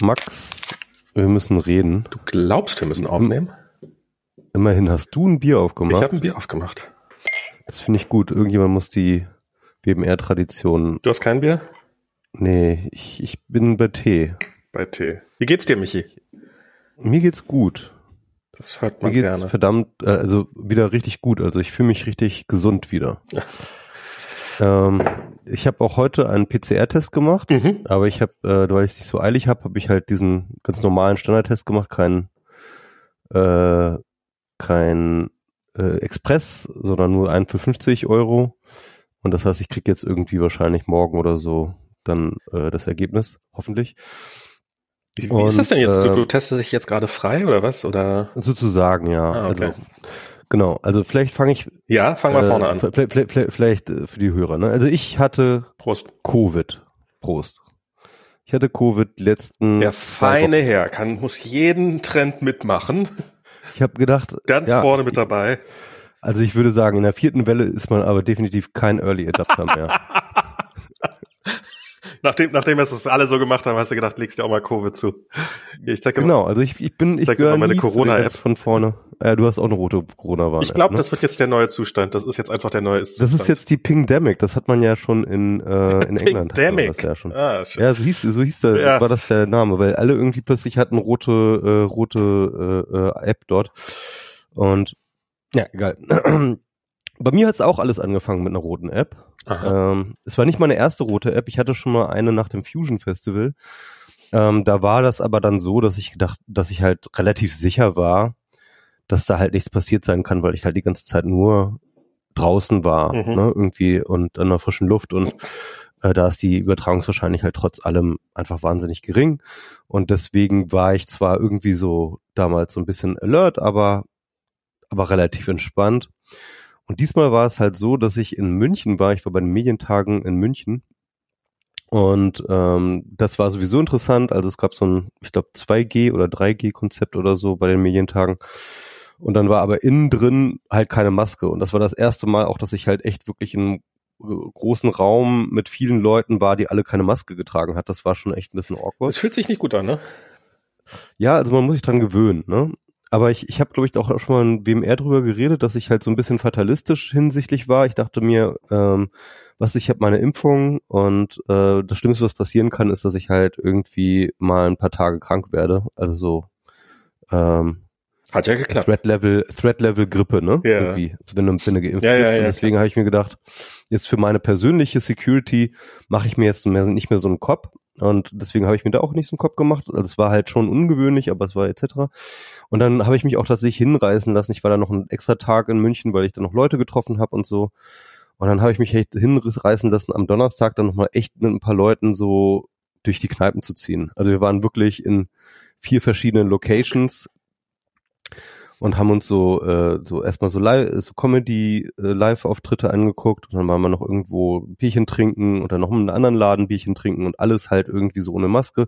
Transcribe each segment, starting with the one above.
Max, wir müssen reden. Du glaubst, wir müssen aufnehmen? Immerhin hast du ein Bier Ich aufgemacht. habe ein Bier aufgemacht. das finde ich gut. Irgendjemand muss die WMR-Tradition. Du hast kein Bier? Nee, ich, ich bin bei Tee. Bei Tee. Wie geht's dir, Michi? Mir geht's gut. Das hört Mir man geht's gerne. verdammt, äh, also wieder richtig gut. Also ich fühle mich richtig gesund wieder. ähm, ich habe auch heute einen PCR-Test gemacht, Mhm. aber ich habe, äh, weil ich es nicht so eilig habe, habe ich halt diesen ganz normalen Standardtest gemacht, kein, äh, kein äh, Express, sondern nur einen für 50 Euro. Und das heißt, ich krieg jetzt irgendwie wahrscheinlich morgen oder so dann äh, das Ergebnis, hoffentlich. Wie, wie ist das denn jetzt? Und, Du, äh, du testest dich jetzt gerade frei oder was? Oder? Sozusagen, ja. Ah, okay. Also genau. Also vielleicht fange ich Ja, fang mal äh, vorne an. Vielleicht, vielleicht, vielleicht, vielleicht äh, für die Hörer. Ne? Also ich hatte Prost. Covid. Prost. Ich hatte Covid die letzten. Der feine Herr kann, muss jeden Trend mitmachen. Ich habe gedacht, Ganz ja, vorne mit dabei. also ich würde sagen, in der vierten Welle ist man aber definitiv kein Early Adapter mehr. Nachdem, nachdem wir es alle so gemacht haben, hast du gedacht, legst dir auch mal Covid zu. Ich immer, genau. Also ich, ich bin, ich gehöre mal meine Corona-App. von vorne. Äh, du hast auch eine rote Corona-Warn. ich glaube, ne? das wird jetzt der neue Zustand. Das ist jetzt einfach der neue Zustand. das ist jetzt die Pingdemic. Das hat man ja schon in, äh, in England. Das ja schon. Ah, schön. Ja, so hieß, so hieß der, Ja. war das der Name, weil alle irgendwie plötzlich hatten rote, äh, rote äh, äh, App dort. Und ja, egal. Bei mir hat's auch alles angefangen mit einer roten App. Ähm, es war nicht meine erste rote App. Ich hatte schon mal eine nach dem Fusion Festival. Ähm, da war das aber dann so, dass ich gedacht, dass ich halt relativ sicher war, dass da halt nichts passiert sein kann, weil ich halt die ganze Zeit nur draußen war, Mhm. ne, irgendwie und an der frischen Luft und äh, da ist die Übertragungswahrscheinlichkeit halt trotz allem einfach wahnsinnig gering und deswegen war ich zwar irgendwie so damals so ein bisschen alert, aber aber relativ entspannt. Und diesmal war es halt so, dass ich in München war. Ich war bei den Medientagen in München. Und ähm, das war sowieso interessant. Also es gab so ein, ich glaube, 2G oder 3G-Konzept oder so bei den Medientagen. Und dann war aber innen drin halt keine Maske. Und das war das erste Mal auch, dass ich halt echt wirklich in einem äh, großen Raum mit vielen Leuten war, die alle keine Maske getragen hat. Das war schon echt ein bisschen awkward. Es fühlt sich nicht gut an, ne? Ja, also man muss sich dran gewöhnen, ne? Aber ich, ich habe, glaube ich, auch schon mal in WMR drüber geredet, dass ich halt so ein bisschen fatalistisch hinsichtlich war. Ich dachte mir, ähm, was ich habe meine Impfung und äh, das Schlimmste, was passieren kann, ist, dass ich halt irgendwie mal ein paar Tage krank werde. Also so ähm, Hat ja geklappt. Threat Level, Threat Level Grippe, ne? Ja. Irgendwie, wenn du, wenn du geimpft Ja, ja, bist. ja, und deswegen habe ich mir gedacht, jetzt für meine persönliche Security mache ich mir jetzt mehr, nicht mehr so einen Kopf. Und deswegen habe ich mir da auch nicht so einen Kopf gemacht. Also es war halt schon ungewöhnlich, aber es war etc. Und dann habe ich mich auch tatsächlich hinreißen lassen. Ich war da noch einen extra Tag in München, weil ich da noch Leute getroffen habe und so. Und dann habe ich mich echt hinreißen lassen, am Donnerstag dann nochmal echt mit ein paar Leuten so durch die Kneipen zu ziehen. Also wir waren wirklich in vier verschiedenen Locations und haben uns so äh, so erstmal so live, so Comedy äh, angeguckt und dann waren wir noch irgendwo Bierchen trinken und dann noch in einem anderen Laden Bierchen trinken und alles halt irgendwie so ohne Maske.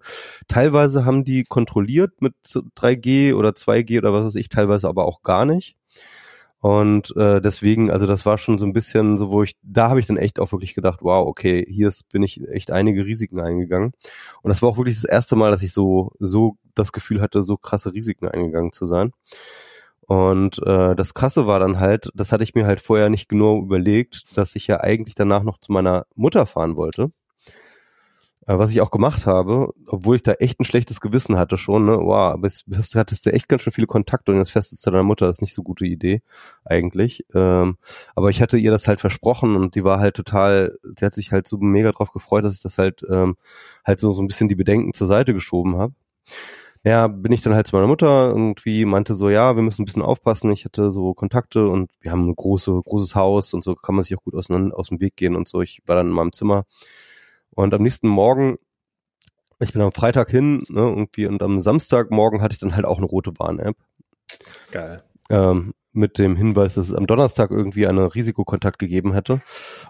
Teilweise haben die kontrolliert mit so 3G oder 2G oder was weiß ich, teilweise aber auch gar nicht. Und äh, deswegen, also das war schon so ein bisschen so, wo ich, da habe ich dann echt auch wirklich gedacht, wow, okay, hier ist, bin ich echt einige Risiken eingegangen. Und das war auch wirklich das erste Mal, dass ich so, so das Gefühl hatte, so krasse Risiken eingegangen zu sein. Und äh, das Krasse war dann halt, das hatte ich mir halt vorher nicht genau überlegt, dass ich ja eigentlich danach noch zu meiner Mutter fahren wollte. Äh, was ich auch gemacht habe, obwohl ich da echt ein schlechtes Gewissen hatte schon, ne, wow, aber jetzt hast, hattest du echt ganz schön viele Kontakte und jetzt fest zu deiner Mutter ist nicht so gute Idee, eigentlich. Ähm, aber ich hatte ihr das halt versprochen und die war halt total, sie hat sich halt so mega drauf gefreut, dass ich das halt, ähm, halt so, so ein bisschen die Bedenken zur Seite geschoben habe. Ja, bin ich dann halt zu meiner Mutter irgendwie meinte so, ja, wir müssen ein bisschen aufpassen. Ich hatte so Kontakte und wir haben ein große, großes Haus und so kann man sich auch gut auseinander, aus dem Weg gehen und so. Ich war dann in meinem Zimmer und am nächsten Morgen, ich bin am Freitag hin, ne, irgendwie, und am Samstagmorgen hatte ich dann halt auch eine rote Warn-App. Geil. Ähm, mit dem Hinweis, dass es am Donnerstag irgendwie einen Risikokontakt gegeben hätte. Und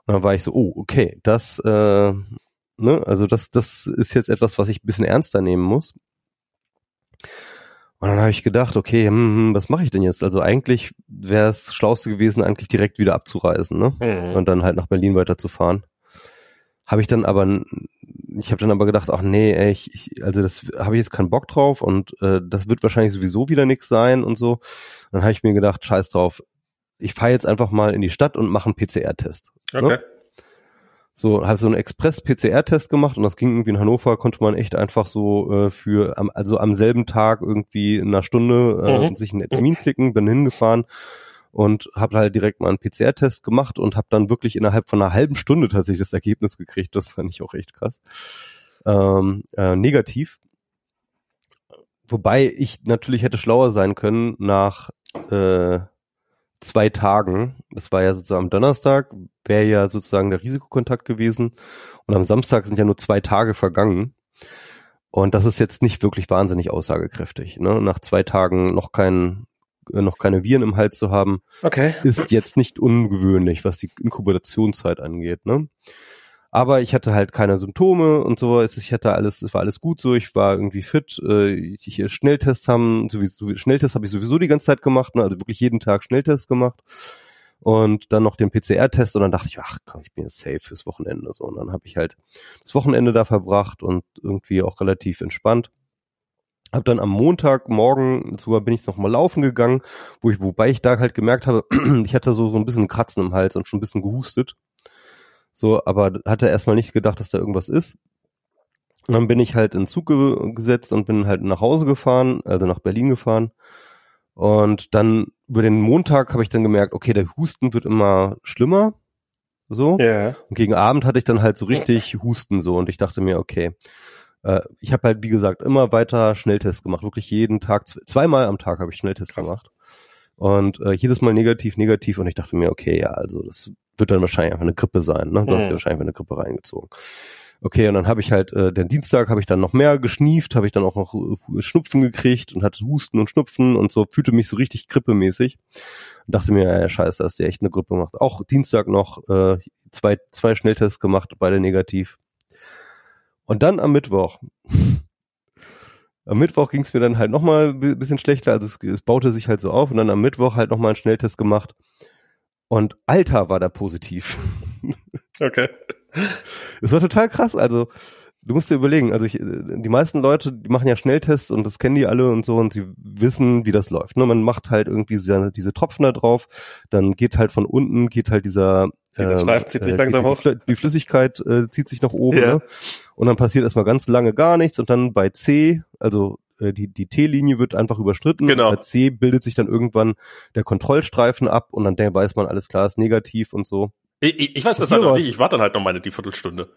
dann war ich so, oh, okay, das, äh, ne, also das, das ist jetzt etwas, was ich ein bisschen ernster nehmen muss. Und dann habe ich gedacht, okay, hm, hm, was mache ich denn jetzt? Also eigentlich wäre es schlauste gewesen, eigentlich direkt wieder abzureisen, ne? Mhm. Und dann halt nach Berlin weiterzufahren. habe ich dann aber, ich habe dann aber gedacht, ach nee, ey, ich, ich also das habe ich jetzt keinen Bock drauf und äh, das wird wahrscheinlich sowieso wieder nichts sein und so. Dann habe ich mir gedacht, scheiß drauf, ich fahre jetzt einfach mal in die Stadt und mache einen PCR-Test. Okay. Ne? So, habe so einen Express-PCR-Test gemacht und das ging irgendwie in Hannover, konnte man echt einfach so äh, für, also am selben Tag irgendwie in einer Stunde äh, mhm. sich einen Termin klicken, bin hingefahren und habe halt direkt mal einen PCR-Test gemacht und habe dann wirklich innerhalb von einer halben Stunde tatsächlich das Ergebnis gekriegt. Das fand ich auch echt krass. Ähm, äh, negativ. Wobei ich natürlich hätte schlauer sein können nach äh, zwei Tagen. Das war ja sozusagen am Donnerstag, wäre ja sozusagen der Risikokontakt gewesen. Und am Samstag sind ja nur zwei Tage vergangen. Und das ist jetzt nicht wirklich wahnsinnig aussagekräftig. Ne? Nach zwei Tagen noch kein äh, noch keine Viren im Hals zu haben, okay. ist jetzt nicht ungewöhnlich, was die Inkubationszeit angeht. Ne? Aber ich hatte halt keine Symptome und so. Ich hatte alles, es war alles gut so. Ich war irgendwie fit. Äh, ich, Schnelltests haben, sowieso, Schnelltests habe ich sowieso die ganze Zeit gemacht, ne? also wirklich jeden Tag Schnelltests gemacht. Und dann noch den PCR-Test und dann dachte ich, ach komm, ich bin jetzt safe fürs Wochenende. So. Und dann habe ich halt das Wochenende da verbracht und irgendwie auch relativ entspannt. Hab dann am Montagmorgen sogar bin ich noch mal laufen gegangen, wo ich, wobei ich da halt gemerkt habe, ich hatte so, so ein bisschen Kratzen im Hals und schon ein bisschen gehustet. So, aber hatte erstmal nicht gedacht, dass da irgendwas ist. Und dann bin ich halt in den Zug ge gesetzt und bin halt nach Hause gefahren, also nach Berlin gefahren. Und dann über den Montag habe ich dann gemerkt, okay, der Husten wird immer schlimmer. So. Yeah. Und gegen Abend hatte ich dann halt so richtig Husten so und ich dachte mir, okay, äh, ich habe halt, wie gesagt, immer weiter Schnelltests gemacht. Wirklich jeden Tag, zweimal am Tag habe ich Schnelltests Krass. gemacht. Und äh, jedes Mal negativ, negativ. Und ich dachte mir, okay, ja, also das wird dann wahrscheinlich einfach eine Grippe sein. Ne? Du mhm. hast ja wahrscheinlich eine Grippe reingezogen. Okay, und dann habe ich halt, äh, den Dienstag habe ich dann noch mehr geschnieft, habe ich dann auch noch äh, Schnupfen gekriegt und hatte Husten und Schnupfen und so, fühlte mich so richtig grippemäßig. Und dachte mir, ja, scheiße, dass der echt eine Grippe macht. Auch Dienstag noch äh, zwei, zwei Schnelltests gemacht, beide negativ. Und dann am Mittwoch. am Mittwoch ging es mir dann halt nochmal ein bisschen schlechter, also es, es, baute sich halt so auf und dann am Mittwoch halt nochmal einen Schnelltest gemacht. Und Alter war da positiv. Okay. Es war total krass. Also du musst dir überlegen, also ich, die meisten Leute, die machen ja Schnelltests und das kennen die alle und so und sie wissen, wie das läuft. Ne? Man macht halt irgendwie diese, diese Tropfen da drauf, dann geht halt von unten, geht halt dieser dieser Streifen zieht sich äh, langsam hoch. Die Flüssigkeit äh, zieht sich nach oben ja. ne? und dann passiert erstmal ganz lange gar nichts und dann bei C, also äh, die, die T-Linie wird einfach überschritten. Genau. Bei C bildet sich dann irgendwann der Kontrollstreifen ab und dann weiß man, alles klar, ist negativ und so. Ich, ich, ich weiß das halt noch nicht, ich warte dann halt noch meine die Viertelstunde.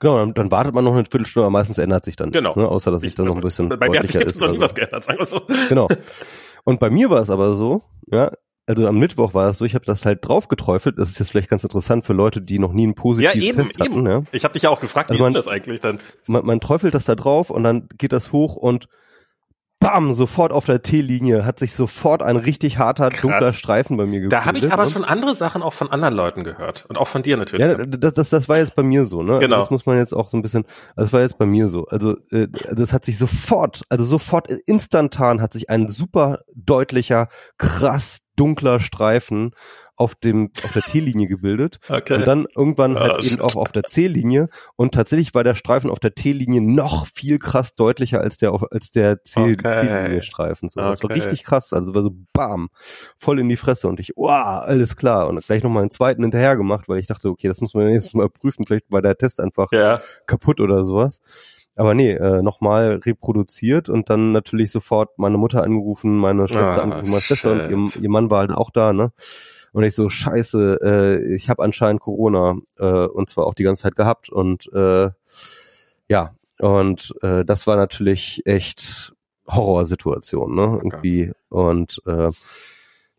Genau, dann, dann wartet man noch eine Viertelstunde, aber meistens ändert sich dann genau. nichts, ne? außer dass sich dann noch ein bisschen Bei mir hat sich jetzt noch nie was geändert, sagen wir so. Genau. Und bei mir war es aber so, ja, also am Mittwoch war es so, ich habe das halt drauf geträufelt. Das ist jetzt vielleicht ganz interessant für Leute, die noch nie einen positiven ja, eben, Test hatten. Eben. Ja. Ich habe dich ja auch gefragt, also wie man, ist das eigentlich dann? Man, man träufelt das da drauf und dann geht das hoch und bam, sofort auf der T-Linie hat sich sofort ein richtig harter, Krass. dunkler Streifen bei mir gebildet. Da habe ich aber schon andere Sachen auch von anderen Leuten gehört und auch von dir natürlich. Ja, das, das, das war jetzt bei mir so, ne? Genau. Also das muss man jetzt auch so ein bisschen, das war jetzt bei mir so. Also, äh, also es hat sich sofort, also sofort instantan hat sich ein super deutlicher, krass dunkler Streifen auf dem auf der T-Linie gebildet okay. und dann irgendwann halt oh, eben auch auf der C-Linie und tatsächlich war der Streifen auf der T-Linie noch viel krass deutlicher als der als der C-Linie-Streifen. So, okay. das war richtig krass, also war so bam voll in die Fresse und ich, wow, alles klar und gleich nochmal einen zweiten hinterher gemacht, weil ich dachte, okay, das muss man nächstes Mal prüfen, vielleicht war der Test einfach ja. kaputt oder sowas. Aber nee, äh, nochmal reproduziert und dann natürlich sofort meine Mutter angerufen, meine Schwester ah, angerufen, meine Schwester und ihr, ihr Mann war halt auch da, ne? Und ich so, scheiße, äh, ich habe anscheinend Corona äh, und zwar auch die ganze Zeit gehabt. Und äh, ja, und äh, das war natürlich echt Horrorsituation, ne? Oh irgendwie. Und äh,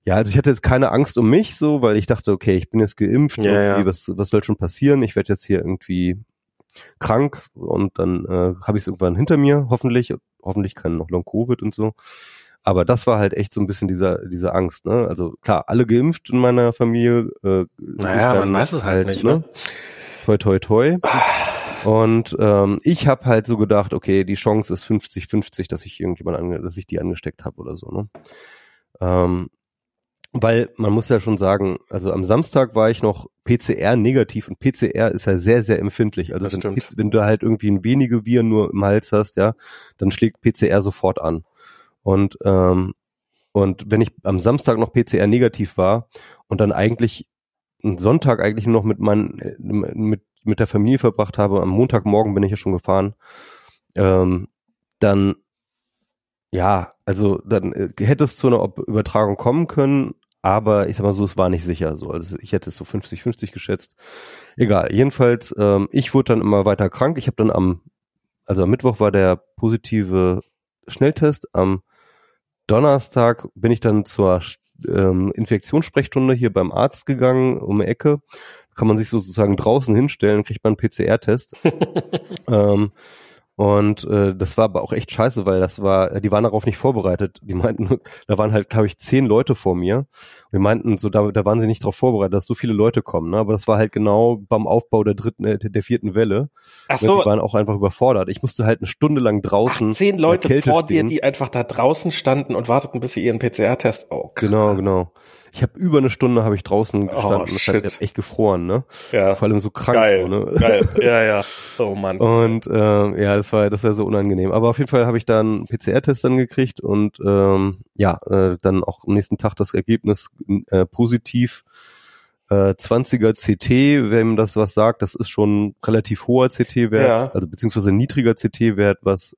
ja, also ich hatte jetzt keine Angst um mich so, weil ich dachte, okay, ich bin jetzt geimpft, ja, ja. Was, was soll schon passieren? Ich werde jetzt hier irgendwie krank und dann äh, habe ich es irgendwann hinter mir, hoffentlich. Hoffentlich kein noch Long-Covid und so. Aber das war halt echt so ein bisschen dieser, diese Angst, ne? Also klar, alle geimpft in meiner Familie. Äh, naja, man weiß es halt nicht, ne? ne? Toi, toi, toi. Und ähm, ich habe halt so gedacht, okay, die Chance ist 50-50, dass ich irgendjemand ange dass ich die angesteckt habe oder so, ne? Ähm, weil man muss ja schon sagen, also am Samstag war ich noch PCR negativ und PCR ist ja sehr, sehr empfindlich. Also wenn, wenn, du halt irgendwie ein wenige Viren nur im Hals hast, ja, dann schlägt PCR sofort an. Und, ähm, und wenn ich am Samstag noch PCR negativ war und dann eigentlich einen Sonntag eigentlich nur noch mit meinen, mit, mit der Familie verbracht habe, am Montagmorgen bin ich ja schon gefahren, ähm, dann ja, also dann äh, hätte es zu einer Übertragung kommen können, aber ich sag mal so, es war nicht sicher so. Also ich hätte es so 50-50 geschätzt. Egal. Jedenfalls, ähm, ich wurde dann immer weiter krank. Ich habe dann am, also am Mittwoch war der positive Schnelltest. Am Donnerstag bin ich dann zur ähm, Infektionssprechstunde hier beim Arzt gegangen, um die Ecke. Kann man sich sozusagen draußen hinstellen, kriegt man einen PCR-Test. ähm, und äh, das war aber auch echt scheiße, weil das war, die waren darauf nicht vorbereitet. Die meinten, da waren halt, glaube ich, zehn Leute vor mir. Und die meinten, so da, da waren sie nicht darauf vorbereitet, dass so viele Leute kommen. Ne? Aber das war halt genau beim Aufbau der dritten, äh, der vierten Welle. Ach so. Die waren auch einfach überfordert. Ich musste halt eine Stunde lang draußen. Ach, zehn Leute vor dir, die einfach da draußen standen und warteten, bis sie ihren PCR-Test. Oh, genau, genau. Ich habe über eine Stunde habe ich draußen oh, gestanden. Oh, shit. Das hat echt gefroren, ne? Ja. Vor allem so krank. Geil, ne? geil. Ja, ja. Oh Mann. Und äh, ja, das war das war so unangenehm. Aber auf jeden Fall habe ich dann PCR-Test dann gekriegt und ähm, ja, äh, dann auch am nächsten Tag das Ergebnis äh, positiv. Äh, 20er CT, wenn das was sagt, das ist schon relativ hoher CT-Wert, ja. also beziehungsweise niedriger CT-Wert, was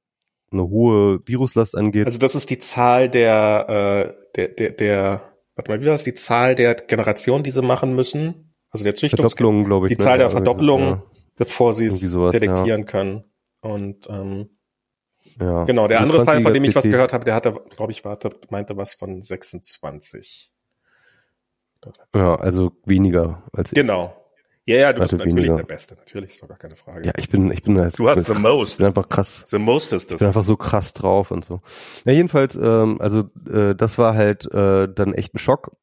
eine hohe Viruslast angeht. Also das ist die Zahl der, äh, der, der, der warte mal, wie war das, die Zahl der Generationen, die sie machen müssen? Also der Züchtungs... glaube ich. Die ne? Zahl der Verdopplungen, ja. bevor sie es detektieren ja. können. Und ähm, ja. genau, der andere Fall, von dem ich was gehört habe, der hatte, glaube ich, warte, meinte was von 26. Ja, also weniger als ich. Genau. Ja, ja, du bist natürlich weniger. der Beste, natürlich, ist doch gar keine Frage. Ja, ich bin, ich bin halt, Du hast the most. Ich bin einfach krass. The most ist das. Ich bin einfach so krass drauf und so. Ja, jedenfalls, ähm, also äh, das war halt äh, dann echt ein Schock.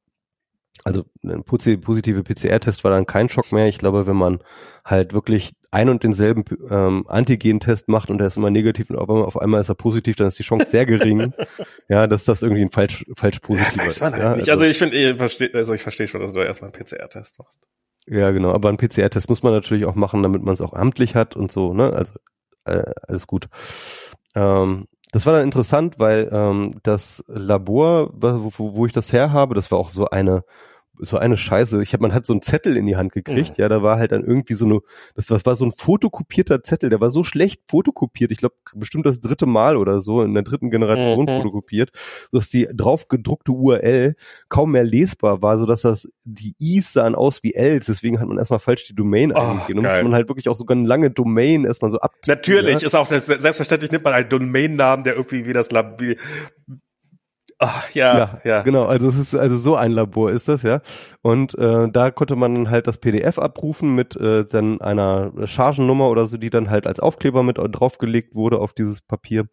Also ein positive PCR-Test war dann kein Schock mehr. Ich glaube, wenn man halt wirklich ein und denselben ähm, Antigen-Test macht und der ist immer negativ und auf einmal, auf einmal ist er positiv, dann ist die Chance sehr gering, ja, dass das irgendwie ein falsch, falsch positiv ist. Halt ja, nicht. Also, also ich finde, ich verstehe, also ich verstehe schon, dass du da erstmal einen PCR-Test machst. Ja, genau. Aber einen PCR-Test muss man natürlich auch machen, damit man es auch amtlich hat und so, ne? Also äh, alles gut. Ähm, das war dann interessant, weil ähm, das Labor, wo, wo ich das her habe, das war auch so eine so eine Scheiße. Ich habe man hat so einen Zettel in die Hand gekriegt, ja, ja da war halt dann irgendwie so eine, das war, das war so ein fotokopierter Zettel, der war so schlecht fotokopiert, ich glaube bestimmt das dritte Mal oder so in der dritten Generation mhm. fotokopiert, dass die drauf gedruckte URL kaum mehr lesbar war, so dass das die I's sahen aus wie Ls, deswegen hat man erstmal falsch die Domain oh, eingegeben. Und musste man halt wirklich auch sogar eine lange Domain erstmal so ab. Natürlich, ja. ist auch selbstverständlich nimmt man einen Domainnamen, der irgendwie wie das Lab, wie, Ach, ja, ja, ja, genau. Also es ist also so ein Labor ist das ja. Und äh, da konnte man halt das PDF abrufen mit äh, dann einer Chargennummer oder so, die dann halt als Aufkleber mit draufgelegt wurde auf dieses Papier.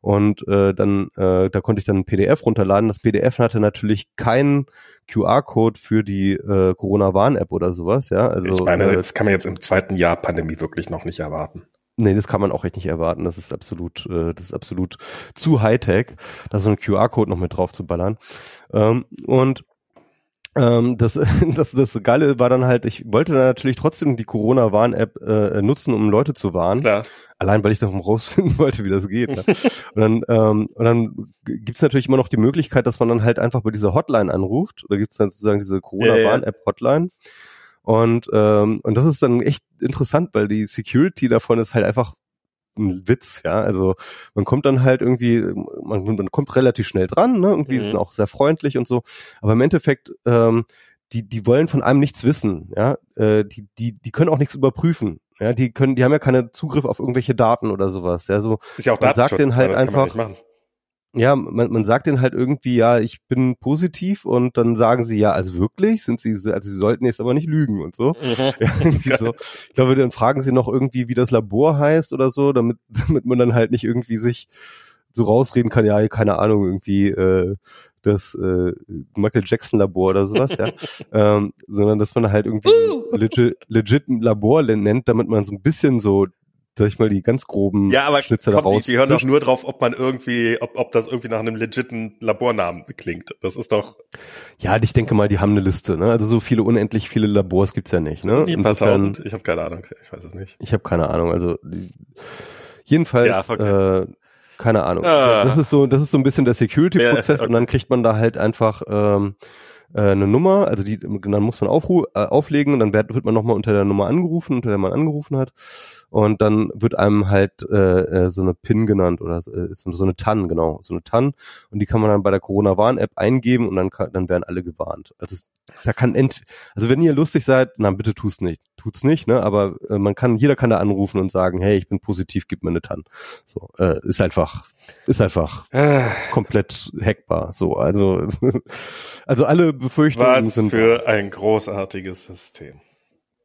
Und äh, dann äh, da konnte ich dann ein PDF runterladen. Das PDF hatte natürlich keinen QR-Code für die äh, Corona-Warn-App oder sowas. Ja, also ich meine, äh, das kann man jetzt im zweiten Jahr Pandemie wirklich noch nicht erwarten. Nee, das kann man auch echt nicht erwarten. Das ist absolut, äh, das ist absolut zu Hightech, da so ein QR-Code noch mit drauf zu ballern. Ähm, und ähm, das, das, das Geile war dann halt, ich wollte dann natürlich trotzdem die Corona-Warn-App äh, nutzen, um Leute zu warnen. Klar. Allein, weil ich darum rausfinden wollte, wie das geht. Ne? und dann, ähm, und dann gibt's natürlich immer noch die Möglichkeit, dass man dann halt einfach bei dieser Hotline anruft. Da gibt's dann sozusagen diese Corona-Warn-App-Hotline. Ja. Und, ähm, und das ist dann echt interessant, weil die Security davon ist halt einfach ein Witz, ja. Also man kommt dann halt irgendwie, man, man kommt relativ schnell dran, ne? Irgendwie mhm. sind auch sehr freundlich und so. Aber im Endeffekt, ähm, die, die wollen von einem nichts wissen, ja. Äh, die, die, die können auch nichts überprüfen. Ja, die können, die haben ja keine Zugriff auf irgendwelche Daten oder sowas. Ja, so ist ja auch man sagt denen halt einfach, ja, man, man sagt denen halt irgendwie, ja, ich bin positiv und dann sagen sie, ja, also wirklich, sind sie, also sie sollten jetzt aber nicht lügen und so. Ja, so. Ich glaube, dann fragen sie noch irgendwie, wie das Labor heißt oder so, damit, damit man dann halt nicht irgendwie sich so rausreden kann, ja, keine Ahnung, irgendwie äh, das äh, Michael Jackson Labor oder sowas, ja. ähm, sondern dass man halt irgendwie legit, legit Labor nennt, damit man so ein bisschen so sag ich mal, die ganz groben ja, aber Schnitzer komm, daraus. Die, die hören doch nur drauf, ob man irgendwie, ob, ob das irgendwie nach einem legiten Labornamen klingt. Das ist doch. Ja, ich denke mal, die haben eine Liste, ne? Also so viele, unendlich viele Labors gibt's ja nicht, ne? ein paar tausend. Ich habe keine Ahnung. Ich weiß es nicht. Ich habe keine Ahnung. Also jedenfalls, ja, okay. äh, keine Ahnung. Ah. Das ist so, das ist so ein bisschen der Security-Prozess ja, okay. und dann kriegt man da halt einfach ähm, äh, eine Nummer, also die, dann muss man aufru äh, auflegen und dann wird, wird man nochmal unter der Nummer angerufen, unter der man angerufen hat. Und dann wird einem halt äh, äh so eine PIN genannt oder äh, so eine TAN, genau, so eine TAN. Und die kann man dann bei der Corona-Warn-App eingeben und dann, kann, dann werden alle gewarnt. Also da kann ent, also wenn ihr lustig seid, na bitte tut's nicht, tut's nicht, ne? Aber äh, man kann, jeder kann da anrufen und sagen, hey, ich bin positiv, gib mir eine TAN. So, äh, ist einfach, ist einfach äh. komplett hackbar. So, also, also alle Befürchtungen Was sind. für ein großartiges System.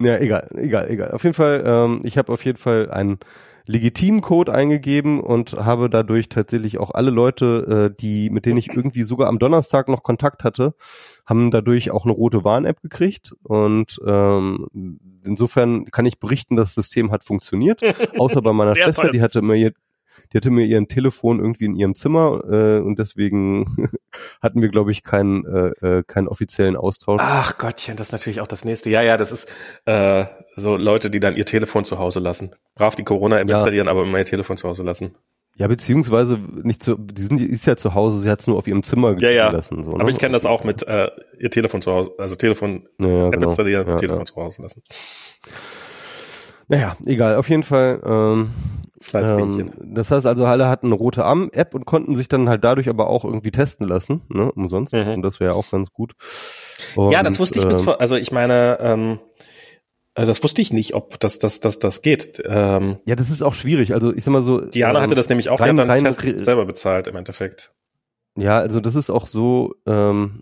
Ja, egal, egal, egal. Auf jeden Fall, ähm, ich habe auf jeden Fall einen legitimen Code eingegeben und habe dadurch tatsächlich auch alle Leute, äh, die mit denen ich irgendwie sogar am Donnerstag noch Kontakt hatte, haben dadurch auch eine rote Warn-App gekriegt. Und ähm, insofern kann ich berichten, das System hat funktioniert, außer bei meiner Schwester, die hatte mir die hatte mir ihren Telefon irgendwie in ihrem Zimmer äh, und deswegen hatten wir, glaube ich, keinen äh, äh, keinen offiziellen Austausch. Ach Gottchen, das ist natürlich auch das nächste. Ja, ja, das ist äh, so Leute, die dann ihr Telefon zu Hause lassen. Brav die Corona-App ja. installieren, aber immer ihr Telefon zu Hause lassen. Ja, beziehungsweise nicht zu, die sind, die ist ja zu Hause, sie hat es nur auf ihrem Zimmer ja, ja. gelassen. So, ne? Aber ich kenne das auch mit äh, ihr Telefon zu Hause, also Telefon ja, ja, genau. installieren, ja, Telefon ja. zu Hause lassen. Naja, egal, auf jeden Fall. Ähm, ähm, das heißt also, alle hatten eine rote Arm-App und konnten sich dann halt dadurch aber auch irgendwie testen lassen, ne, umsonst. Mhm. Und das wäre auch ganz gut. Und, ja, das wusste ich bis ähm, vor, also ich meine, ähm, äh, das wusste ich nicht, ob das, das, das, das geht. Ähm, ja, das ist auch schwierig. Also ich sag mal so. Diana ähm, hatte das nämlich auch, rein, dann Test selber bezahlt im Endeffekt. Ja, also das ist auch so, ähm,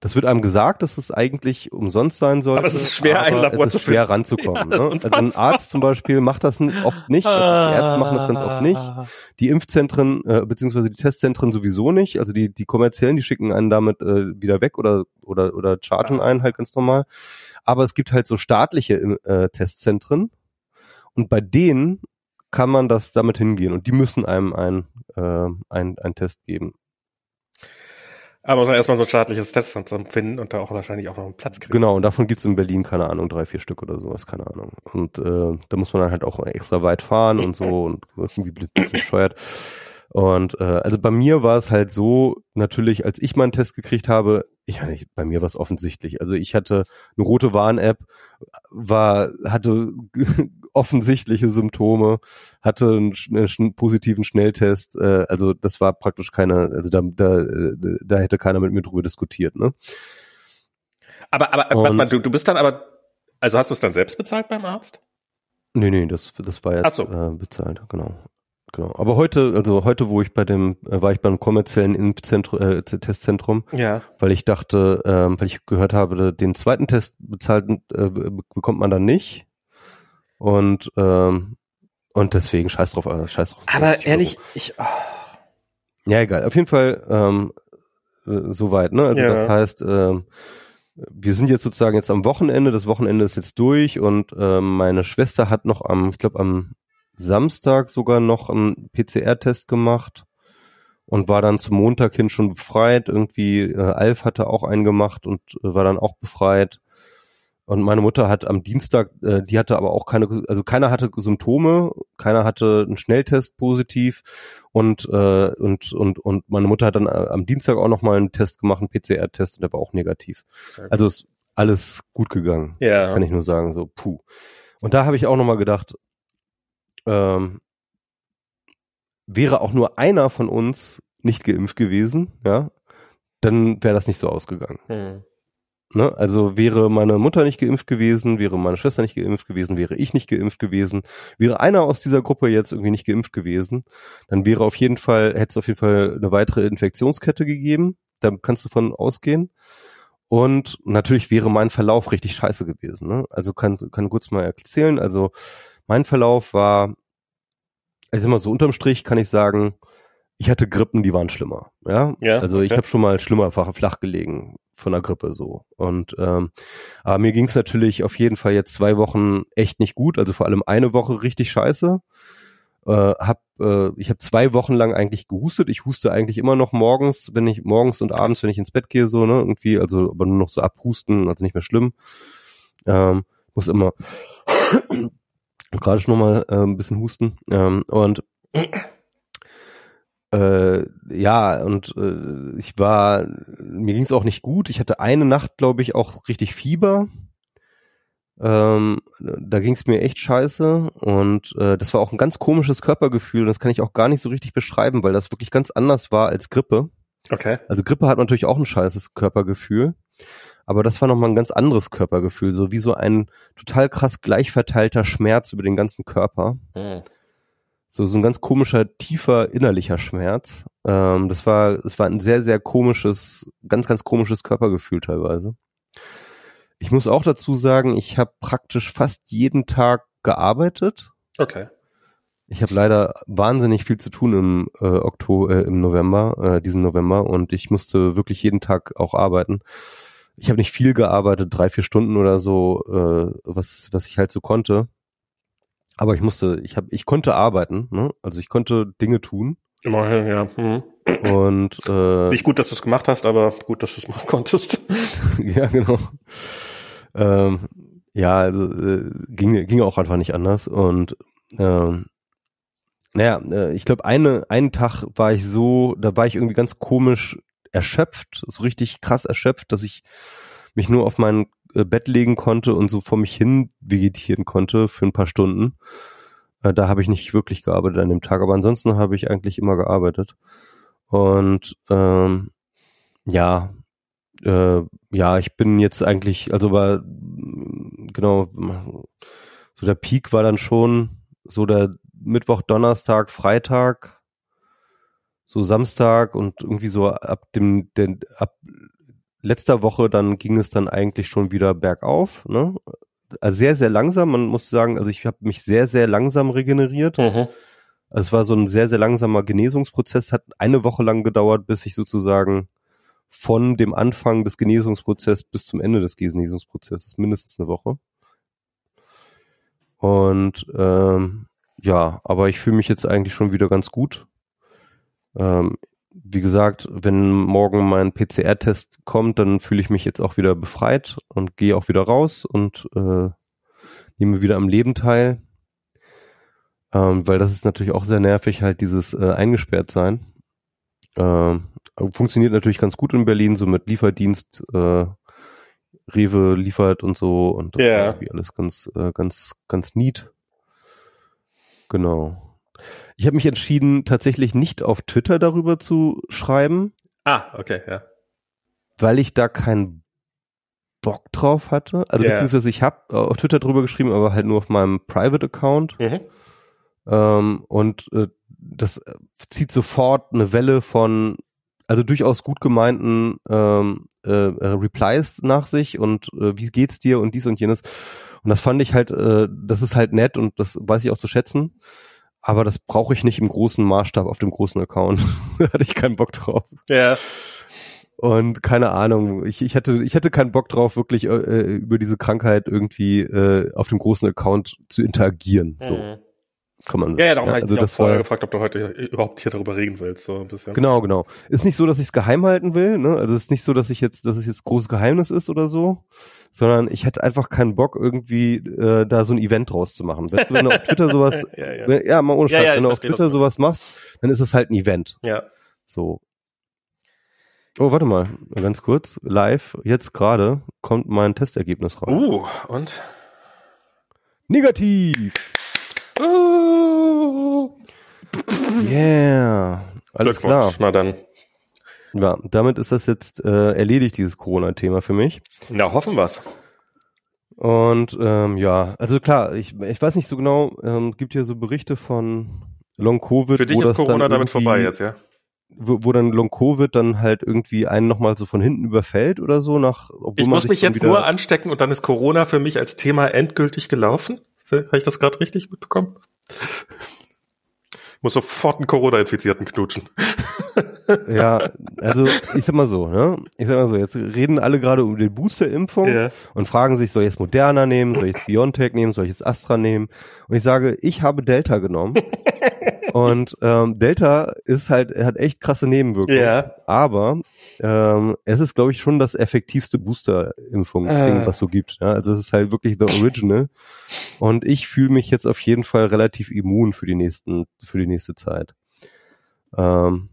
das wird einem gesagt, dass es eigentlich umsonst sein soll. Aber es ist schwer, ein Labor zu schwer ranzukommen. Ja, ne? Also ein Arzt zum Beispiel macht das oft nicht. Also die Ärzte machen das ganz oft nicht. Die Impfzentren äh, beziehungsweise die Testzentren sowieso nicht. Also die die kommerziellen, die schicken einen damit äh, wieder weg oder oder oder chargen einen halt ganz normal. Aber es gibt halt so staatliche äh, Testzentren und bei denen kann man das damit hingehen und die müssen einem ein äh, ein, ein Test geben. Aber muss man erstmal so ein staatliches Testzentrum finden und da auch wahrscheinlich auch noch einen Platz kriegen. Genau, und davon gibt's in Berlin, keine Ahnung, drei, vier Stück oder sowas, keine Ahnung. Und äh, da muss man dann halt auch extra weit fahren und so und irgendwie ein bisschen bescheuert. Und äh, also bei mir war es halt so, natürlich, als ich meinen Test gekriegt habe, ich nicht, bei mir war es offensichtlich. Also ich hatte eine rote Warn-App, war, hatte offensichtliche Symptome, hatte einen, einen positiven Schnelltest. Äh, also das war praktisch keine, also da, da, da hätte keiner mit mir drüber diskutiert, ne? Aber, aber, warte mal, du, du bist dann aber, also hast du es dann selbst bezahlt beim Arzt? Nee, nee, das, das war jetzt so. äh, bezahlt, genau. Genau. Aber heute, also heute, wo ich bei dem, äh, war ich beim kommerziellen Impfzentrum, äh, Testzentrum, ja. weil ich dachte, ähm, weil ich gehört habe, den zweiten Test bezahlt äh, bekommt man dann nicht. Und ähm, und deswegen scheiß drauf, äh, scheiß drauf. Aber ehrlich, ich. Oh. Ja, egal. Auf jeden Fall ähm, äh, soweit. Ne? Also ja. das heißt, ähm, wir sind jetzt sozusagen jetzt am Wochenende. Das Wochenende ist jetzt durch und ähm, meine Schwester hat noch am, ich glaube am Samstag sogar noch einen PCR-Test gemacht und war dann zum Montag hin schon befreit. Irgendwie äh, Alf hatte auch einen gemacht und äh, war dann auch befreit. Und meine Mutter hat am Dienstag, äh, die hatte aber auch keine, also keiner hatte Symptome, keiner hatte einen Schnelltest positiv und äh, und und und meine Mutter hat dann äh, am Dienstag auch noch mal einen Test gemacht, einen PCR-Test und der war auch negativ. Also ist alles gut gegangen, ja. kann ich nur sagen, so puh. Und da habe ich auch noch mal gedacht, ähm, wäre auch nur einer von uns nicht geimpft gewesen, ja, dann wäre das nicht so ausgegangen. Mhm. Ne? Also wäre meine Mutter nicht geimpft gewesen, wäre meine Schwester nicht geimpft gewesen, wäre ich nicht geimpft gewesen, wäre einer aus dieser Gruppe jetzt irgendwie nicht geimpft gewesen, dann wäre auf jeden Fall, hätte es auf jeden Fall eine weitere Infektionskette gegeben. Da kannst du von ausgehen. Und natürlich wäre mein Verlauf richtig scheiße gewesen. Ne? Also kann, kann kurz mal erzählen. Also mein Verlauf war, also immer so unterm Strich kann ich sagen, ich hatte Grippen, die waren schlimmer. Ja, ja also okay. ich habe schon mal schlimmer flach gelegen von der Grippe so. Und ähm, aber mir ging es natürlich auf jeden Fall jetzt zwei Wochen echt nicht gut. Also vor allem eine Woche richtig scheiße. Äh, hab, äh, ich habe zwei Wochen lang eigentlich gehustet. Ich huste eigentlich immer noch morgens, wenn ich morgens und abends, wenn ich ins Bett gehe, so ne irgendwie. Also aber nur noch so abhusten, also nicht mehr schlimm. Ähm, muss immer gerade schon mal äh, ein bisschen husten. Ähm, und äh, ja, und äh, ich war, mir ging es auch nicht gut. Ich hatte eine Nacht, glaube ich, auch richtig Fieber. Ähm, da ging es mir echt scheiße und äh, das war auch ein ganz komisches Körpergefühl. Das kann ich auch gar nicht so richtig beschreiben, weil das wirklich ganz anders war als Grippe. Okay. Also Grippe hat natürlich auch ein scheißes Körpergefühl, aber das war nochmal ein ganz anderes Körpergefühl, so wie so ein total krass gleichverteilter Schmerz über den ganzen Körper. Mhm. So, so ein ganz komischer, tiefer innerlicher Schmerz. Ähm, das war, das war ein sehr, sehr komisches, ganz, ganz komisches Körpergefühl teilweise. Ich muss auch dazu sagen, ich habe praktisch fast jeden Tag gearbeitet. Okay. Ich habe leider wahnsinnig viel zu tun im äh, Oktober, äh, im November, äh, diesen November, und ich musste wirklich jeden Tag auch arbeiten. Ich habe nicht viel gearbeitet, drei, vier Stunden oder so, äh, was, was ich halt so konnte. Aber ich musste, ich habe, ich konnte arbeiten, ne? Also ich konnte Dinge tun. Immerhin, ja. Mhm. Und äh, nicht gut, dass du es gemacht hast, aber gut, dass du es machen konntest. ja, genau. Ähm, ja, also äh, ging, ging auch einfach nicht anders. Und ähm, naja, äh, ich glaube, eine, einen Tag war ich so, da war ich irgendwie ganz komisch erschöpft, so richtig krass erschöpft, dass ich mich nur auf mein äh, Bett legen konnte und so vor mich hin vegetieren konnte für ein paar Stunden. Äh, da habe ich nicht wirklich gearbeitet an dem Tag, aber ansonsten habe ich eigentlich immer gearbeitet. Und ähm, ja, äh, ja, ich bin jetzt eigentlich, also war genau, so der Peak war dann schon so der Mittwoch, Donnerstag, Freitag, so Samstag und irgendwie so ab dem, den, ab letzter Woche dann ging es dann eigentlich schon wieder bergauf, ne? Also sehr, sehr langsam. Man muss sagen, also ich habe mich sehr, sehr langsam regeneriert. Mhm. Also es war so ein sehr, sehr langsamer Genesungsprozess, hat eine Woche lang gedauert, bis ich sozusagen von dem Anfang des Genesungsprozesses bis zum Ende des Genesungsprozesses, mindestens eine Woche. Und ähm, ja, aber ich fühle mich jetzt eigentlich schon wieder ganz gut. Ähm, wie gesagt, wenn morgen mein PCR-Test kommt, dann fühle ich mich jetzt auch wieder befreit und gehe auch wieder raus und äh, nehme wieder am Leben teil. Ähm, weil das ist natürlich auch sehr nervig, halt dieses äh, eingesperrt sein. Ähm, funktioniert natürlich ganz gut in Berlin, so mit Lieferdienst, äh, Rewe liefert und so und yeah. irgendwie alles ganz, äh, ganz, ganz neat. Genau. Ich habe mich entschieden, tatsächlich nicht auf Twitter darüber zu schreiben. Ah, okay, ja. Weil ich da keinen Bock drauf hatte. Also yeah. beziehungsweise ich habe auf Twitter drüber geschrieben, aber halt nur auf meinem Private Account. Mhm. Ähm, und äh, das zieht sofort eine Welle von also durchaus gut gemeinten ähm, äh, Replies nach sich und äh, wie geht's dir und dies und jenes. Und das fand ich halt, äh, das ist halt nett und das weiß ich auch zu schätzen aber das brauche ich nicht im großen Maßstab auf dem großen Account. da hatte ich keinen Bock drauf. Ja. Und keine Ahnung, ich, ich hatte ich hatte keinen Bock drauf, wirklich äh, über diese Krankheit irgendwie äh, auf dem großen Account zu interagieren. So. Mhm kann man sagen. Ja, ja darum ja, habe also ich dich vorher gefragt, ob du heute überhaupt hier darüber reden willst, so ein bisschen. Genau, genau. Ist nicht so, dass ich es geheim halten will, ne? Also es ist nicht so, dass ich jetzt, dass es jetzt großes Geheimnis ist oder so, sondern ich hätte einfach keinen Bock, irgendwie äh, da so ein Event draus zu machen. Weißt du, wenn du auf Twitter sowas, ja, ja. Wenn, ja, mal ohne Scheiß, wenn du auf Twitter sowas machst, dann ist es halt ein Event. Ja. So. Oh, warte mal, ganz kurz. Live, jetzt gerade, kommt mein Testergebnis raus. Uh, und? Negativ! Yeah. Alles klar. Na dann. Ja, damit ist das jetzt äh, erledigt, dieses Corona-Thema für mich. Na, hoffen wir's. Und ähm, ja, also klar, ich, ich weiß nicht so genau, ähm, gibt hier so Berichte von Long Covid. Für dich ist Corona damit vorbei jetzt, ja? Wo, wo dann Long Covid dann halt irgendwie einen nochmal so von hinten überfällt oder so nach. Obwohl ich muss mich jetzt nur anstecken und dann ist Corona für mich als Thema endgültig gelaufen. Habe ich das gerade richtig mitbekommen? Muss sofort einen Corona-Infizierten knutschen. ja, also ich sag mal so, ne? Ich sag mal so, jetzt reden alle gerade um die Booster-Impfung ja. und fragen sich, soll ich jetzt Moderna nehmen, soll ich jetzt BioNTech nehmen, soll ich jetzt Astra nehmen? Und ich sage, ich habe Delta genommen. und ähm, Delta ist halt, hat echt krasse Nebenwirkungen. Ja. Aber ähm, es ist, glaube ich, schon das effektivste Booster-Impfung, äh. was so gibt. Ja? Also es ist halt wirklich the original. Und ich fühle mich jetzt auf jeden Fall relativ immun für die nächsten, für die nächste Zeit. Ähm,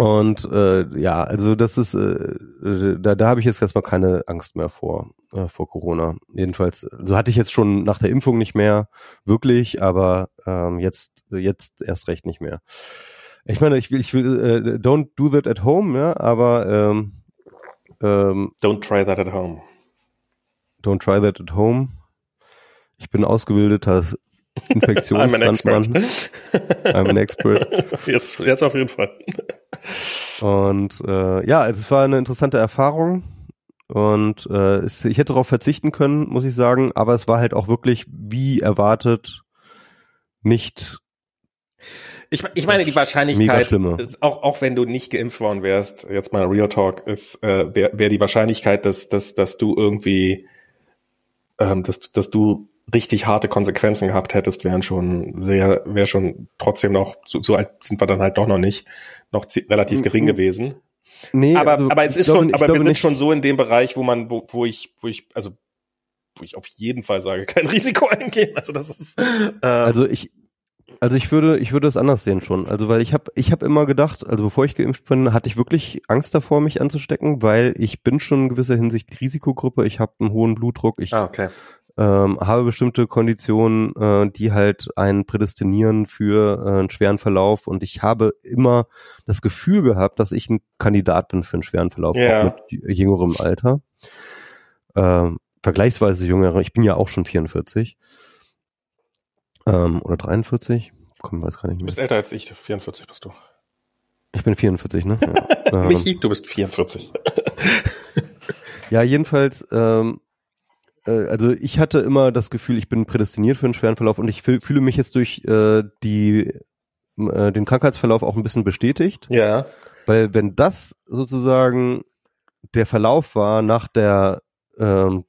und äh, ja, also das ist, äh, da, da habe ich jetzt erstmal keine Angst mehr vor, äh, vor Corona. Jedenfalls, so hatte ich jetzt schon nach der Impfung nicht mehr, wirklich, aber ähm, jetzt, jetzt erst recht nicht mehr. Ich meine, ich will, ich will, äh, don't do that at home, ja, aber ähm, ähm, Don't try that at home. Don't try that at home. Ich bin ausgebildeter Infektionslandmann. I'm an expert. I'm an expert. Jetzt, jetzt auf jeden Fall. Und äh, ja, es war eine interessante Erfahrung. Und äh, es, ich hätte darauf verzichten können, muss ich sagen, aber es war halt auch wirklich, wie erwartet, nicht. Ich, ich meine, die Wahrscheinlichkeit, ist, auch, auch wenn du nicht geimpft worden wärst, jetzt mal Real Talk, ist, äh, wäre wär die Wahrscheinlichkeit, dass, dass, dass du irgendwie, ähm, dass, dass du richtig harte Konsequenzen gehabt hättest, wären schon sehr, wäre schon trotzdem noch, so, so alt sind wir dann halt doch noch nicht, noch relativ gering gewesen. Nee, aber, also, aber es ist schon, aber wir sind nicht. schon so in dem Bereich, wo man, wo, wo ich, wo ich, also wo ich auf jeden Fall sage, kein Risiko eingehen. Also das ist. Äh, also ich, also ich würde, ich würde es anders sehen schon. Also weil ich habe, ich habe immer gedacht, also bevor ich geimpft bin, hatte ich wirklich Angst davor, mich anzustecken, weil ich bin schon in gewisser Hinsicht Risikogruppe. Ich habe einen hohen Blutdruck. Ich ah, okay ähm, habe bestimmte Konditionen, äh, die halt einen prädestinieren für äh, einen schweren Verlauf und ich habe immer das Gefühl gehabt, dass ich ein Kandidat bin für einen schweren Verlauf, ja. auch mit jüngerem Alter. Ähm, vergleichsweise jüngere, ich bin ja auch schon 44 ähm, oder 43, komm, weiß gar nicht mehr. Du bist älter als ich, 44 bist du. Ich bin 44, ne? Ja. Michi, du bist 44. ja, jedenfalls ähm, äh, also ich hatte immer das Gefühl, ich bin prädestiniert für einen schweren Verlauf und ich fühl, fühle mich jetzt durch äh, die äh, den Krankheitsverlauf auch ein bisschen bestätigt. Ja. Weil wenn das sozusagen der Verlauf war nach der ähm,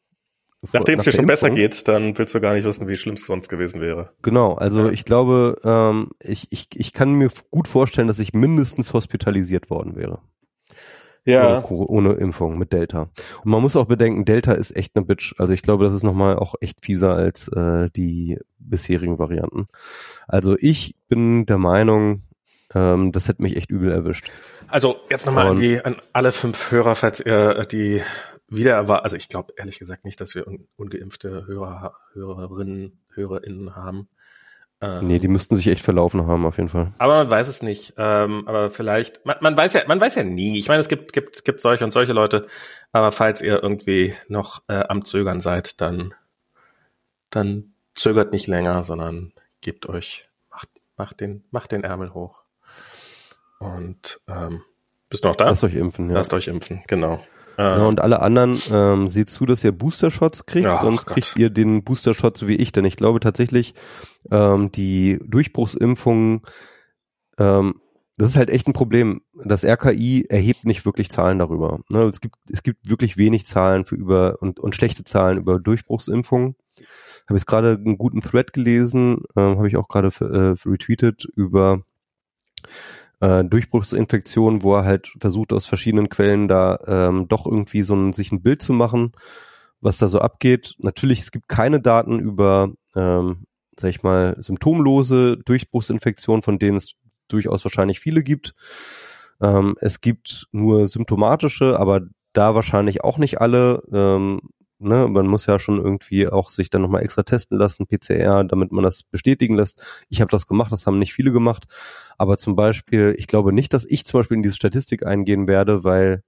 Nachdem es dir schon Impfung, besser geht, dann willst du gar nicht wissen, wie schlimm es sonst gewesen wäre. Genau, also ja. ich glaube, ähm, ich, ich, ich kann mir gut vorstellen, dass ich mindestens hospitalisiert worden wäre. Ja. Ohne, ohne, Impfung mit Delta. Und man muss auch bedenken, Delta ist echt eine Bitch. Also ich glaube, das ist nochmal auch echt fieser als äh, die bisherigen Varianten. Also ich bin der Meinung, ähm, das hätte mich echt übel erwischt. Also jetzt nochmal an die, an alle fünf Hörer, falls ihr die wieder erwartet, also ich glaube ehrlich gesagt nicht, dass wir un ungeimpfte Hörer, Hörerinnen, HörerInnen haben. Ähm, nee, die müssten sich echt verlaufen haben, auf jeden Fall. Aber man weiß es nicht. Ähm, aber vielleicht, man, man weiß ja, man weiß ja nie. Ich meine, es gibt, gibt, gibt solche und solche Leute. Aber falls ihr irgendwie noch äh, am Zögern seid, dann, dann zögert nicht länger, sondern gebt euch, macht, macht den, macht den Ärmel hoch. Und ähm, bist du noch da? Lasst euch impfen, ja. Lasst euch impfen, genau. Ja, und alle anderen ähm, seht zu, dass ihr Booster-Shots kriegt, oh, sonst Gott. kriegt ihr den Booster-Shot so wie ich, denn ich glaube tatsächlich, ähm, die Durchbruchsimpfungen, ähm, das ist halt echt ein Problem. Das RKI erhebt nicht wirklich Zahlen darüber. Ne? Es gibt es gibt wirklich wenig Zahlen für über und, und schlechte Zahlen über Durchbruchsimpfungen. Habe jetzt gerade einen guten Thread gelesen, ähm, habe ich auch gerade äh, retweetet über äh, Durchbruchsinfektion, wo er halt versucht aus verschiedenen Quellen da ähm, doch irgendwie so ein, sich ein Bild zu machen, was da so abgeht. Natürlich, es gibt keine Daten über, ähm, sag ich mal, symptomlose Durchbruchsinfektionen, von denen es durchaus wahrscheinlich viele gibt. Ähm, es gibt nur symptomatische, aber da wahrscheinlich auch nicht alle. Ähm, ne, man muss ja schon irgendwie auch sich dann nochmal extra testen lassen, PCR, damit man das bestätigen lässt. Ich habe das gemacht, das haben nicht viele gemacht. Aber zum Beispiel, ich glaube nicht, dass ich zum Beispiel in diese Statistik eingehen werde, weil,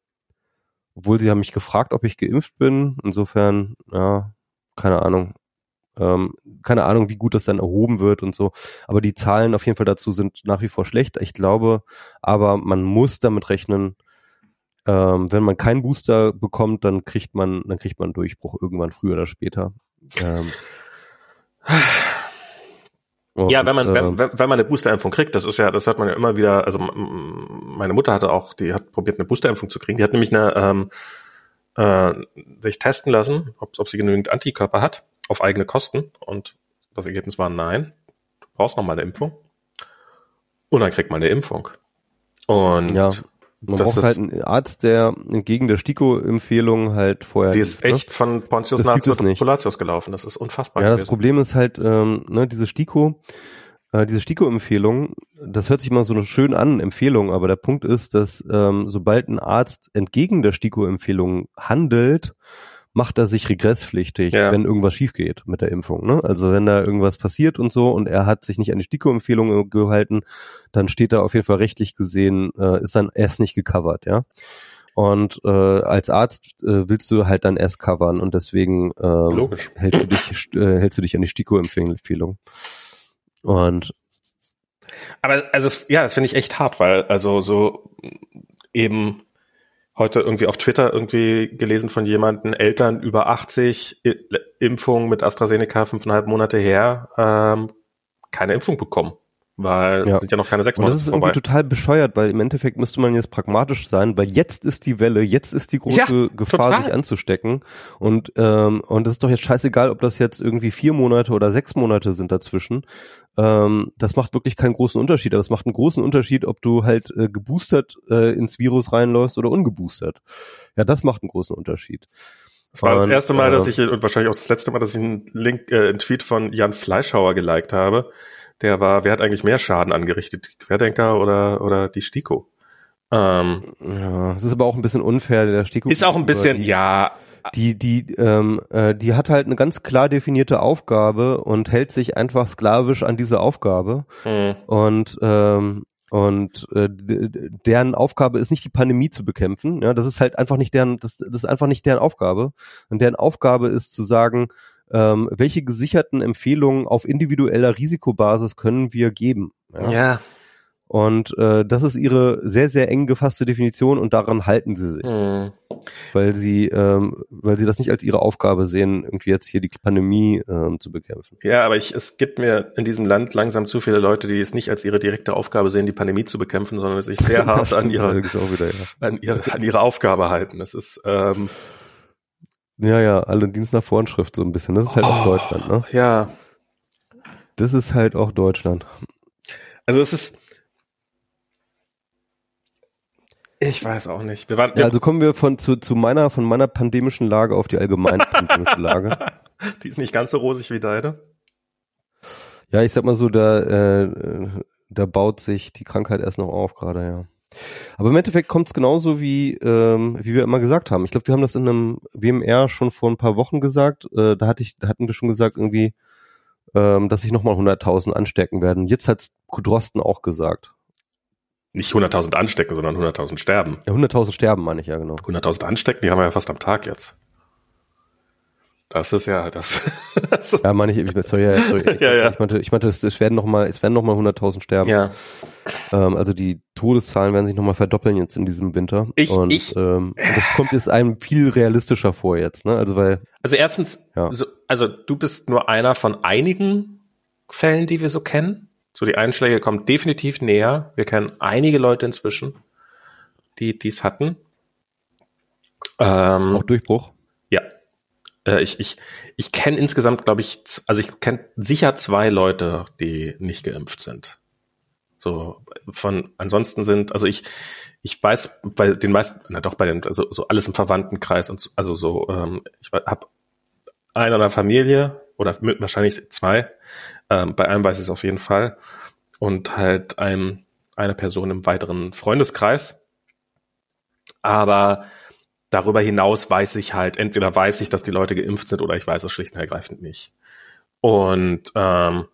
obwohl sie haben mich gefragt, ob ich geimpft bin, insofern, ja, keine Ahnung. Ähm, keine Ahnung, wie gut das dann erhoben wird und so. Aber die Zahlen auf jeden Fall dazu sind nach wie vor schlecht. Ich glaube, aber man muss damit rechnen, ähm, wenn man keinen Booster bekommt, dann kriegt man, dann kriegt man einen Durchbruch irgendwann früher oder später. Ähm. Und, ja, wenn man, äh, wenn, wenn man eine Boosterimpfung kriegt, das ist ja, das hört man ja immer wieder, also meine Mutter hatte auch, die hat probiert, eine Boosterimpfung zu kriegen. Die hat nämlich eine, ähm, äh, sich testen lassen, ob, ob sie genügend Antikörper hat, auf eigene Kosten. Und das Ergebnis war nein, du brauchst noch mal eine Impfung. Und dann kriegt man eine Impfung. Und ja. Man das braucht halt einen Arzt, der entgegen der STIKO-Empfehlung halt vorher. Sie ist ne? echt von Pontius Pilatius gelaufen. Das ist unfassbar. Ja, gewesen. das Problem ist halt, ähm, ne, diese STIKO, äh, diese STIKO-Empfehlung, das hört sich mal so schön an, Empfehlung, aber der Punkt ist, dass ähm, sobald ein Arzt entgegen der STIKO-Empfehlung handelt, macht er sich regresspflichtig, ja. wenn irgendwas schief geht mit der Impfung. Ne? Also wenn da irgendwas passiert und so und er hat sich nicht an die STIKO-Empfehlung gehalten, dann steht da auf jeden Fall rechtlich gesehen, äh, ist dann erst nicht gecovert, ja. Und äh, als Arzt äh, willst du halt dann erst covern und deswegen äh, hältst du dich äh, hältst du dich an die STIKO-Empfehlung. Und aber also ja, das finde ich echt hart, weil also so eben heute irgendwie auf Twitter irgendwie gelesen von jemanden, Eltern über 80, Impfung mit AstraZeneca fünfeinhalb Monate her, ähm, keine Impfung bekommen. Weil ja. sind ja noch keine sechs Monate vorbei. Das ist vorbei. irgendwie total bescheuert, weil im Endeffekt müsste man jetzt pragmatisch sein, weil jetzt ist die Welle, jetzt ist die große ja, Gefahr, total. sich anzustecken. Und ähm, und es ist doch jetzt scheißegal, ob das jetzt irgendwie vier Monate oder sechs Monate sind dazwischen. Ähm, das macht wirklich keinen großen Unterschied, aber es macht einen großen Unterschied, ob du halt äh, geboostert äh, ins Virus reinläufst oder ungeboostert. Ja, das macht einen großen Unterschied. Das war und, das erste Mal, äh, dass ich, und wahrscheinlich auch das letzte Mal, dass ich einen Link, äh, einen Tweet von Jan Fleischhauer geliked habe der war, wer hat eigentlich mehr Schaden angerichtet, die Querdenker oder, oder die Stiko? Ähm, ja, das ist aber auch ein bisschen unfair, der Stiko. Ist auch ein bisschen, die, ja. Die, die, ähm, äh, die hat halt eine ganz klar definierte Aufgabe und hält sich einfach sklavisch an diese Aufgabe. Mhm. Und ähm, und äh, deren Aufgabe ist nicht die Pandemie zu bekämpfen. Ja, das ist halt einfach nicht deren, das, das ist einfach nicht deren Aufgabe. Und deren Aufgabe ist zu sagen, ähm, welche gesicherten Empfehlungen auf individueller Risikobasis können wir geben? Ja. ja. Und äh, das ist ihre sehr, sehr eng gefasste Definition und daran halten sie sich. Mhm. Weil sie, ähm, weil sie das nicht als ihre Aufgabe sehen, irgendwie jetzt hier die Pandemie ähm, zu bekämpfen. Ja, aber ich, es gibt mir in diesem Land langsam zu viele Leute, die es nicht als ihre direkte Aufgabe sehen, die Pandemie zu bekämpfen, sondern sich sehr hart an ihre, wieder, ja. an ihre, an ihre Aufgabe halten. Das ist ähm, ja, ja, alle Dienst nach Vorschrift so ein bisschen. Das ist halt oh, auch Deutschland, ne? Ja. Das ist halt auch Deutschland. Also es ist. Ich weiß auch nicht. Wir waren, ja, also kommen wir von zu, zu meiner von meiner pandemischen Lage auf die allgemeine pandemische Lage. Die ist nicht ganz so rosig wie deine. Ja, ich sag mal so, da, äh, da baut sich die Krankheit erst noch auf gerade, ja. Aber im Endeffekt kommt es genauso wie, ähm, wie wir immer gesagt haben. Ich glaube, wir haben das in einem WMR schon vor ein paar Wochen gesagt. Äh, da hatte ich, da hatten wir schon gesagt irgendwie, ähm, dass sich nochmal 100.000 anstecken werden. Jetzt hat Kudrosten auch gesagt. Nicht 100.000 anstecken, sondern 100.000 sterben. Ja, 100.000 sterben, meine ich ja genau. 100.000 anstecken, die haben wir ja fast am Tag jetzt. Das ist ja das. ja, meine ich, ich, sorry, ja, sorry, ich, ja, ja. ich meinte, ich meinte, es, es werden noch mal, es werden noch mal 100.000 sterben. Ja. Ähm, also die Todeszahlen werden sich noch mal verdoppeln jetzt in diesem Winter. Ich, und ich, ähm, das kommt jetzt einem viel realistischer vor jetzt, ne? Also weil. Also erstens, ja. so, also du bist nur einer von einigen Fällen, die wir so kennen. So die Einschläge kommen definitiv näher. Wir kennen einige Leute inzwischen, die dies hatten. Ähm, Auch Durchbruch. Ja, äh, ich, ich, ich kenne insgesamt, glaube ich, also ich kenne sicher zwei Leute, die nicht geimpft sind. So von ansonsten sind, also ich, ich weiß bei den meisten, na doch bei den, also so alles im Verwandtenkreis und also so, ähm, ich habe einer der Familie oder wahrscheinlich zwei, ähm, bei einem weiß ich es auf jeden Fall und halt ein, eine Person im weiteren Freundeskreis. Aber darüber hinaus weiß ich halt, entweder weiß ich, dass die Leute geimpft sind oder ich weiß es schlicht und ergreifend nicht. Und, ähm,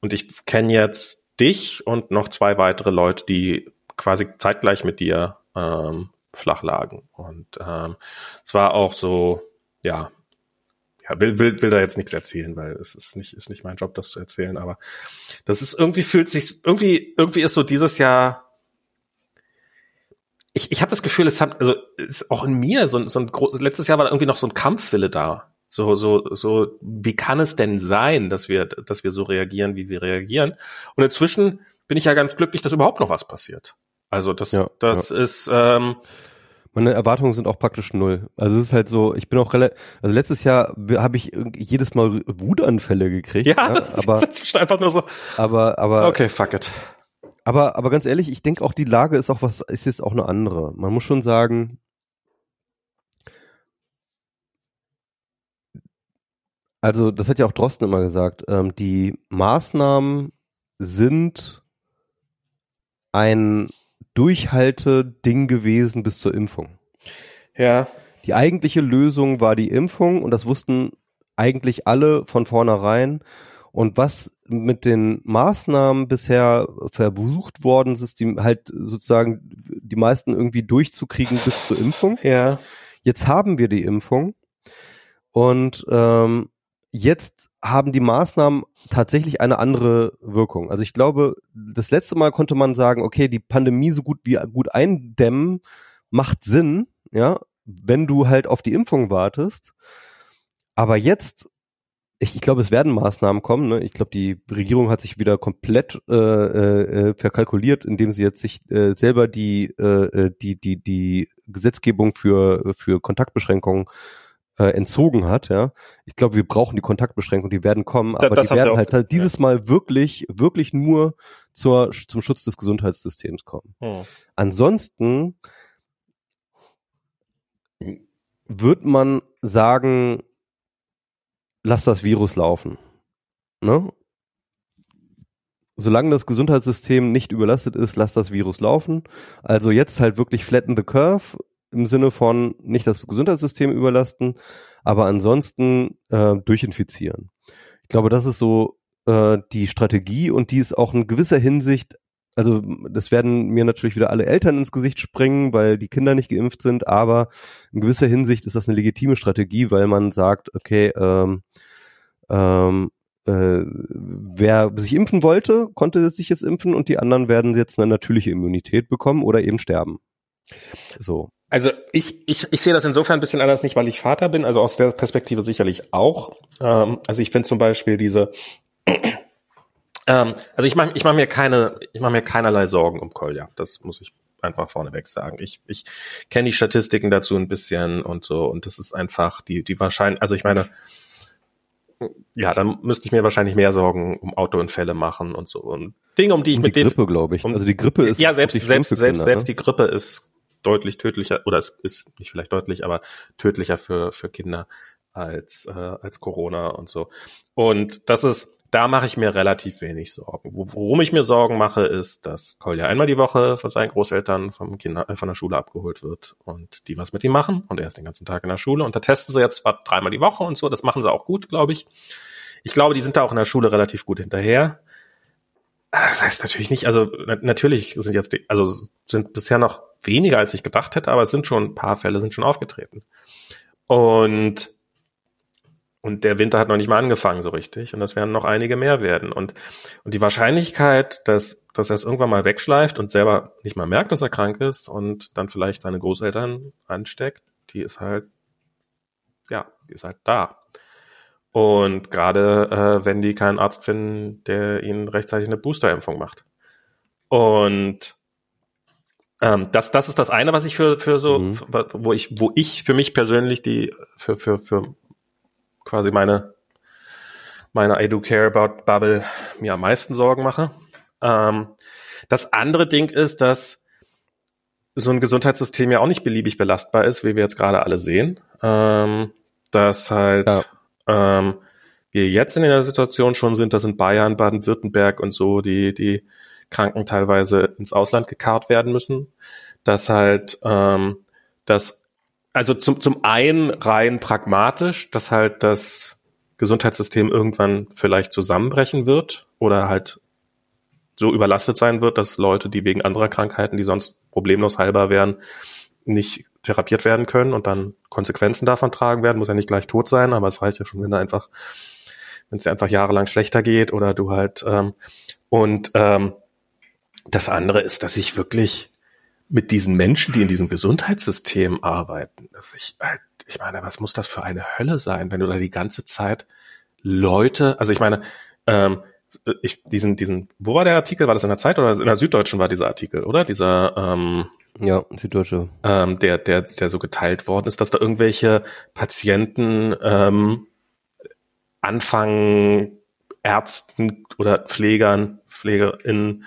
und ich kenne jetzt dich und noch zwei weitere Leute, die quasi zeitgleich mit dir ähm, flach lagen. Und ähm, es war auch so, ja, ja, will, will, will da jetzt nichts erzählen, weil es ist nicht, ist nicht mein Job, das zu erzählen, aber das ist irgendwie fühlt sich, irgendwie, irgendwie ist so dieses Jahr ich, ich habe das Gefühl, es hat, also ist auch in mir so, so ein großes, letztes Jahr war da irgendwie noch so ein Kampfwille da. So, so, so, wie kann es denn sein, dass wir, dass wir so reagieren, wie wir reagieren? Und inzwischen bin ich ja ganz glücklich, dass überhaupt noch was passiert. Also das, ja, das ja. ist, ähm, meine Erwartungen sind auch praktisch null. Also es ist halt so, ich bin auch relativ, also letztes Jahr habe ich jedes Mal Wutanfälle gekriegt. Ja, ja aber das ist einfach nur so. Aber, aber. Okay, fuck it. Aber, aber ganz ehrlich, ich denke auch die Lage ist auch was, ist jetzt auch eine andere. Man muss schon sagen, also das hat ja auch Drosten immer gesagt, ähm, die Maßnahmen sind ein Durchhalte-Ding gewesen bis zur Impfung. Ja. Die eigentliche Lösung war die Impfung und das wussten eigentlich alle von vornherein. Und was mit den Maßnahmen bisher versucht worden ist, die halt sozusagen die meisten irgendwie durchzukriegen bis zur Impfung. Ja. Jetzt haben wir die Impfung und ähm, jetzt haben die Maßnahmen tatsächlich eine andere Wirkung. Also ich glaube, das letzte Mal konnte man sagen, okay, die Pandemie so gut wie gut eindämmen macht Sinn, ja, wenn du halt auf die Impfung wartest. Aber jetzt, ich, ich glaube, es werden Maßnahmen kommen. Ne? Ich glaube, die Regierung hat sich wieder komplett äh, äh, verkalkuliert, indem sie jetzt sich äh, selber die, äh, die, die, die Gesetzgebung für, für Kontaktbeschränkungen äh, entzogen hat, ja. Ich glaube, wir brauchen die Kontaktbeschränkungen, die werden kommen, aber die werden halt, halt dieses Mal wirklich, wirklich nur zur, zum Schutz des Gesundheitssystems kommen. Hm. Ansonsten wird man sagen, lass das Virus laufen. Ne? Solange das Gesundheitssystem nicht überlastet ist, lass das Virus laufen. Also jetzt halt wirklich flatten the curve, im Sinne von nicht das Gesundheitssystem überlasten, aber ansonsten äh, durchinfizieren. Ich glaube, das ist so äh, die Strategie und die ist auch in gewisser Hinsicht, also das werden mir natürlich wieder alle Eltern ins Gesicht springen, weil die Kinder nicht geimpft sind, aber in gewisser Hinsicht ist das eine legitime Strategie, weil man sagt, okay, ähm, ähm, äh, wer sich impfen wollte, konnte sich jetzt impfen und die anderen werden jetzt eine natürliche Immunität bekommen oder eben sterben. So. Also ich, ich, ich sehe das insofern ein bisschen anders, nicht weil ich Vater bin, also aus der Perspektive sicherlich auch. Ähm, also ich finde zum Beispiel diese, ähm, also ich mache ich mach mir keine, ich mache mir keinerlei Sorgen um Kolja. Das muss ich einfach vorneweg sagen. Ich, ich kenne die Statistiken dazu ein bisschen und so und das ist einfach die, die wahrscheinlich, also ich meine, ja, dann müsste ich mir wahrscheinlich mehr Sorgen um Autounfälle machen und so und Dinge, um die ich um mit die Grippe, glaube ich. Um, also die Grippe ist ja selbst selbst selbst, selbst ne? die Grippe ist deutlich tödlicher, oder es ist nicht vielleicht deutlich, aber tödlicher für, für Kinder als, äh, als Corona und so. Und das ist, da mache ich mir relativ wenig Sorgen. Worum ich mir Sorgen mache, ist, dass Kolja einmal die Woche von seinen Großeltern vom Kinder, äh, von der Schule abgeholt wird und die was mit ihm machen und er ist den ganzen Tag in der Schule und da testen sie jetzt zwar dreimal die Woche und so, das machen sie auch gut, glaube ich. Ich glaube, die sind da auch in der Schule relativ gut hinterher. Das heißt natürlich nicht, also natürlich sind jetzt, die, also sind bisher noch weniger, als ich gedacht hätte, aber es sind schon ein paar Fälle sind schon aufgetreten. Und und der Winter hat noch nicht mal angefangen so richtig und das werden noch einige mehr werden und und die Wahrscheinlichkeit, dass dass er es irgendwann mal wegschleift und selber nicht mal merkt, dass er krank ist und dann vielleicht seine Großeltern ansteckt, die ist halt ja, die ist halt da. Und gerade äh, wenn die keinen Arzt finden, der ihnen rechtzeitig eine Boosterimpfung macht. Und ähm, das, das ist das eine, was ich für, für so, mhm. wo ich, wo ich für mich persönlich die, für, für, für quasi meine, meine I do care about Bubble mir am meisten Sorgen mache. Ähm, das andere Ding ist, dass so ein Gesundheitssystem ja auch nicht beliebig belastbar ist, wie wir jetzt gerade alle sehen. Ähm, dass halt ja ähm, wir jetzt in der Situation schon sind, dass in Bayern, Baden-Württemberg und so die, die Kranken teilweise ins Ausland gekarrt werden müssen. Dass halt ähm, das, also zum, zum einen rein pragmatisch, dass halt das Gesundheitssystem irgendwann vielleicht zusammenbrechen wird oder halt so überlastet sein wird, dass Leute, die wegen anderer Krankheiten, die sonst problemlos heilbar wären, nicht therapiert werden können und dann Konsequenzen davon tragen werden. Muss ja nicht gleich tot sein, aber es reicht ja schon, wenn da einfach, wenn es dir einfach jahrelang schlechter geht oder du halt ähm, und ähm, das andere ist, dass ich wirklich mit diesen Menschen, die in diesem Gesundheitssystem arbeiten, dass ich halt, ich meine, was muss das für eine Hölle sein, wenn du da die ganze Zeit Leute, also ich meine, ähm, ich, diesen, diesen, wo war der Artikel? War das in der Zeit oder in der Süddeutschen war dieser Artikel, oder? Dieser, ähm, ja, Süddeutsche. Ähm, der, der, der so geteilt worden ist, dass da irgendwelche Patienten ähm, anfangen, Ärzten oder Pflegern, PflegerInnen,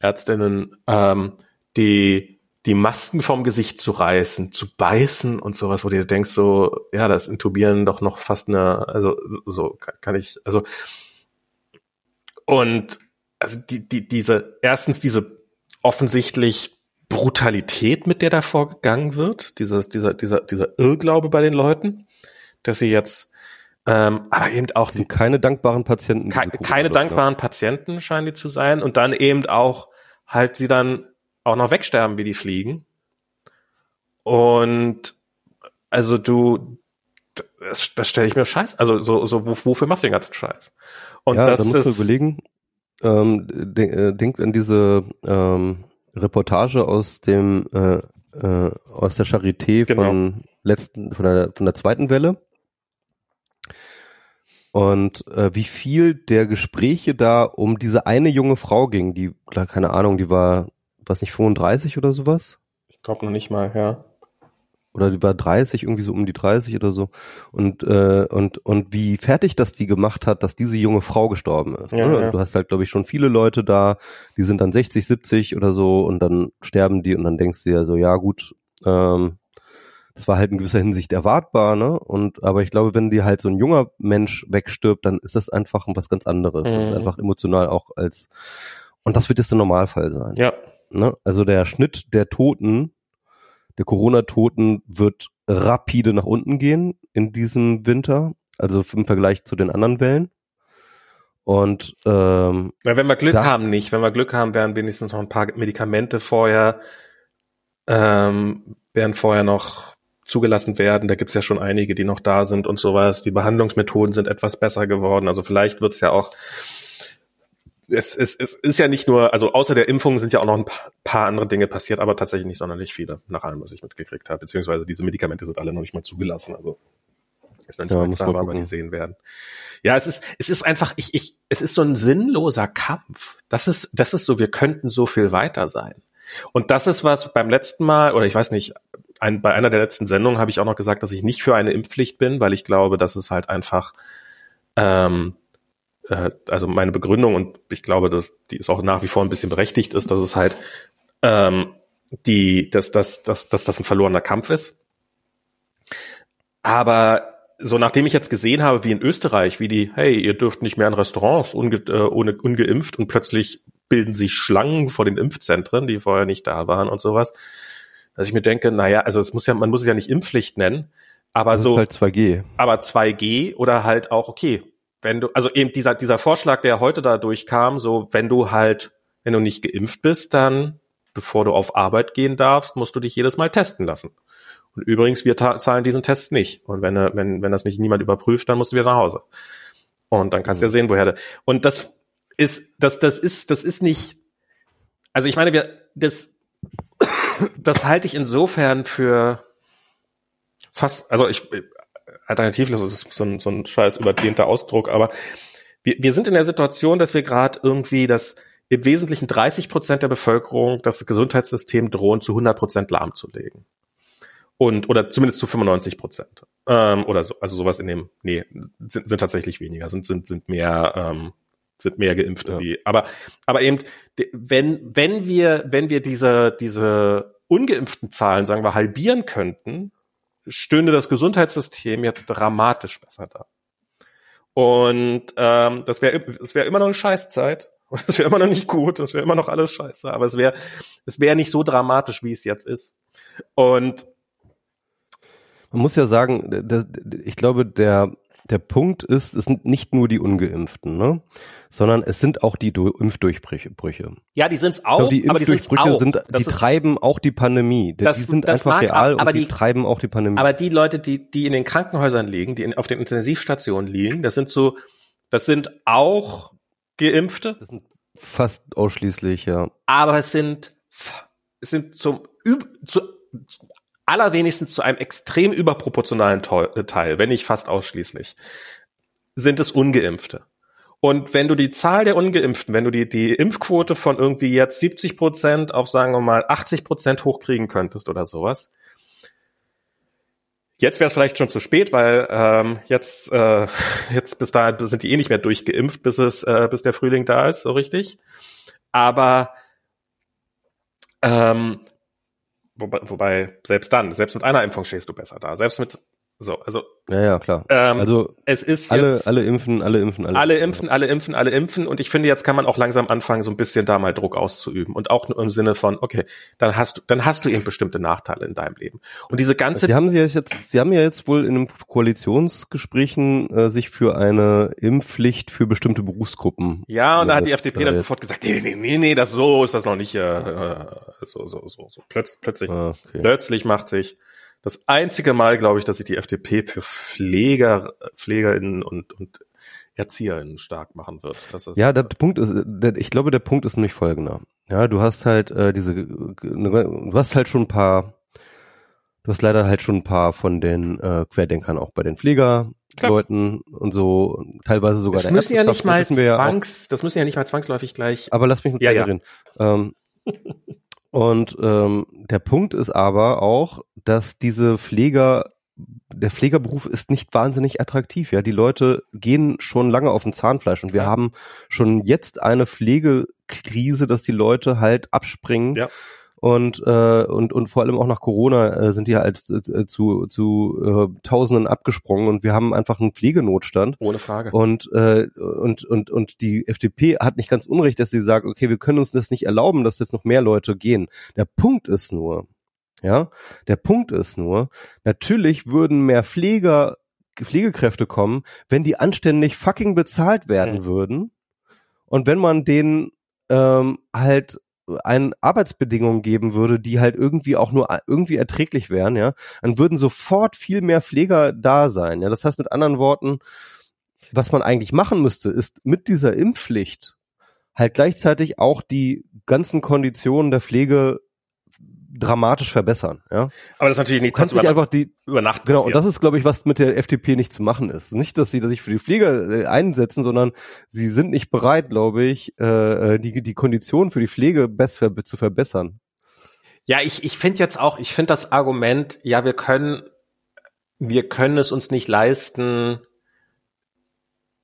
Ärztinnen, ähm, die, die Masken vom Gesicht zu reißen, zu beißen und sowas, wo du denkst so, ja, das Intubieren doch noch fast eine, also so kann ich, also und also die, die, diese, erstens diese offensichtlich Brutalität, mit der da vorgegangen wird, dieses, dieser, dieser, dieser Irrglaube bei den Leuten, dass sie jetzt ähm, aber eben auch die, keine dankbaren Patienten. Ke keine dankbaren ja. Patienten scheinen die zu sein und dann eben auch halt sie dann auch noch wegsterben, wie die fliegen. Und also du, das, das stelle ich mir scheiß. Also so, so wofür machst du den ganzen Scheiß? Und ja, das da musst ist, du überlegen. Ähm, denk, äh, denkt an diese ähm, Reportage aus dem äh, äh, aus der Charité genau. von letzten von der von der zweiten Welle und äh, wie viel der Gespräche da um diese eine junge Frau ging, die keine Ahnung, die war was nicht 35 oder sowas? Ich glaube noch nicht mal, ja oder die war 30, irgendwie so um die 30 oder so. Und, äh, und, und wie fertig das die gemacht hat, dass diese junge Frau gestorben ist. Ja, ne? also Du hast halt, glaube ich, schon viele Leute da, die sind dann 60, 70 oder so und dann sterben die und dann denkst du ja so, ja gut, ähm, das war halt in gewisser Hinsicht erwartbar, ne? Und aber ich glaube, wenn dir halt so ein junger Mensch wegstirbt, dann ist das einfach was ganz anderes. Mhm. Das ist mhm. einfach emotional auch als und das wird jetzt der Normalfall sein. Ja. Ne? Also der Schnitt der Toten der Corona-Toten wird rapide nach unten gehen in diesem Winter, also im Vergleich zu den anderen Wellen. Und ähm, ja, wenn wir Glück haben, nicht. Wenn wir Glück haben, werden wenigstens noch ein paar Medikamente vorher, ähm, werden vorher noch zugelassen werden. Da gibt's ja schon einige, die noch da sind und sowas. Die Behandlungsmethoden sind etwas besser geworden. Also vielleicht wird's ja auch es, es, es ist ja nicht nur, also außer der Impfung sind ja auch noch ein paar, andere Dinge passiert, aber tatsächlich nicht sonderlich viele, nach allem, was ich mitgekriegt habe. Beziehungsweise diese Medikamente sind alle noch nicht mal zugelassen. Also ist noch nicht ja, mal klar, wann die sehen werden. Ja, es ist, es ist einfach, ich, ich, es ist so ein sinnloser Kampf. Das ist, das ist so, wir könnten so viel weiter sein. Und das ist was beim letzten Mal, oder ich weiß nicht, ein, bei einer der letzten Sendungen habe ich auch noch gesagt, dass ich nicht für eine Impfpflicht bin, weil ich glaube, dass es halt einfach ähm, äh, also meine Begründung und ich glaube, dass die ist auch nach wie vor ein bisschen berechtigt ist, dass es halt ähm, die, dass, dass, dass, dass das ein verlorener Kampf ist. Aber so nachdem ich jetzt gesehen habe, wie in Österreich, wie die, hey, ihr dürft nicht mehr in Restaurants unge, äh, ohne ungeimpft und plötzlich bilden sich Schlangen vor den Impfzentren, die vorher nicht da waren und sowas, dass ich mir denke, naja, also es muss ja, man muss es ja nicht Impfpflicht nennen, aber das so. halt 2G. Aber 2G oder halt auch, okay, wenn du, also eben dieser, dieser Vorschlag, der heute da durchkam, so, wenn du halt, wenn du nicht geimpft bist, dann, bevor du auf Arbeit gehen darfst, musst du dich jedes Mal testen lassen. Und übrigens, wir zahlen diesen Test nicht. Und wenn, wenn, wenn das nicht niemand überprüft, dann musst du wieder nach Hause. Und dann kannst du ja mhm. sehen, woher. Und das ist, das, das ist, das ist nicht, also ich meine, wir, das, das halte ich insofern für fast, also ich, alternativlos ist so ein, so ein scheiß überdehnter Ausdruck, aber wir, wir sind in der Situation, dass wir gerade irgendwie das im Wesentlichen 30 Prozent der Bevölkerung das Gesundheitssystem drohen, zu 100 Prozent lahmzulegen. Und, oder zumindest zu 95 Prozent. Ähm, oder so, also sowas in dem, nee, sind, sind tatsächlich weniger, sind, sind, sind mehr, ähm, sind mehr Geimpfte ja. wie, aber, aber eben, wenn, wenn wir, wenn wir diese, diese ungeimpften Zahlen, sagen wir, halbieren könnten, stünde das Gesundheitssystem jetzt dramatisch besser da. Und ähm, das wäre es wäre immer noch eine Scheißzeit. Das wäre immer noch nicht gut, das wäre immer noch alles scheiße, aber es wäre es wäre nicht so dramatisch, wie es jetzt ist. Und man muss ja sagen, ich glaube, der der Punkt ist, es sind nicht nur die Ungeimpften, ne? sondern es sind auch die Impfdurchbrüche. Ja, die sind's auch. Glaube, die Impfdurchbrüche die sind, die treiben auch die Pandemie. Das, die sind einfach real aber und die, die, treiben auch die Pandemie. Aber die Leute, die, die in den Krankenhäusern liegen, die in, auf den Intensivstationen liegen, das sind so, das sind auch Geimpfte. Das sind fast ausschließlich, ja. Aber es sind sind zum, zu, allerwenigstens zu einem extrem überproportionalen Teil, wenn nicht fast ausschließlich, sind es Ungeimpfte. Und wenn du die Zahl der Ungeimpften, wenn du die, die Impfquote von irgendwie jetzt 70 Prozent auf, sagen wir mal, 80 Prozent hochkriegen könntest oder sowas, Jetzt wäre es vielleicht schon zu spät, weil ähm, jetzt, äh, jetzt bis dahin sind die eh nicht mehr durchgeimpft, bis es, äh, bis der Frühling da ist, so richtig. Aber ähm, wobei, wobei selbst dann, selbst mit einer Impfung stehst du besser da. Selbst mit so, also ja, ja, klar. Ähm, also es ist alle, jetzt, alle impfen, alle impfen, alle, alle impfen, alle impfen, alle impfen. Und ich finde, jetzt kann man auch langsam anfangen, so ein bisschen da mal Druck auszuüben und auch nur im Sinne von, okay, dann hast du, dann hast du eben bestimmte Nachteile in deinem Leben. Und diese ganze, Sie haben Sie jetzt, Sie haben ja jetzt wohl in einem Koalitionsgesprächen äh, sich für eine Impfpflicht für bestimmte Berufsgruppen. Ja, und da hat die FDP dann sofort gesagt, nee, nee, nee, nee, das so ist das noch nicht, äh, so, so, so, so. Plötz, plötzlich, ah, okay. plötzlich macht sich das einzige Mal, glaube ich, dass sich die FDP für Pfleger, PflegerInnen und, und ErzieherInnen stark machen wird. ja, der Punkt ist, der, ich glaube, der Punkt ist nämlich folgender. Ja, du hast halt äh, diese, du hast halt schon ein paar, du hast leider halt schon ein paar von den äh, Querdenkern auch bei den Pflegerleuten und so, teilweise sogar das der müssen ja nicht mal zwangs, ja das müssen ja nicht mal zwangsläufig gleich. Aber lass mich noch ja, ja. reden. Ähm, und ähm, der Punkt ist aber auch, dass diese Pfleger, der Pflegerberuf ist nicht wahnsinnig attraktiv. Ja, die Leute gehen schon lange auf dem Zahnfleisch und wir ja. haben schon jetzt eine Pflegekrise, dass die Leute halt abspringen. Ja und äh, und und vor allem auch nach Corona äh, sind die halt äh, zu zu äh, Tausenden abgesprungen und wir haben einfach einen Pflegenotstand. Ohne Frage. Und äh, und und und die FDP hat nicht ganz unrecht, dass sie sagt, okay, wir können uns das nicht erlauben, dass jetzt noch mehr Leute gehen. Der Punkt ist nur, ja, der Punkt ist nur, natürlich würden mehr Pfleger Pflegekräfte kommen, wenn die anständig fucking bezahlt werden mhm. würden und wenn man denen ähm, halt ein Arbeitsbedingungen geben würde, die halt irgendwie auch nur irgendwie erträglich wären, ja, dann würden sofort viel mehr Pfleger da sein. Ja, das heißt mit anderen Worten, was man eigentlich machen müsste, ist mit dieser Impfpflicht halt gleichzeitig auch die ganzen Konditionen der Pflege dramatisch verbessern. Ja? Aber das ist natürlich nicht kannst nicht einfach die über Nacht genau. Und das ist, glaube ich, was mit der FDP nicht zu machen ist. Nicht, dass sie sich für die Pflege äh, einsetzen, sondern sie sind nicht bereit, glaube ich, äh, äh die die Konditionen für die Pflege besser zu verbessern. Ja, ich ich finde jetzt auch, ich finde das Argument, ja, wir können wir können es uns nicht leisten,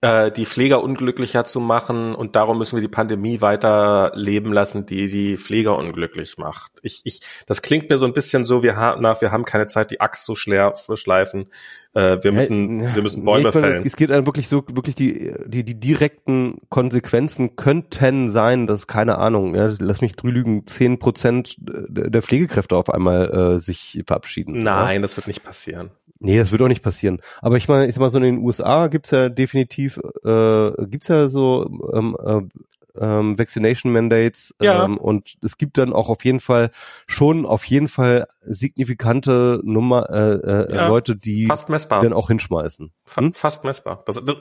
äh, die Pfleger unglücklicher zu machen und darum müssen wir die Pandemie weiter leben lassen, die die Pfleger unglücklich macht. Ich, ich, das klingt mir so ein bisschen so, wir haben nach, wir haben keine Zeit, die Axt zu schleifen. Äh, wir müssen, ja, wir müssen Bäume nee, fällen. Es, es geht dann wirklich so, wirklich die, die, die direkten Konsequenzen könnten sein, dass keine Ahnung, ja, lass mich drüben zehn Prozent der Pflegekräfte auf einmal äh, sich verabschieden. Nein, ja? das wird nicht passieren. Nee, das wird auch nicht passieren. Aber ich meine, ich sag mal so in den USA gibt's ja definitiv, äh, gibt's ja so ähm, äh, ähm, Vaccination Mandates ja. ähm, und es gibt dann auch auf jeden Fall schon auf jeden Fall signifikante Nummer äh, äh, ja, Leute, die fast messbar. dann auch hinschmeißen. Hm? Fast messbar. Das, das,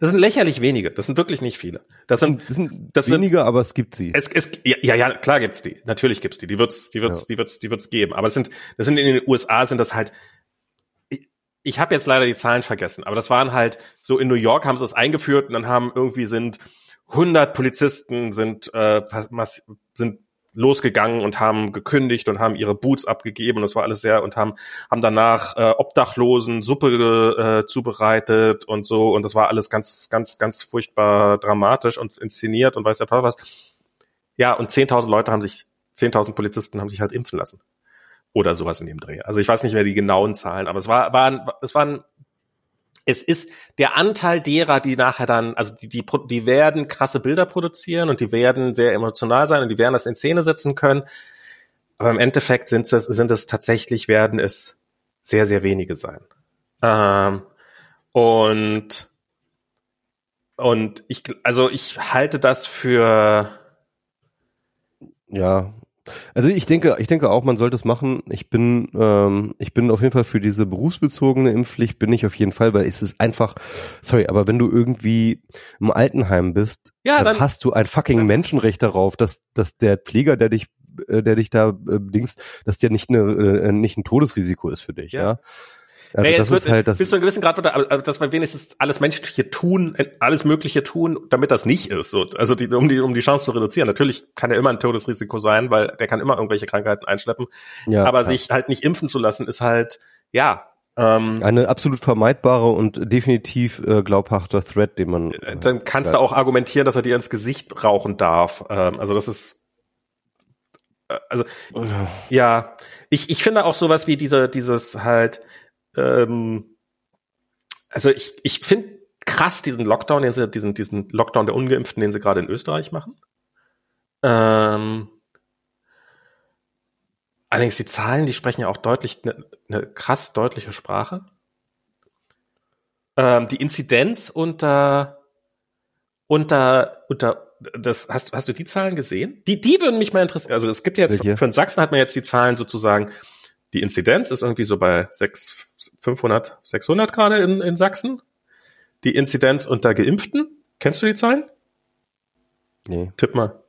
das, sind lächerlich wenige. Das sind wirklich nicht viele. Das sind, das sind das wenige, sind, aber es gibt sie. Es, es, ja, ja, klar gibt's die. Natürlich gibt's die. Die wird's, die wird's, ja. die wird's, die wird's geben. Aber das sind, das sind in den USA sind das halt ich habe jetzt leider die Zahlen vergessen, aber das waren halt so in New York haben sie es eingeführt und dann haben irgendwie sind 100 Polizisten sind äh, sind losgegangen und haben gekündigt und haben ihre Boots abgegeben. Und das war alles sehr und haben haben danach äh, Obdachlosen Suppe äh, zubereitet und so. Und das war alles ganz ganz ganz furchtbar dramatisch und inszeniert und weiß Teufel was. Ja, und 10.000 Leute haben sich 10.000 Polizisten haben sich halt impfen lassen oder sowas in dem Dreh. Also ich weiß nicht mehr die genauen Zahlen, aber es war, waren, es waren, es ist der Anteil derer, die nachher dann, also die, die, die werden krasse Bilder produzieren und die werden sehr emotional sein und die werden das in Szene setzen können. Aber im Endeffekt sind es, sind es tatsächlich, werden es sehr, sehr wenige sein. Ähm, und, und ich, also ich halte das für, ja, also ich denke, ich denke auch, man sollte es machen. Ich bin, ähm, ich bin auf jeden Fall für diese berufsbezogene Impfpflicht, bin ich auf jeden Fall, weil es ist einfach, sorry, aber wenn du irgendwie im Altenheim bist, ja, dann, dann hast du ein fucking Menschenrecht darauf, dass, dass der Pfleger, der dich äh, der dich da äh, dingst, dass der nicht eine äh, nicht ein Todesrisiko ist für dich, ja. ja? Also naja, das wird, ist halt das bis zu einem gewissen Grad wird also dass wir wenigstens alles Menschliche tun, alles Mögliche tun, damit das nicht ist. So, also die, um die um die Chance zu reduzieren. Natürlich kann er immer ein Todesrisiko sein, weil der kann immer irgendwelche Krankheiten einschleppen. Ja, aber ja. sich halt nicht impfen zu lassen, ist halt ja ähm, Eine absolut vermeidbare und definitiv äh, glaubhafter Threat, den man. Äh, dann kannst du auch argumentieren, dass er dir ins Gesicht rauchen darf. Ähm, also das ist äh, also ja, ich, ich finde auch sowas wie diese, dieses halt, ähm, also ich, ich finde krass diesen Lockdown, den sie, diesen, diesen Lockdown der Ungeimpften, den sie gerade in Österreich machen. Ähm, Allerdings die Zahlen, die sprechen ja auch deutlich, eine ne krass deutliche Sprache. Ähm, die Inzidenz unter, unter, unter, das, hast, hast du die Zahlen gesehen? Die, die würden mich mal interessieren. Also es gibt ja jetzt, Welche? für Sachsen hat man jetzt die Zahlen sozusagen, die Inzidenz ist irgendwie so bei 6, 500, 600 gerade in, in Sachsen. Die Inzidenz unter Geimpften, kennst du die Zahlen? Nee. Tipp mal.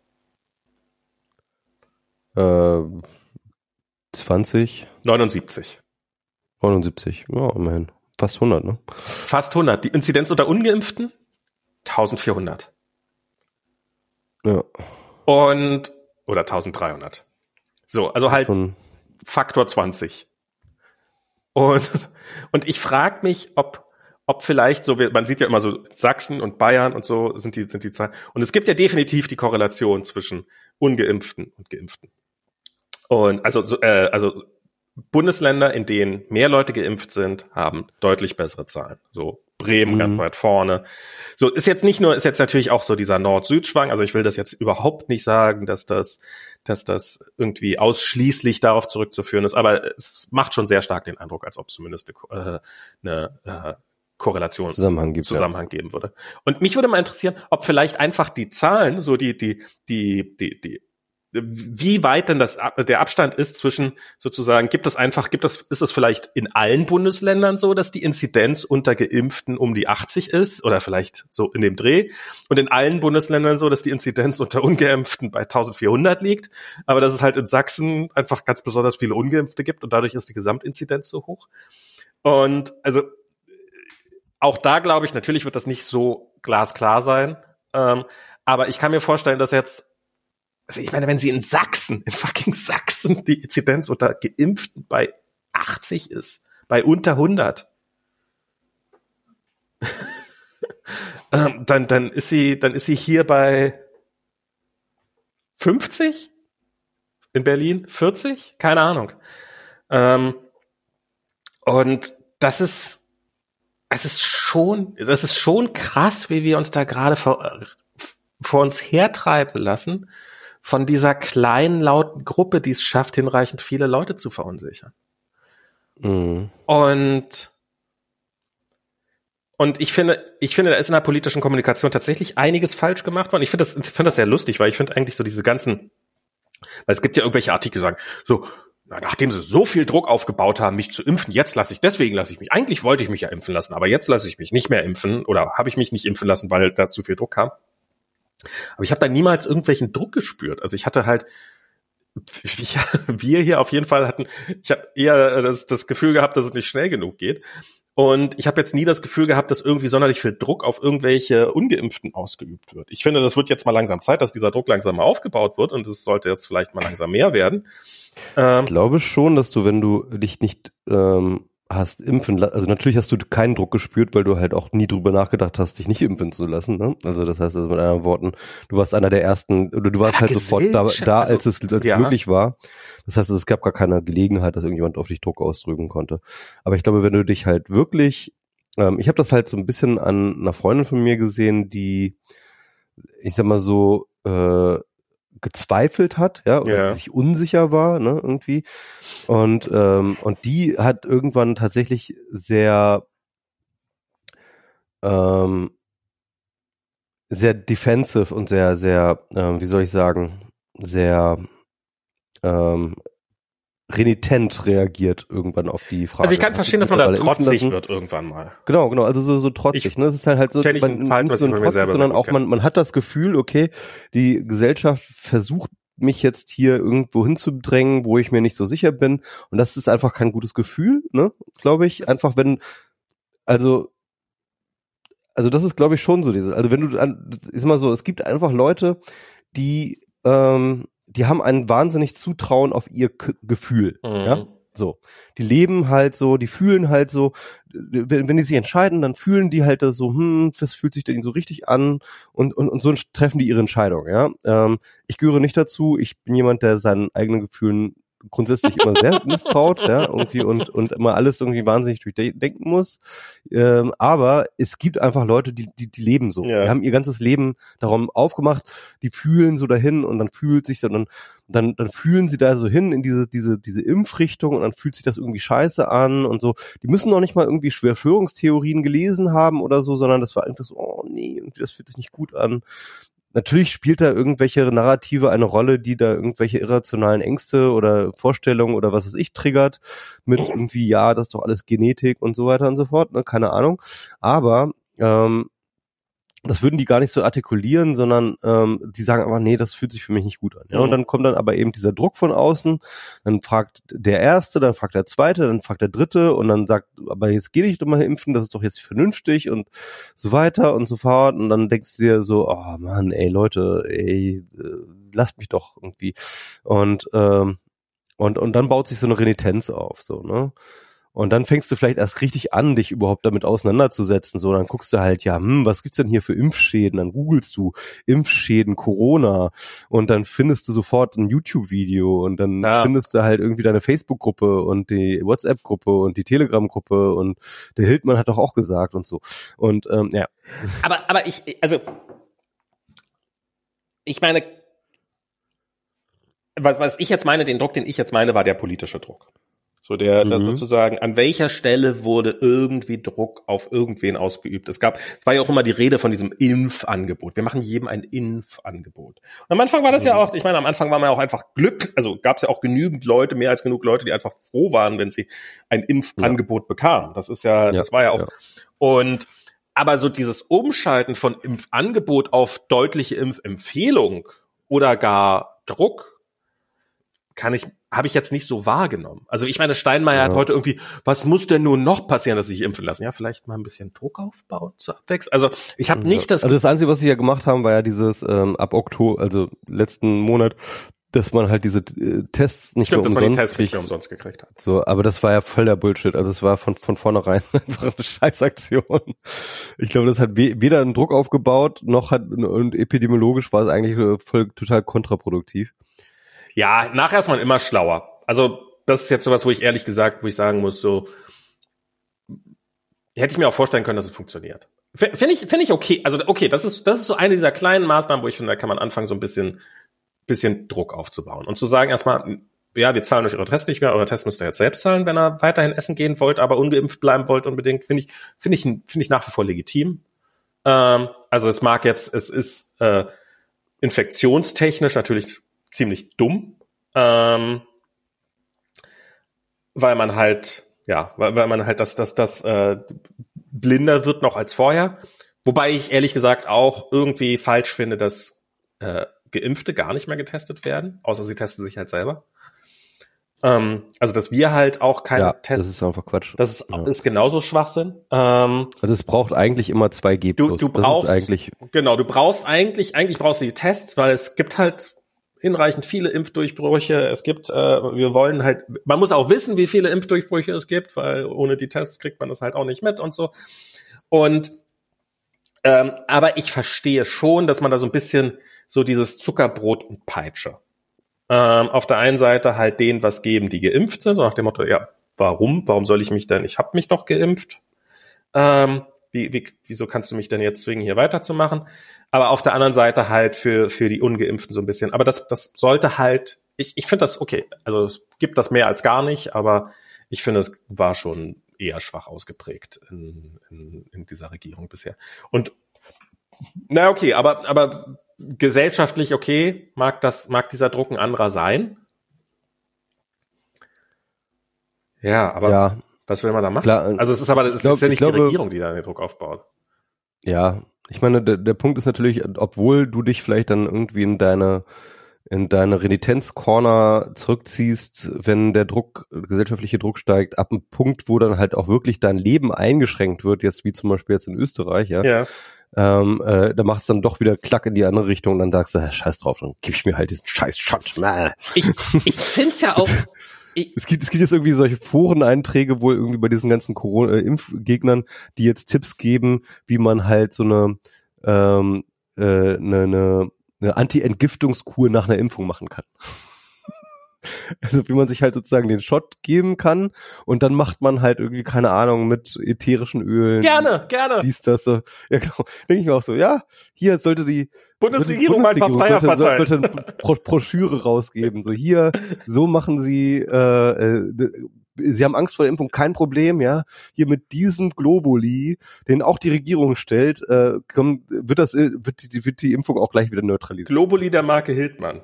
Äh, 20? 79. 79, ja, immerhin. Fast 100, ne? Fast 100. Die Inzidenz unter Ungeimpften? 1400. Ja. Und, oder 1300. So, also halt Schon. Faktor 20. Und, und ich frage mich, ob, ob vielleicht so, man sieht ja immer so Sachsen und Bayern und so sind die, sind die Zahlen. Und es gibt ja definitiv die Korrelation zwischen Ungeimpften und Geimpften. Und also, äh, also Bundesländer, in denen mehr Leute geimpft sind, haben deutlich bessere Zahlen. So Bremen mhm. ganz weit vorne. So ist jetzt nicht nur, ist jetzt natürlich auch so dieser Nord-Süd-Schwang. Also ich will das jetzt überhaupt nicht sagen, dass das, dass das irgendwie ausschließlich darauf zurückzuführen ist, aber es macht schon sehr stark den Eindruck, als ob es zumindest eine, eine, eine Korrelation Zusammenhang, gibt, Zusammenhang ja. geben würde. Und mich würde mal interessieren, ob vielleicht einfach die Zahlen, so die, die, die, die, die wie weit denn das, der Abstand ist zwischen sozusagen, gibt es einfach, gibt es, ist es vielleicht in allen Bundesländern so, dass die Inzidenz unter Geimpften um die 80 ist oder vielleicht so in dem Dreh und in allen Bundesländern so, dass die Inzidenz unter Ungeimpften bei 1400 liegt, aber dass es halt in Sachsen einfach ganz besonders viele Ungeimpfte gibt und dadurch ist die Gesamtinzidenz so hoch. Und also auch da glaube ich, natürlich wird das nicht so glasklar sein, ähm, aber ich kann mir vorstellen, dass jetzt also ich meine, wenn sie in Sachsen, in fucking Sachsen, die Inzidenz unter Geimpften bei 80 ist, bei unter 100, ähm, dann, dann ist sie, dann ist sie hier bei 50 in Berlin, 40, keine Ahnung. Ähm, und das ist, es ist schon, das ist schon krass, wie wir uns da gerade vor, vor uns hertreiben lassen von dieser kleinen, lauten Gruppe, die es schafft, hinreichend viele Leute zu verunsichern. Mhm. Und und ich finde, ich finde, da ist in der politischen Kommunikation tatsächlich einiges falsch gemacht worden. Ich finde das, ich finde das sehr lustig, weil ich finde eigentlich so diese ganzen, weil es gibt ja irgendwelche Artikel, die sagen, so, na, nachdem sie so viel Druck aufgebaut haben, mich zu impfen, jetzt lasse ich, deswegen lasse ich mich, eigentlich wollte ich mich ja impfen lassen, aber jetzt lasse ich mich nicht mehr impfen oder habe ich mich nicht impfen lassen, weil da zu viel Druck kam. Aber ich habe da niemals irgendwelchen Druck gespürt. Also ich hatte halt, wir hier auf jeden Fall hatten, ich habe eher das, das Gefühl gehabt, dass es nicht schnell genug geht. Und ich habe jetzt nie das Gefühl gehabt, dass irgendwie sonderlich viel Druck auf irgendwelche Ungeimpften ausgeübt wird. Ich finde, das wird jetzt mal langsam Zeit, dass dieser Druck langsam mal aufgebaut wird und es sollte jetzt vielleicht mal langsam mehr werden. Ähm, ich glaube schon, dass du, wenn du dich nicht ähm, hast impfen also natürlich hast du keinen Druck gespürt, weil du halt auch nie drüber nachgedacht hast, dich nicht impfen zu lassen. Ne? Also das heißt also mit anderen Worten, du warst einer der ersten, oder du warst ja, halt sofort da, da also, als es als ja. möglich war. Das heißt, es gab gar keine Gelegenheit, dass irgendjemand auf dich Druck ausdrücken konnte. Aber ich glaube, wenn du dich halt wirklich, ähm, ich habe das halt so ein bisschen an einer Freundin von mir gesehen, die, ich sag mal so, äh, gezweifelt hat, ja, oder ja. sich unsicher war, ne, irgendwie. Und, ähm, und die hat irgendwann tatsächlich sehr, ähm, sehr defensive und sehr, sehr, ähm, wie soll ich sagen, sehr ähm, renitent reagiert irgendwann auf die Frage. Also ich kann verstehen, dass man da trotzig wird irgendwann mal. Genau, genau, also so, so trotzig. Ich, ne? Es ist halt halt so, man, nicht so ein trotzig, sondern auch man, man hat das Gefühl, okay, die Gesellschaft versucht mich jetzt hier irgendwo hinzudrängen, wo ich mir nicht so sicher bin. Und das ist einfach kein gutes Gefühl, ne, glaube ich. Einfach wenn, also, also das ist, glaube ich, schon so diese. Also wenn du, ist mal so, es gibt einfach Leute, die, ähm, die haben ein wahnsinnig Zutrauen auf ihr K Gefühl, mhm. ja. So. Die leben halt so, die fühlen halt so, wenn, wenn die sich entscheiden, dann fühlen die halt so, hm, das fühlt sich denn so richtig an und, und, und so treffen die ihre Entscheidung, ja. Ähm, ich gehöre nicht dazu, ich bin jemand, der seinen eigenen Gefühlen grundsätzlich immer sehr misstraut, ja, irgendwie und, und immer alles irgendwie wahnsinnig durchdenken muss. Ähm, aber es gibt einfach Leute, die, die, die leben so. Ja. Die haben ihr ganzes Leben darum aufgemacht, die fühlen so dahin und dann fühlt sich dann, dann, dann fühlen sie da so hin in diese, diese, diese Impfrichtung und dann fühlt sich das irgendwie scheiße an und so. Die müssen noch nicht mal irgendwie Verschwörungstheorien gelesen haben oder so, sondern das war einfach so, oh nee, irgendwie das fühlt sich nicht gut an natürlich spielt da irgendwelche Narrative eine Rolle, die da irgendwelche irrationalen Ängste oder Vorstellungen oder was weiß ich triggert mit irgendwie, ja, das ist doch alles Genetik und so weiter und so fort, ne? keine Ahnung. Aber ähm, das würden die gar nicht so artikulieren, sondern ähm, die sagen aber, nee, das fühlt sich für mich nicht gut an. Ja? Und mhm. dann kommt dann aber eben dieser Druck von außen, dann fragt der Erste, dann fragt der Zweite, dann fragt der Dritte und dann sagt, aber jetzt geh dich doch mal impfen, das ist doch jetzt vernünftig und so weiter und so fort. Und dann denkst du dir so, oh Mann, ey Leute, ey, äh, lasst mich doch irgendwie. Und, ähm, und, und dann baut sich so eine Renitenz auf, so, ne? Und dann fängst du vielleicht erst richtig an, dich überhaupt damit auseinanderzusetzen. So, dann guckst du halt, ja, hm, was gibt's denn hier für Impfschäden? Dann googelst du Impfschäden Corona und dann findest du sofort ein YouTube-Video und dann ja. findest du halt irgendwie deine Facebook-Gruppe und die WhatsApp-Gruppe und die Telegram-Gruppe und der Hildmann hat doch auch gesagt und so. Und ähm, ja. Aber, aber ich, also ich meine, was, was ich jetzt meine, den Druck, den ich jetzt meine, war der politische Druck. So der, mhm. sozusagen, an welcher Stelle wurde irgendwie Druck auf irgendwen ausgeübt? Es gab, es war ja auch immer die Rede von diesem Impfangebot. Wir machen jedem ein Impfangebot. Und am Anfang war das mhm. ja auch, ich meine, am Anfang war man ja auch einfach Glück, also gab es ja auch genügend Leute, mehr als genug Leute, die einfach froh waren, wenn sie ein Impfangebot ja. bekamen. Das ist ja, ja, das war ja auch. Ja. Und aber so dieses Umschalten von Impfangebot auf deutliche Impfempfehlung oder gar Druck kann ich habe ich jetzt nicht so wahrgenommen. Also ich meine, Steinmeier ja. hat heute irgendwie, was muss denn nun noch passieren, dass sich impfen lassen? Ja, vielleicht mal ein bisschen Druck aufbauen zur Abwechslung. Also ich habe nicht das. Also das Einzige, was sie ja gemacht haben, war ja dieses ähm, ab Oktober, also letzten Monat, dass man halt diese äh, Tests nicht Stimmt, mehr umsonst dass man die Tests nicht mehr umsonst gekriegt hat. So, aber das war ja voll der Bullshit. Also es war von von vornherein einfach eine Scheißaktion. Ich glaube, das hat weder einen Druck aufgebaut, noch hat und epidemiologisch war es eigentlich äh, voll total kontraproduktiv. Ja, nachher ist man immer schlauer. Also das ist jetzt sowas, wo ich ehrlich gesagt, wo ich sagen muss, so hätte ich mir auch vorstellen können, dass es funktioniert. Finde ich, finde ich okay. Also okay, das ist das ist so eine dieser kleinen Maßnahmen, wo ich finde, da kann man anfangen, so ein bisschen bisschen Druck aufzubauen und zu sagen erstmal, ja, wir zahlen euch eure Tests nicht mehr, eure Tests müsst ihr jetzt selbst zahlen, wenn ihr weiterhin essen gehen wollt, aber ungeimpft bleiben wollt unbedingt, finde ich, finde ich, finde ich nach wie vor legitim. Ähm, also es mag jetzt, es ist äh, infektionstechnisch natürlich ziemlich dumm, ähm, weil man halt, ja, weil, weil man halt das, das, das äh, blinder wird noch als vorher. Wobei ich ehrlich gesagt auch irgendwie falsch finde, dass äh, Geimpfte gar nicht mehr getestet werden, außer sie testen sich halt selber. Ähm, also, dass wir halt auch keine ja, Tests. Das ist einfach Quatsch. Das ist, ja. ist genauso Schwachsinn. Ähm, also es braucht eigentlich immer zwei G+. Du, du brauchst eigentlich genau. Du brauchst eigentlich eigentlich brauchst du die Tests, weil es gibt halt hinreichend viele Impfdurchbrüche. Es gibt, äh, wir wollen halt, man muss auch wissen, wie viele Impfdurchbrüche es gibt, weil ohne die Tests kriegt man das halt auch nicht mit und so. Und ähm, aber ich verstehe schon, dass man da so ein bisschen so dieses Zuckerbrot und Peitsche. Ähm, auf der einen Seite halt denen was geben, die geimpft sind, so nach dem Motto, ja, warum? Warum soll ich mich denn? Ich habe mich doch geimpft. Ähm, wie, wie, wieso kannst du mich denn jetzt zwingen, hier weiterzumachen? Aber auf der anderen Seite halt für, für die Ungeimpften so ein bisschen. Aber das, das sollte halt, ich, ich finde das okay. Also es gibt das mehr als gar nicht, aber ich finde, es war schon eher schwach ausgeprägt in, in, in dieser Regierung bisher. Und na okay, aber, aber gesellschaftlich okay, mag das, mag dieser Druck ein anderer sein. Ja, aber ja, was will man da machen? Klar, also es ist aber es glaub, ist ja nicht glaube, die Regierung, die da den Druck aufbaut. Ja, ich meine, der, der Punkt ist natürlich, obwohl du dich vielleicht dann irgendwie in deine in deine Renitenzcorner zurückziehst, wenn der Druck, gesellschaftliche Druck steigt, ab einem Punkt, wo dann halt auch wirklich dein Leben eingeschränkt wird, jetzt wie zum Beispiel jetzt in Österreich, ja, ja. Ähm, äh, da macht es dann doch wieder Klack in die andere Richtung und dann sagst du, scheiß drauf, dann gib ich mir halt diesen scheiß Shot. Ich, ich find's ja auch, es gibt, es gibt jetzt irgendwie solche Foreneinträge, wo irgendwie bei diesen ganzen Corona-Impfgegnern, die jetzt Tipps geben, wie man halt so eine, ähm, äh, eine, eine eine Anti-Entgiftungskur nach einer Impfung machen kann. Also wie man sich halt sozusagen den Shot geben kann und dann macht man halt irgendwie, keine Ahnung, mit ätherischen Ölen. Gerne, gerne. Dies, das, so. Ja, genau. Denke ich mir auch so, ja, hier sollte die Bundesregierung, mal ein paar sollte. Sollte eine Bro Broschüre rausgeben. So hier, so machen sie, äh, äh, sie haben Angst vor der Impfung, kein Problem, ja. Hier mit diesem Globuli, den auch die Regierung stellt, äh, kommt, wird das, wird die, wird die Impfung auch gleich wieder neutralisiert. Globuli der Marke Hildmann.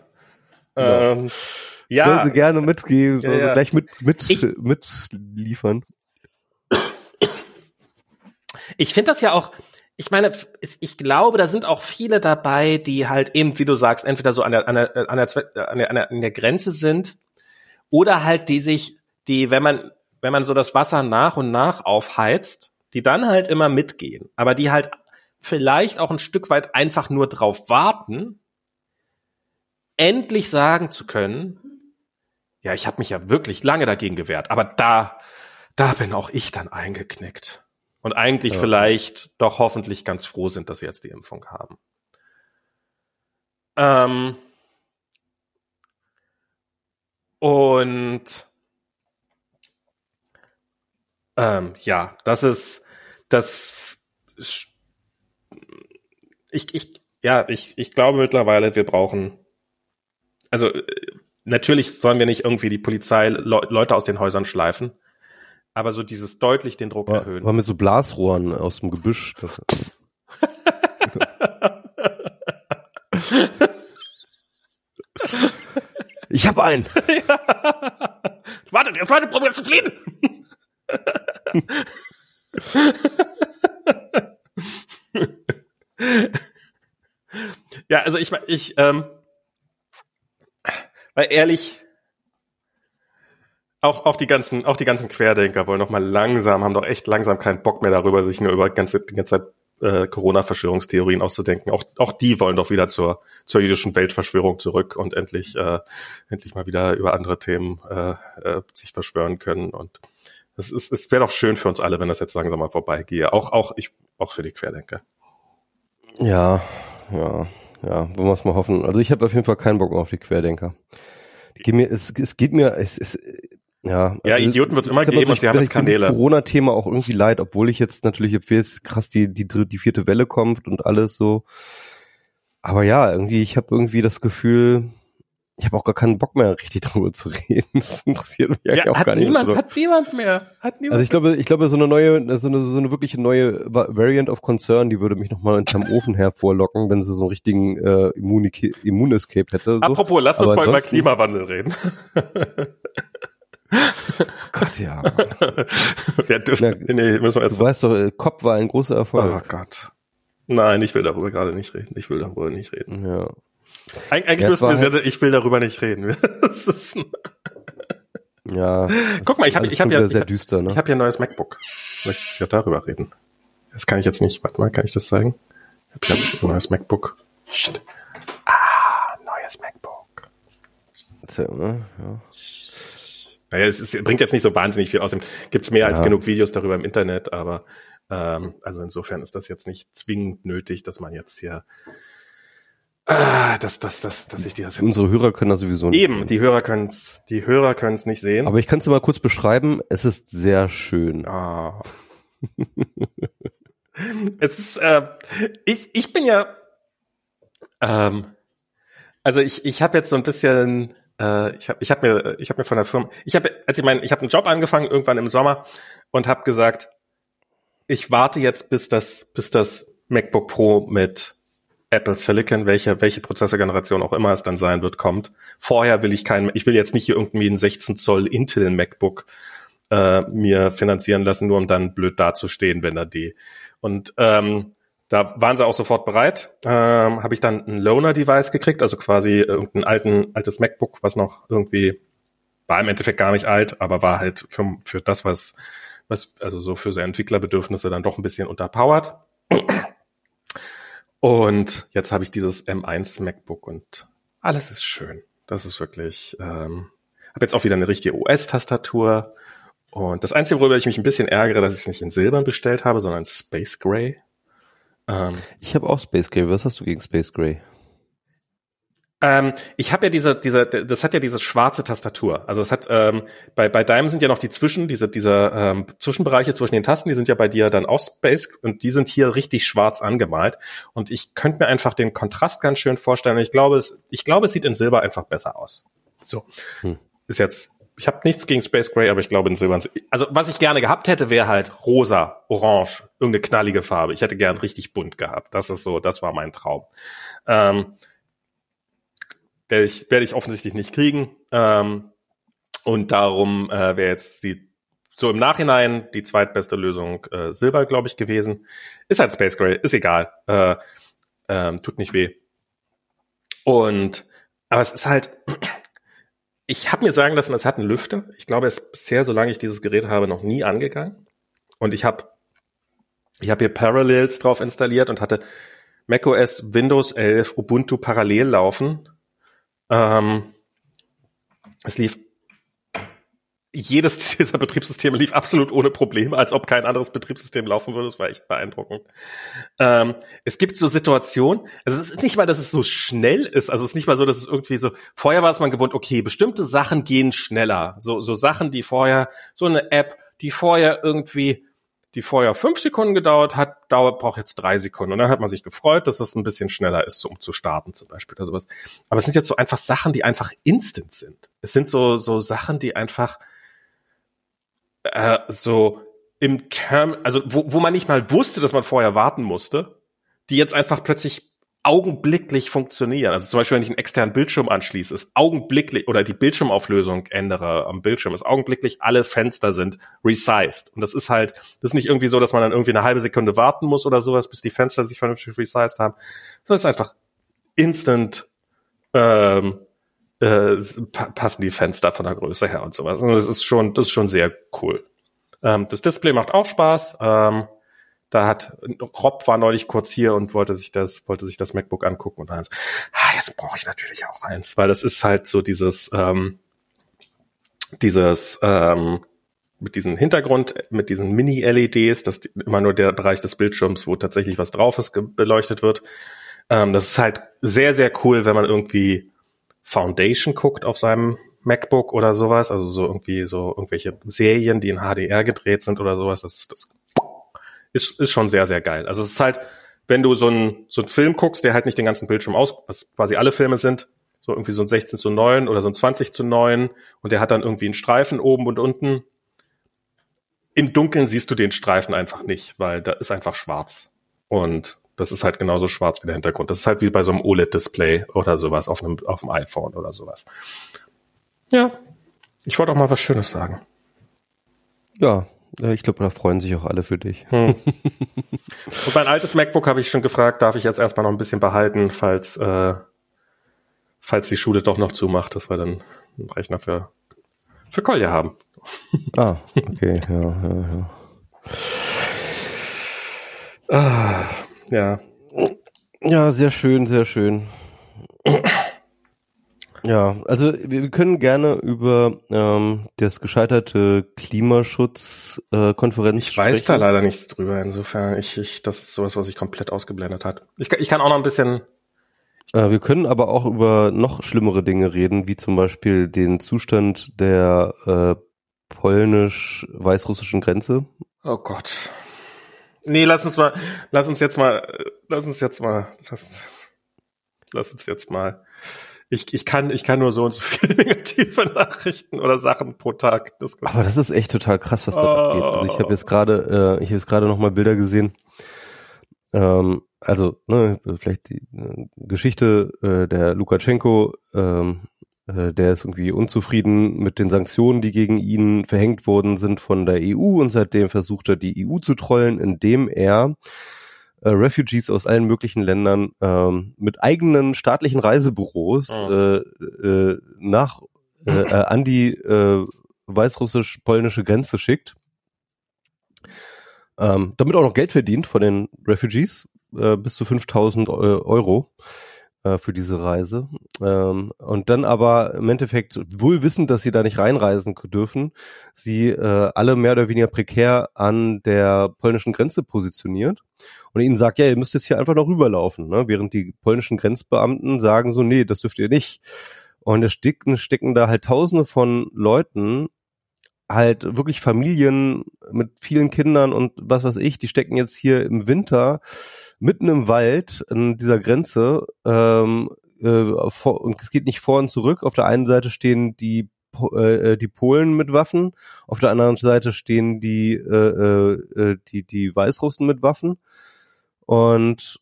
Ja. Ähm, ja. Wollen sie gerne mitgeben, ja, ja. gleich mit, mit, ich, mitliefern. Ich finde das ja auch, ich meine, ich glaube, da sind auch viele dabei, die halt eben, wie du sagst, entweder so an der, an der, an der, an der, an der Grenze sind oder halt die sich die, wenn man, wenn man so das Wasser nach und nach aufheizt, die dann halt immer mitgehen, aber die halt vielleicht auch ein Stück weit einfach nur drauf warten, endlich sagen zu können, ja, ich habe mich ja wirklich lange dagegen gewehrt, aber da, da bin auch ich dann eingeknickt. Und eigentlich ja. vielleicht doch hoffentlich ganz froh sind, dass sie jetzt die Impfung haben. Ähm und ähm, ja, das ist das. Ich, ich, ja, ich, ich glaube mittlerweile, wir brauchen. Also äh, natürlich sollen wir nicht irgendwie die Polizei Le Leute aus den Häusern schleifen, aber so dieses deutlich den Druck war, erhöhen. War mit so Blasrohren aus dem Gebüsch. ich hab einen. ja. Wartet, jetzt wartet, probiert zu fliehen. ja, also ich, ich, ähm, weil ehrlich, auch, auch die ganzen, auch die ganzen Querdenker wollen noch mal langsam, haben doch echt langsam keinen Bock mehr darüber, sich nur über ganze, die ganze Zeit äh, Corona-Verschwörungstheorien auszudenken. Auch, auch die wollen doch wieder zur, zur jüdischen Weltverschwörung zurück und endlich, äh, endlich mal wieder über andere Themen äh, äh, sich verschwören können. Und es, ist, es wäre doch schön für uns alle, wenn das jetzt langsam mal vorbeigehe. Auch, auch, ich, auch für die Querdenker. Ja, ja, ja, wollen wir es mal hoffen. Also ich habe auf jeden Fall keinen Bock mehr auf die Querdenker. Geht mir, es, es geht mir, es ist, ja. Ja, also Idioten wird es immer geben und sie haben jetzt Kanäle. Corona-Thema auch irgendwie leid, obwohl ich jetzt natürlich jetzt krass die, die, die vierte Welle kommt und alles so. Aber ja, irgendwie, ich habe irgendwie das Gefühl, ich habe auch gar keinen Bock mehr, richtig darüber zu reden. Das interessiert mich ja, auch gar niemand, nicht. Hat niemand mehr. Hat niemand also ich glaube, ich glaube, so eine neue, so eine, so eine wirkliche neue Variant of Concern, die würde mich nochmal hinterm Ofen hervorlocken, wenn sie so einen richtigen äh, Immun-Escape hätte. So. Apropos, lass uns mal über Klimawandel reden. Gott, ja. wir dürfen, Na, nee, müssen wir jetzt du weißt doch, äh, COP war ein großer Erfolg. Oh Gott. Nein, ich will darüber gerade nicht reden. Ich will darüber nicht reden. Ja. Eig eigentlich müssen wir, halt ich will darüber nicht reden. ja. Guck mal, ich habe ich hab ja, sehr düster, ne? ich habe hier ein neues MacBook. Möchte ich ja darüber reden. Das kann ich jetzt nicht. Warte mal, kann ich das zeigen? Ich habe ein neues MacBook. Ah, neues MacBook. Ne? Ja. Naja, es ist, bringt jetzt nicht so wahnsinnig viel aus. Gibt es mehr ja. als genug Videos darüber im Internet, aber ähm, also insofern ist das jetzt nicht zwingend nötig, dass man jetzt hier Ah, dass, dass, dass, dass ich dir das Unsere Hörer können das sowieso nicht Eben, sehen. die Hörer können es die Hörer können es nicht sehen. Aber ich kann es mal kurz beschreiben. Es ist sehr schön. Ah. es ist, äh, ich, ich bin ja, ähm, also ich, ich habe jetzt so ein bisschen, äh, ich habe ich hab mir, ich habe mir von der Firma, ich habe, als ich mein, ich habe einen Job angefangen irgendwann im Sommer und habe gesagt, ich warte jetzt, bis das, bis das MacBook Pro mit Apple Silicon, welche, welche Prozessorgeneration auch immer es dann sein wird, kommt. Vorher will ich keinen, ich will jetzt nicht irgendwie einen 16 Zoll Intel MacBook äh, mir finanzieren lassen, nur um dann blöd dazustehen, wenn er die. Und ähm, da waren sie auch sofort bereit. Ähm, Habe ich dann ein Loaner-Device gekriegt, also quasi irgendein alten, altes MacBook, was noch irgendwie war im Endeffekt gar nicht alt, aber war halt für, für das, was, was, also so für seine Entwicklerbedürfnisse dann doch ein bisschen unterpowered. Und jetzt habe ich dieses M1 MacBook und alles ist schön. Das ist wirklich, ähm, habe jetzt auch wieder eine richtige OS-Tastatur. Und das Einzige, worüber ich mich ein bisschen ärgere, dass ich es nicht in Silbern bestellt habe, sondern Space Gray. Ähm, ich habe auch Space Gray. Was hast du gegen Space Gray? Ähm, ich habe ja diese, diese, das hat ja diese schwarze Tastatur. Also es hat ähm, bei bei deinem sind ja noch die Zwischen, diese diese ähm, Zwischenbereiche zwischen den Tasten, die sind ja bei dir dann auch Space und die sind hier richtig schwarz angemalt. Und ich könnte mir einfach den Kontrast ganz schön vorstellen. Ich glaube, es, ich glaube, es sieht in Silber einfach besser aus. So hm. ist jetzt. Ich habe nichts gegen Space Gray, aber ich glaube in Silber. Also was ich gerne gehabt hätte, wäre halt rosa, orange, irgendeine knallige Farbe. Ich hätte gern richtig bunt gehabt. Das ist so, das war mein Traum. Ähm, werde ich, werde ich offensichtlich nicht kriegen. Ähm, und darum äh, wäre jetzt die so im Nachhinein die zweitbeste Lösung äh, Silber, glaube ich, gewesen. Ist halt Space Gray, ist egal. Äh, ähm, tut nicht weh. Und aber es ist halt, ich habe mir sagen lassen, es hat einen Lüfter. Ich glaube, es ist bisher, solange ich dieses Gerät habe, noch nie angegangen. Und ich habe ich habe hier Parallels drauf installiert und hatte macOS, Windows 11, Ubuntu parallel laufen ähm, es lief jedes dieser Betriebssysteme lief absolut ohne Probleme, als ob kein anderes Betriebssystem laufen würde. Das war echt beeindruckend. Ähm, es gibt so Situationen, also es ist nicht mal, dass es so schnell ist, also es ist nicht mal so, dass es irgendwie so, vorher war es mal gewohnt, okay, bestimmte Sachen gehen schneller. So, so Sachen, die vorher, so eine App, die vorher irgendwie die vorher fünf Sekunden gedauert hat, dauert, braucht jetzt drei Sekunden. Und dann hat man sich gefreut, dass das ein bisschen schneller ist, um zu starten zum Beispiel oder sowas. Aber es sind jetzt so einfach Sachen, die einfach instant sind. Es sind so, so Sachen, die einfach äh, so im Term, also wo, wo man nicht mal wusste, dass man vorher warten musste, die jetzt einfach plötzlich augenblicklich funktionieren. Also zum Beispiel, wenn ich einen externen Bildschirm anschließe, ist augenblicklich oder die Bildschirmauflösung ändere am Bildschirm, ist augenblicklich alle Fenster sind resized. Und das ist halt, das ist nicht irgendwie so, dass man dann irgendwie eine halbe Sekunde warten muss oder sowas, bis die Fenster sich vernünftig resized haben. Das ist einfach instant ähm, äh, passen die Fenster von der Größe her und sowas. Und das ist schon, das ist schon sehr cool. Ähm, das Display macht auch Spaß. Ähm, da hat Rob war neulich kurz hier und wollte sich das wollte sich das MacBook angucken und dann ah, jetzt brauche ich natürlich auch eins, weil das ist halt so dieses ähm, dieses ähm, mit diesem Hintergrund, mit diesen Mini-LEDs, dass die, immer nur der Bereich des Bildschirms, wo tatsächlich was drauf ist, beleuchtet wird. Ähm, das ist halt sehr, sehr cool, wenn man irgendwie Foundation guckt auf seinem MacBook oder sowas, also so irgendwie so irgendwelche Serien, die in HDR gedreht sind oder sowas. Das, das ist, ist schon sehr, sehr geil. Also es ist halt, wenn du so einen so einen Film guckst, der halt nicht den ganzen Bildschirm aus, was quasi alle Filme sind, so irgendwie so ein 16 zu 9 oder so ein 20 zu 9 und der hat dann irgendwie einen Streifen oben und unten. Im Dunkeln siehst du den Streifen einfach nicht, weil da ist einfach schwarz. Und das ist halt genauso schwarz wie der Hintergrund. Das ist halt wie bei so einem OLED-Display oder sowas auf einem, auf dem iPhone oder sowas. Ja. Ich wollte auch mal was Schönes sagen. Ja, ich glaube, da freuen sich auch alle für dich. Hm. Und mein altes MacBook habe ich schon gefragt, darf ich jetzt erstmal noch ein bisschen behalten, falls, äh, falls die Schule doch noch zumacht, dass wir dann einen Rechner für, für Kolja haben. Ah, okay, ja, ja, ja. Ah, ja. Ja, sehr schön, sehr schön. Ja, also wir können gerne über ähm, das gescheiterte Klimaschutzkonferenz äh, Ich weiß da leider nichts drüber, insofern ich, ich das ist sowas, was ich komplett ausgeblendet hat. Ich, ich kann auch noch ein bisschen äh, wir können aber auch über noch schlimmere Dinge reden, wie zum Beispiel den Zustand der äh, polnisch-weißrussischen Grenze. Oh Gott. Nee, lass uns mal, lass uns jetzt mal, lass uns jetzt mal, lass, lass uns jetzt mal ich, ich kann, ich kann nur so und so viele negative Nachrichten oder Sachen pro Tag diskutieren. Aber das ist echt total krass, was da oh. abgeht. Also ich habe jetzt gerade, äh, ich habe jetzt gerade noch mal Bilder gesehen. Ähm, also ne, vielleicht die äh, Geschichte äh, der Lukaschenko, ähm, äh, der ist irgendwie unzufrieden mit den Sanktionen, die gegen ihn verhängt worden sind von der EU und seitdem versucht er die EU zu trollen, indem er äh, Refugees aus allen möglichen Ländern ähm, mit eigenen staatlichen Reisebüros oh. äh, äh, nach äh, äh, an die äh, weißrussisch-polnische Grenze schickt, ähm, damit auch noch Geld verdient von den Refugees, äh, bis zu 5000 Euro äh, für diese Reise. Ähm, und dann aber im Endeffekt wohl wissend, dass sie da nicht reinreisen dürfen, sie äh, alle mehr oder weniger prekär an der polnischen Grenze positioniert und ihnen sagt, ja, ihr müsst jetzt hier einfach noch rüberlaufen, ne? während die polnischen Grenzbeamten sagen so, nee, das dürft ihr nicht. Und es stecken, stecken da halt tausende von Leuten, halt wirklich Familien mit vielen Kindern und was weiß ich, die stecken jetzt hier im Winter mitten im Wald an dieser Grenze ähm, äh, vor, und es geht nicht vor und zurück. Auf der einen Seite stehen die äh, äh, die Polen mit Waffen, auf der anderen Seite stehen die äh, äh, die die Weißrussen mit Waffen und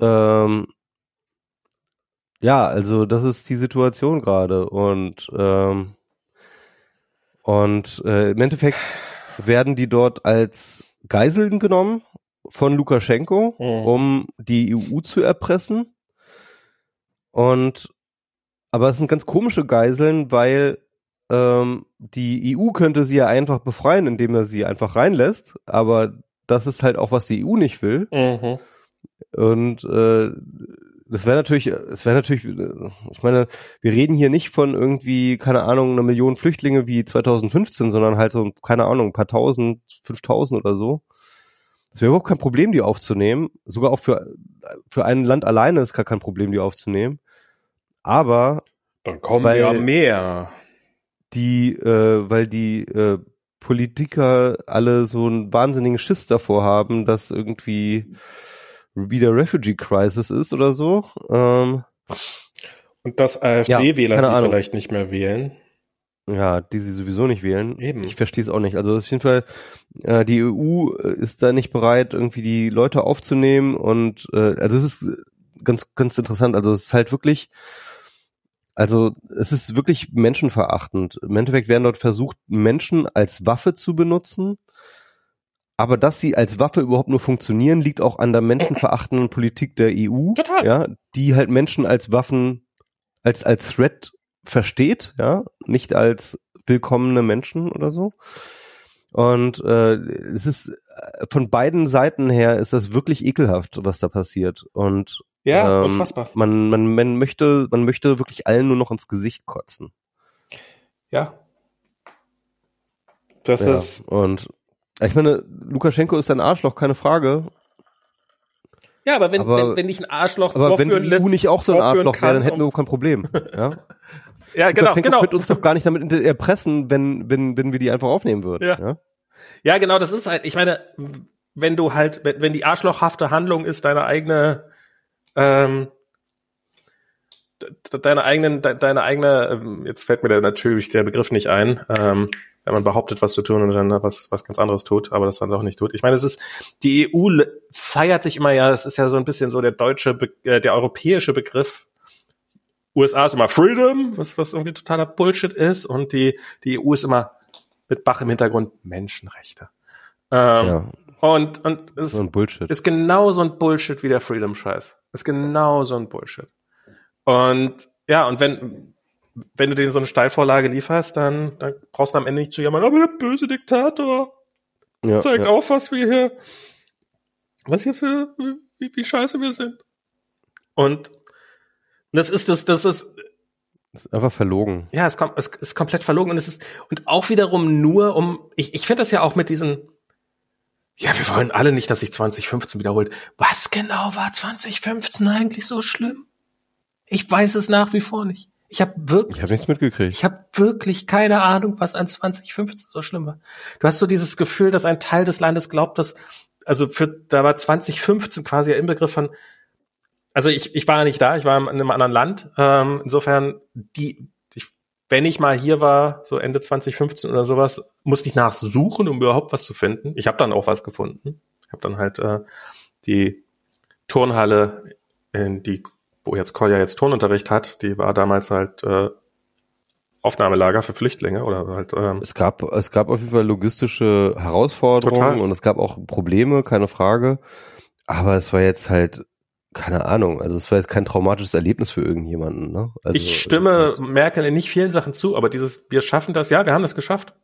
ähm, ja, also das ist die Situation gerade und ähm, und äh, im Endeffekt werden die dort als Geiseln genommen von Lukaschenko, mhm. um die EU zu erpressen. Und aber es sind ganz komische Geiseln, weil ähm, die EU könnte sie ja einfach befreien, indem er sie einfach reinlässt. Aber das ist halt auch, was die EU nicht will. Mhm. Und äh, das wäre natürlich, es wäre natürlich, ich meine, wir reden hier nicht von irgendwie, keine Ahnung, einer Million Flüchtlinge wie 2015, sondern halt so, keine Ahnung, ein paar tausend, fünftausend oder so. Es wäre überhaupt kein Problem, die aufzunehmen. Sogar auch für, für ein Land alleine ist gar kein Problem, die aufzunehmen. Aber. Dann kommen weil ja mehr. Die, äh, weil die äh, Politiker alle so einen wahnsinnigen Schiss davor haben, dass irgendwie wieder Refugee Crisis ist oder so. Ähm, Und dass AfD-Wähler ja, sie vielleicht nicht mehr wählen. Ja, die sie sowieso nicht wählen. Eben. Ich verstehe es auch nicht. Also auf jeden Fall, äh, die EU ist da nicht bereit, irgendwie die Leute aufzunehmen und äh, also es ist ganz, ganz interessant. Also es ist halt wirklich, also es ist wirklich menschenverachtend. Im Endeffekt werden dort versucht, Menschen als Waffe zu benutzen. Aber dass sie als Waffe überhaupt nur funktionieren, liegt auch an der menschenverachtenden Politik der EU. Total. Ja, die halt Menschen als Waffen, als, als Threat versteht, ja, nicht als willkommene Menschen oder so. Und äh, es ist äh, von beiden Seiten her ist das wirklich ekelhaft, was da passiert. Und ja, ähm, unfassbar. Man, man, man möchte, man möchte wirklich allen nur noch ins Gesicht kotzen. Ja. Das ja, ist. Und ich meine, Lukaschenko ist ein Arschloch, keine Frage. Ja, aber wenn, aber, wenn, wenn dich ein Arschloch aber wenn die EU nicht auch so ein Arschloch wäre, dann hätten wir kein Problem. Ja? Ja, genau, Lukaschenko genau. könnte uns doch gar nicht damit erpressen, wenn, wenn, wenn wir die einfach aufnehmen würden. Ja. ja. Ja, genau, das ist halt, ich meine, wenn du halt, wenn, wenn die arschlochhafte Handlung ist, deine eigene, ähm, deine eigenen, de, deine eigene, ähm, jetzt fällt mir da natürlich der Begriff nicht ein, ähm, wenn man behauptet, was zu tun und dann was, was ganz anderes tut, aber das dann doch nicht tut. Ich meine, es ist, die EU feiert sich immer ja, es ist ja so ein bisschen so der deutsche, äh, der europäische Begriff USA ist immer Freedom, was, was irgendwie totaler Bullshit ist, und die, die EU ist immer mit Bach im Hintergrund Menschenrechte. Ähm, ja. Und, und es so ein Bullshit. ist genau so ein Bullshit wie der Freedom-Scheiß. Ist genau so ein Bullshit. Und ja, und wenn, wenn du denen so eine Steilvorlage lieferst, dann, dann brauchst du am Ende nicht zu jammern, aber der böse Diktator ja, zeigt ja. auf, was wir hier, was hier für, wie, wie scheiße wir sind. Und das ist das, das ist. Das ist einfach verlogen. Ja, es, kommt, es ist komplett verlogen und es ist und auch wiederum nur um. Ich, ich finde das ja auch mit diesen. Ja, wir wollen alle nicht, dass sich 2015 wiederholt. Was genau war 2015 eigentlich so schlimm? Ich weiß es nach wie vor nicht. Ich habe wirklich. Ich habe nichts mitgekriegt. Ich habe wirklich keine Ahnung, was an 2015 so schlimm war. Du hast so dieses Gefühl, dass ein Teil des Landes glaubt, dass also für da war 2015 quasi der Inbegriff von also ich, ich war ja nicht da, ich war in einem anderen Land. Ähm, insofern, die, ich, wenn ich mal hier war, so Ende 2015 oder sowas, musste ich nachsuchen, um überhaupt was zu finden. Ich habe dann auch was gefunden. Ich habe dann halt äh, die Turnhalle, in die, wo jetzt Kolja jetzt Turnunterricht hat, die war damals halt äh, Aufnahmelager für Flüchtlinge oder halt. Ähm, es gab es gab auf jeden Fall logistische Herausforderungen total. und es gab auch Probleme, keine Frage. Aber es war jetzt halt, keine Ahnung, also es war jetzt kein traumatisches Erlebnis für irgendjemanden. Ne? Also, ich stimme Merkel in nicht vielen Sachen zu, aber dieses, wir schaffen das, ja, wir haben das geschafft.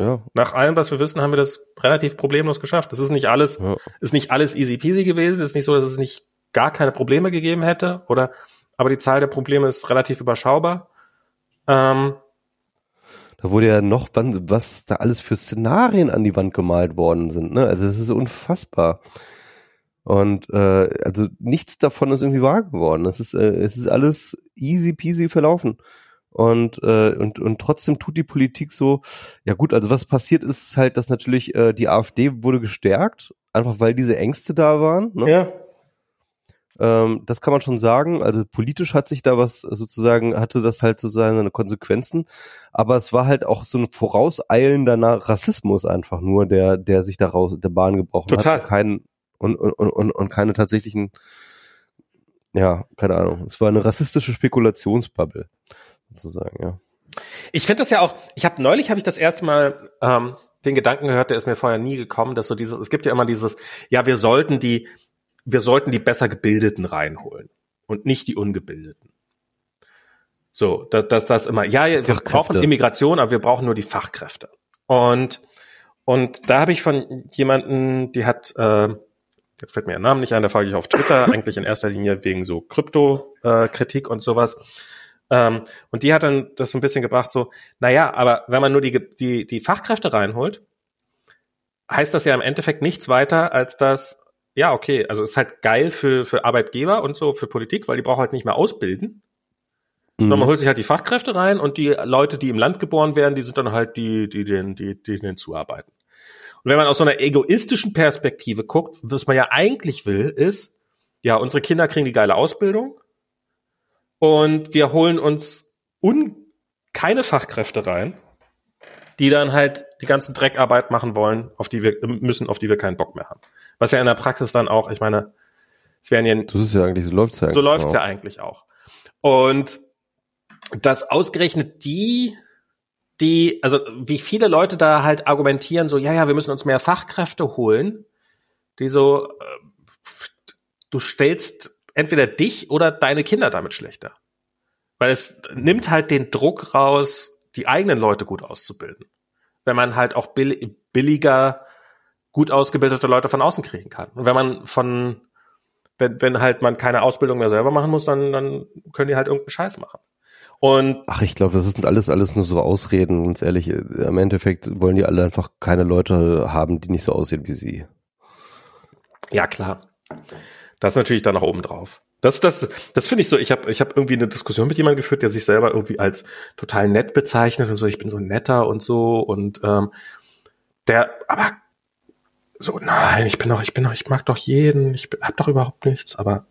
Ja. Nach allem, was wir wissen, haben wir das relativ problemlos geschafft. Das ist nicht alles, ja. ist nicht alles easy peasy gewesen. Es ist nicht so, dass es nicht gar keine Probleme gegeben hätte, oder? Aber die Zahl der Probleme ist relativ überschaubar. Ähm, da wurde ja noch, was da alles für Szenarien an die Wand gemalt worden sind. Ne? Also es ist unfassbar. Und äh, also nichts davon ist irgendwie wahr geworden. Es ist, äh, es ist alles easy peasy verlaufen. Und, äh, und, und trotzdem tut die Politik so, ja gut, also was passiert ist halt, dass natürlich äh, die AfD wurde gestärkt, einfach weil diese Ängste da waren. Ne? Ja. Ähm, das kann man schon sagen. Also politisch hat sich da was sozusagen, hatte das halt sozusagen seine Konsequenzen. Aber es war halt auch so ein vorauseilender Rassismus einfach nur, der, der sich daraus der Bahn gebrochen Total. hat. Kein, und, und, und, und keine tatsächlichen, ja, keine Ahnung. Es war eine rassistische Spekulationsbubble sozusagen, ja. Ich finde das ja auch, ich habe neulich habe ich das erste Mal ähm, den Gedanken gehört, der ist mir vorher nie gekommen, dass so dieses, es gibt ja immer dieses, ja, wir sollten die, wir sollten die besser gebildeten reinholen und nicht die ungebildeten. So, dass das, das immer, ja, wir brauchen Immigration, aber wir brauchen nur die Fachkräfte. Und und da habe ich von jemanden, die hat, äh, jetzt fällt mir ihr Name nicht ein, da folge ich auf Twitter, eigentlich in erster Linie wegen so Krypto-Kritik äh, und sowas. Ähm, und die hat dann das so ein bisschen gebracht, so, naja, aber wenn man nur die, die, die Fachkräfte reinholt, heißt das ja im Endeffekt nichts weiter, als dass, ja, okay, also ist halt geil für, für Arbeitgeber und so, für Politik, weil die braucht halt nicht mehr ausbilden. Mhm. Sondern man holt sich halt die Fachkräfte rein und die Leute, die im Land geboren werden, die sind dann halt die, die den, die, die denen zuarbeiten. Und wenn man aus so einer egoistischen Perspektive guckt, was man ja eigentlich will, ist, ja, unsere Kinder kriegen die geile Ausbildung, und wir holen uns un keine Fachkräfte rein, die dann halt die ganzen Dreckarbeit machen wollen, auf die wir müssen, auf die wir keinen Bock mehr haben. Was ja in der Praxis dann auch, ich meine, es werden ja, das ist ja eigentlich, so läuft's ja eigentlich. So läuft's auch. ja eigentlich auch. Und dass ausgerechnet die, die, also wie viele Leute da halt argumentieren, so, ja, ja, wir müssen uns mehr Fachkräfte holen, die so, äh, du stellst entweder dich oder deine Kinder damit schlechter. Weil es nimmt halt den Druck raus, die eigenen Leute gut auszubilden. Wenn man halt auch billiger, gut ausgebildete Leute von außen kriegen kann. Und wenn man von, wenn, wenn halt man keine Ausbildung mehr selber machen muss, dann, dann können die halt irgendeinen Scheiß machen. Und Ach, ich glaube, das sind alles alles nur so Ausreden, ganz ehrlich. Im Endeffekt wollen die alle einfach keine Leute haben, die nicht so aussehen wie sie. Ja, klar. Das ist natürlich dann noch oben drauf. Das, das, das finde ich so. Ich habe ich hab irgendwie eine Diskussion mit jemandem geführt, der sich selber irgendwie als total nett bezeichnet und so. Ich bin so netter und so und ähm, der, aber so nein, ich bin doch, ich bin doch, ich mag doch jeden, ich bin, hab doch überhaupt nichts, aber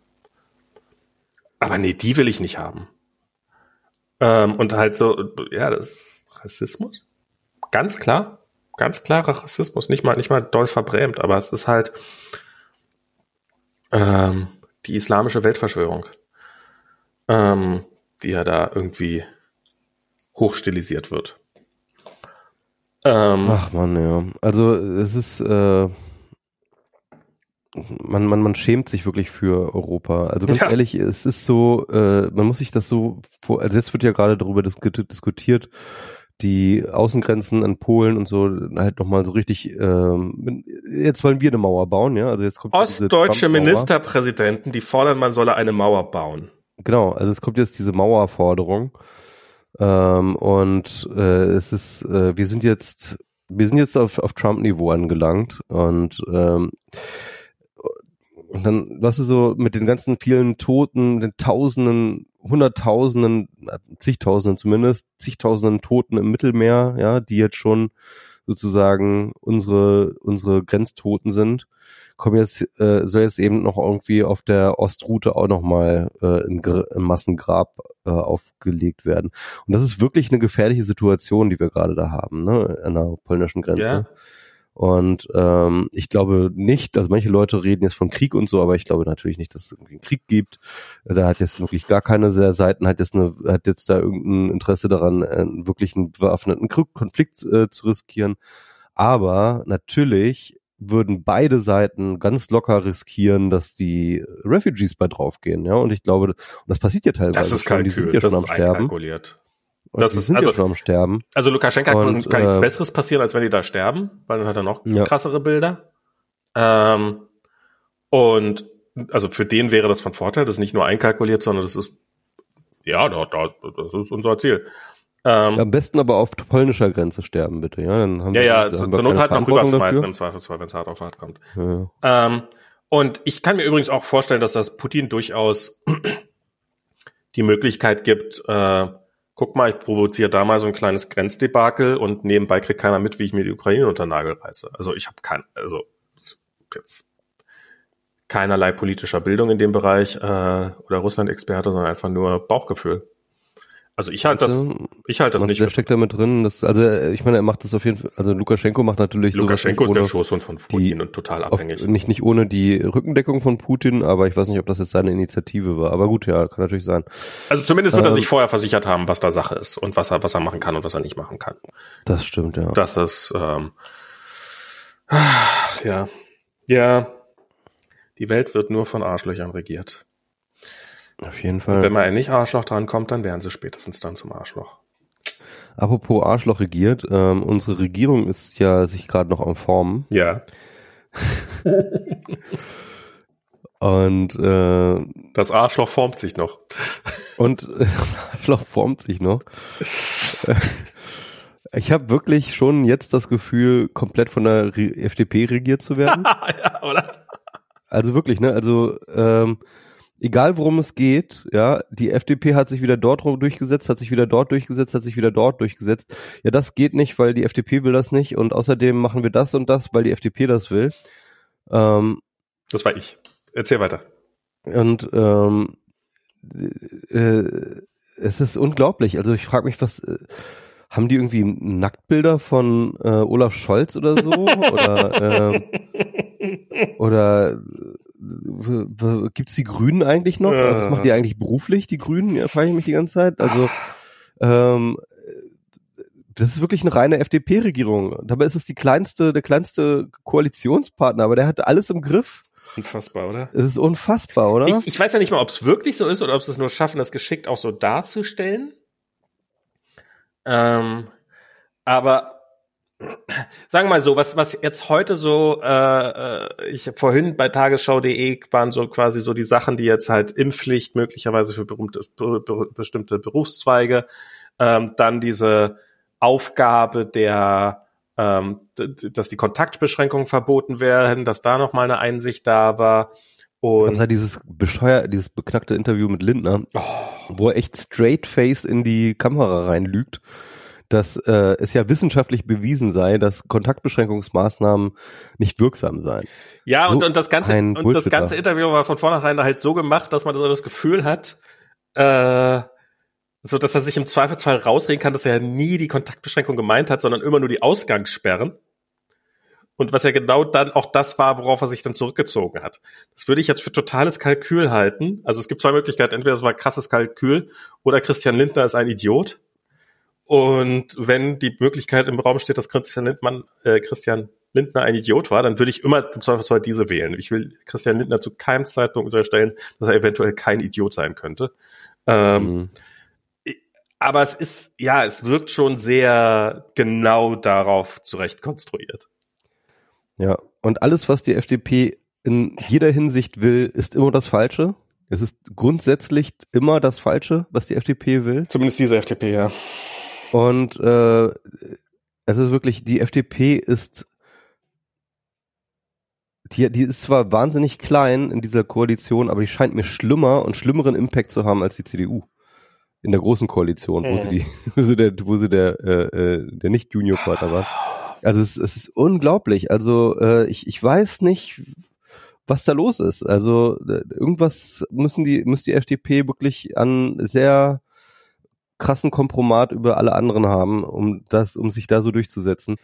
aber nee, die will ich nicht haben. Ähm, und halt so, ja, das ist Rassismus, ganz klar, ganz klarer Rassismus, nicht mal nicht mal doll verbrämt, aber es ist halt ähm, die islamische Weltverschwörung, ähm, die ja da irgendwie hochstilisiert wird. Ähm, Ach man, ja. Also es ist, äh, man, man, man schämt sich wirklich für Europa. Also ganz ja. ehrlich, es ist so, äh, man muss sich das so vor, also jetzt wird ja gerade darüber diskutiert, die Außengrenzen an Polen und so halt nochmal so richtig, ähm, jetzt wollen wir eine Mauer bauen, ja, also jetzt kommt Ostdeutsche Ministerpräsidenten, die fordern, man solle eine Mauer bauen. Genau, also es kommt jetzt diese Mauerforderung ähm, und äh, es ist, äh, wir sind jetzt, wir sind jetzt auf, auf Trump-Niveau angelangt und ähm, und dann, was ist so mit den ganzen vielen Toten, den Tausenden Hunderttausenden, zigtausenden zumindest, zigtausenden Toten im Mittelmeer, ja, die jetzt schon sozusagen unsere unsere Grenztoten sind, kommen jetzt äh, soll jetzt eben noch irgendwie auf der Ostroute auch noch mal äh, ein, ein Massengrab äh, aufgelegt werden. Und das ist wirklich eine gefährliche Situation, die wir gerade da haben, ne, an der polnischen Grenze. Ja. Und ähm, ich glaube nicht, also manche Leute reden jetzt von Krieg und so, aber ich glaube natürlich nicht, dass es irgendwie einen Krieg gibt. Da hat jetzt wirklich gar keine Seiten, hat jetzt eine, hat jetzt da irgendein Interesse daran, einen wirklich einen bewaffneten Konflikt äh, zu riskieren. Aber natürlich würden beide Seiten ganz locker riskieren, dass die Refugees bei draufgehen, ja. Und ich glaube, und das passiert ja teilweise. Das ist schon, die sind ja schon am Sterben. Und das ist, also, schon am Sterben. Also Lukaschenka und, kann nichts äh, Besseres passieren, als wenn die da sterben, weil dann hat er noch ja. krassere Bilder. Ähm, und also für den wäre das von Vorteil, das ist nicht nur einkalkuliert, sondern das ist ja, da, da, das ist unser Ziel. Ähm, ja, am besten aber auf polnischer Grenze sterben, bitte. Ja, dann haben ja, wir, ja zur Not halt noch rüberschmeißen im Zweifelsfall, wenn es hart auf hart kommt. Ja. Ähm, und ich kann mir übrigens auch vorstellen, dass das Putin durchaus die Möglichkeit gibt, äh, guck mal, ich provoziere da mal so ein kleines Grenzdebakel und nebenbei kriegt keiner mit, wie ich mir die Ukraine unter Nagel reiße. Also ich habe kein, also jetzt keinerlei politischer Bildung in dem Bereich äh, oder Russland-Experte, sondern einfach nur Bauchgefühl. Also ich halte das, ich halte das nicht. Der steckt da mit drin. Das, also ich meine, er macht das auf jeden Fall. Also Lukaschenko macht natürlich. Lukaschenko ist der Schoßhund von Putin die, und total abhängig. Auf, nicht nicht ohne die Rückendeckung von Putin, aber ich weiß nicht, ob das jetzt seine Initiative war. Aber gut, ja, kann natürlich sein. Also zumindest wird ähm, er sich vorher versichert haben, was da Sache ist und was er was er machen kann und was er nicht machen kann. Das stimmt ja. Das ist ähm, ja ja. Die Welt wird nur von Arschlöchern regiert. Auf jeden Fall. Und wenn mal ein nicht Arschloch dran kommt, dann werden sie spätestens dann zum Arschloch. Apropos Arschloch regiert, ähm, unsere Regierung ist ja sich gerade noch am Formen. Ja. und äh, das Arschloch formt sich noch. und äh, das Arschloch formt sich noch. ich habe wirklich schon jetzt das Gefühl, komplett von der Re FDP regiert zu werden. ja, oder? Also wirklich, ne? Also ähm, egal worum es geht, ja, die FDP hat sich wieder dort durchgesetzt, hat sich wieder dort durchgesetzt, hat sich wieder dort durchgesetzt. Ja, das geht nicht, weil die FDP will das nicht und außerdem machen wir das und das, weil die FDP das will. Ähm, das war ich. Erzähl weiter. Und ähm, äh, es ist unglaublich. Also ich frage mich, was äh, haben die irgendwie Nacktbilder von äh, Olaf Scholz oder so? oder äh, oder gibt es die Grünen eigentlich noch? Ja. Was machen die eigentlich beruflich, die Grünen? Ja, frage ich mich die ganze Zeit. Also ähm, das ist wirklich eine reine FDP-Regierung. Dabei ist es die kleinste, der kleinste Koalitionspartner, aber der hat alles im Griff. Unfassbar, oder? Es ist unfassbar, oder? Ich, ich weiß ja nicht mal, ob es wirklich so ist oder ob sie es nur schaffen, das geschickt auch so darzustellen. Ähm, aber sagen wir mal so, was, was jetzt heute so, äh, äh ich vorhin bei tagesschau.de waren so quasi so die Sachen, die jetzt halt Impfpflicht möglicherweise für berühmte, bestimmte Berufszweige, ähm, dann diese Aufgabe der, ähm, dass die Kontaktbeschränkungen verboten werden, dass da nochmal eine Einsicht da war. Und halt dieses bescheuer, dieses beknackte Interview mit Lindner, oh. wo er echt straight face in die Kamera reinlügt dass äh, es ja wissenschaftlich bewiesen sei, dass Kontaktbeschränkungsmaßnahmen nicht wirksam seien. Ja, so und, und das ganze und das ganze Interview war von vornherein halt so gemacht, dass man so das Gefühl hat, äh, so dass er sich im Zweifelsfall rausreden kann, dass er ja nie die Kontaktbeschränkung gemeint hat, sondern immer nur die Ausgangssperren. Und was ja genau dann auch das war, worauf er sich dann zurückgezogen hat. Das würde ich jetzt für totales Kalkül halten. Also es gibt zwei Möglichkeiten. Entweder es war krasses Kalkül oder Christian Lindner ist ein Idiot. Und wenn die Möglichkeit im Raum steht, dass Christian Lindner, äh, Christian Lindner ein Idiot war, dann würde ich immer im Zweifelsfall diese wählen. Ich will Christian Lindner zu keinem Zeitpunkt unterstellen, dass er eventuell kein Idiot sein könnte. Ähm, mhm. Aber es ist, ja, es wirkt schon sehr genau darauf zurecht konstruiert. Ja, und alles, was die FDP in jeder Hinsicht will, ist immer das Falsche. Es ist grundsätzlich immer das Falsche, was die FDP will. Zumindest diese FDP, ja. Und äh, es ist wirklich, die FDP ist, die, die ist zwar wahnsinnig klein in dieser Koalition, aber die scheint mir schlimmer und schlimmeren Impact zu haben als die CDU in der großen Koalition, wo sie mhm. die, wo sie der, wo sie der, äh, äh, der nicht Junior Partner war. Also es, es ist unglaublich. Also äh, ich, ich weiß nicht, was da los ist. Also äh, irgendwas müssen die, muss die FDP wirklich an sehr krassen Kompromat über alle anderen haben, um das, um sich da so durchzusetzen.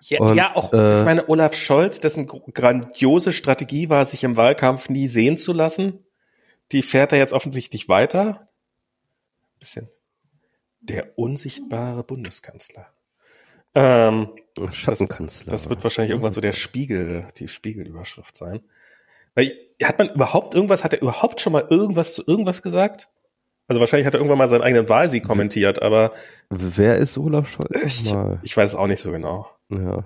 Ja, und, ja auch, äh, ich meine, Olaf Scholz, dessen grandiose Strategie war, sich im Wahlkampf nie sehen zu lassen, die fährt er jetzt offensichtlich weiter. Bisschen. Der unsichtbare Bundeskanzler. Ähm, Schattenkanzler. Das, das wird wahrscheinlich irgendwann so der Spiegel, die Spiegelüberschrift sein. Weil, hat man überhaupt irgendwas, hat er überhaupt schon mal irgendwas zu irgendwas gesagt? Also wahrscheinlich hat er irgendwann mal seinen eigenen Wahlsieg kommentiert, aber. Wer ist Olaf Scholz? Ich, ich weiß es auch nicht so genau. Ja.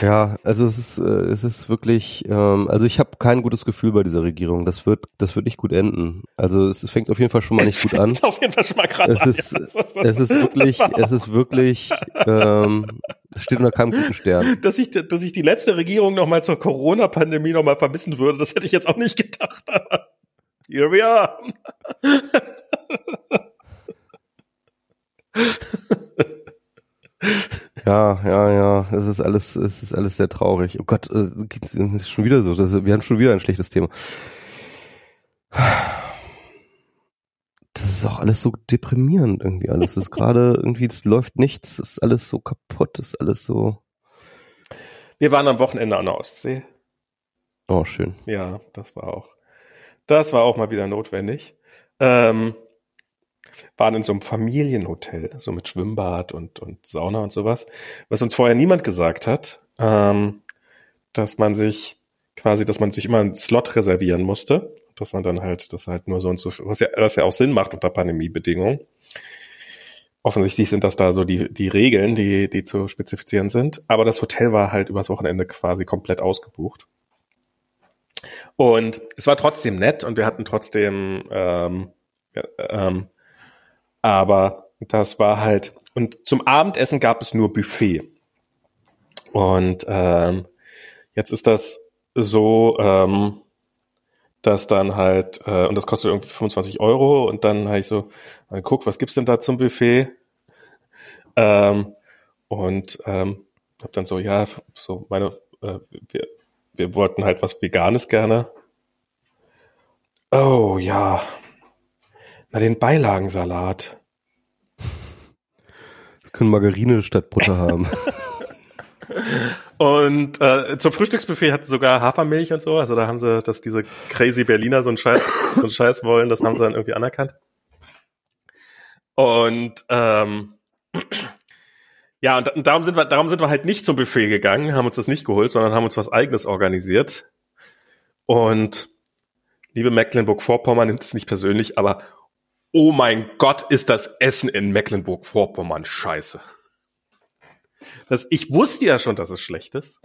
Ja, also es ist, äh, es ist wirklich, ähm, also ich habe kein gutes Gefühl bei dieser Regierung. Das wird, das wird nicht gut enden. Also es, es fängt auf jeden Fall schon mal nicht gut an. auf jeden Fall schon mal krass es ist, an. Ja, es ist wirklich, es ist wirklich, ähm, es steht unter keinem guten Stern. Dass ich, dass ich die letzte Regierung noch mal zur Corona-Pandemie noch mal vermissen würde, das hätte ich jetzt auch nicht gedacht. Here we are. Ja, ja, ja, es ist alles, es ist alles sehr traurig. Oh Gott, es äh, ist schon wieder so. Das, wir haben schon wieder ein schlechtes Thema. Das ist auch alles so deprimierend irgendwie alles. Das ist gerade irgendwie, es läuft nichts, es ist alles so kaputt, es ist alles so. Wir waren am Wochenende an der Ostsee. Oh, schön. Ja, das war auch, das war auch mal wieder notwendig. Ähm, waren in so einem Familienhotel, so mit Schwimmbad und, und Sauna und sowas, was uns vorher niemand gesagt hat, ähm, dass man sich quasi, dass man sich immer einen Slot reservieren musste, dass man dann halt, das halt nur so und so, was ja, was ja auch Sinn macht unter Pandemiebedingungen. Offensichtlich sind das da so die, die Regeln, die, die zu spezifizieren sind. Aber das Hotel war halt übers Wochenende quasi komplett ausgebucht. Und es war trotzdem nett und wir hatten trotzdem ähm, ähm, aber das war halt, und zum Abendessen gab es nur Buffet. Und ähm, jetzt ist das so, ähm, dass dann halt, äh, und das kostet irgendwie 25 Euro und dann habe ich so, dann guck, was gibt's denn da zum Buffet? Ähm, und ähm, hab dann so, ja, so meine, äh, wir, wir wollten halt was Veganes gerne. Oh ja, na, den Beilagensalat. Wir können Margarine statt Butter haben. Und äh, zum Frühstücksbuffet hatten sogar Hafermilch und so. Also da haben sie, dass diese crazy Berliner so einen Scheiß, so einen Scheiß wollen, das haben sie dann irgendwie anerkannt. Und ähm, ja, und, darum sind wir, darum sind wir halt nicht zum Buffet gegangen, haben uns das nicht geholt, sondern haben uns was eigenes organisiert. Und liebe Mecklenburg-Vorpommern nimmt es nicht persönlich, aber oh mein Gott, ist das Essen in Mecklenburg-Vorpommern scheiße. Das, ich wusste ja schon, dass es schlecht ist.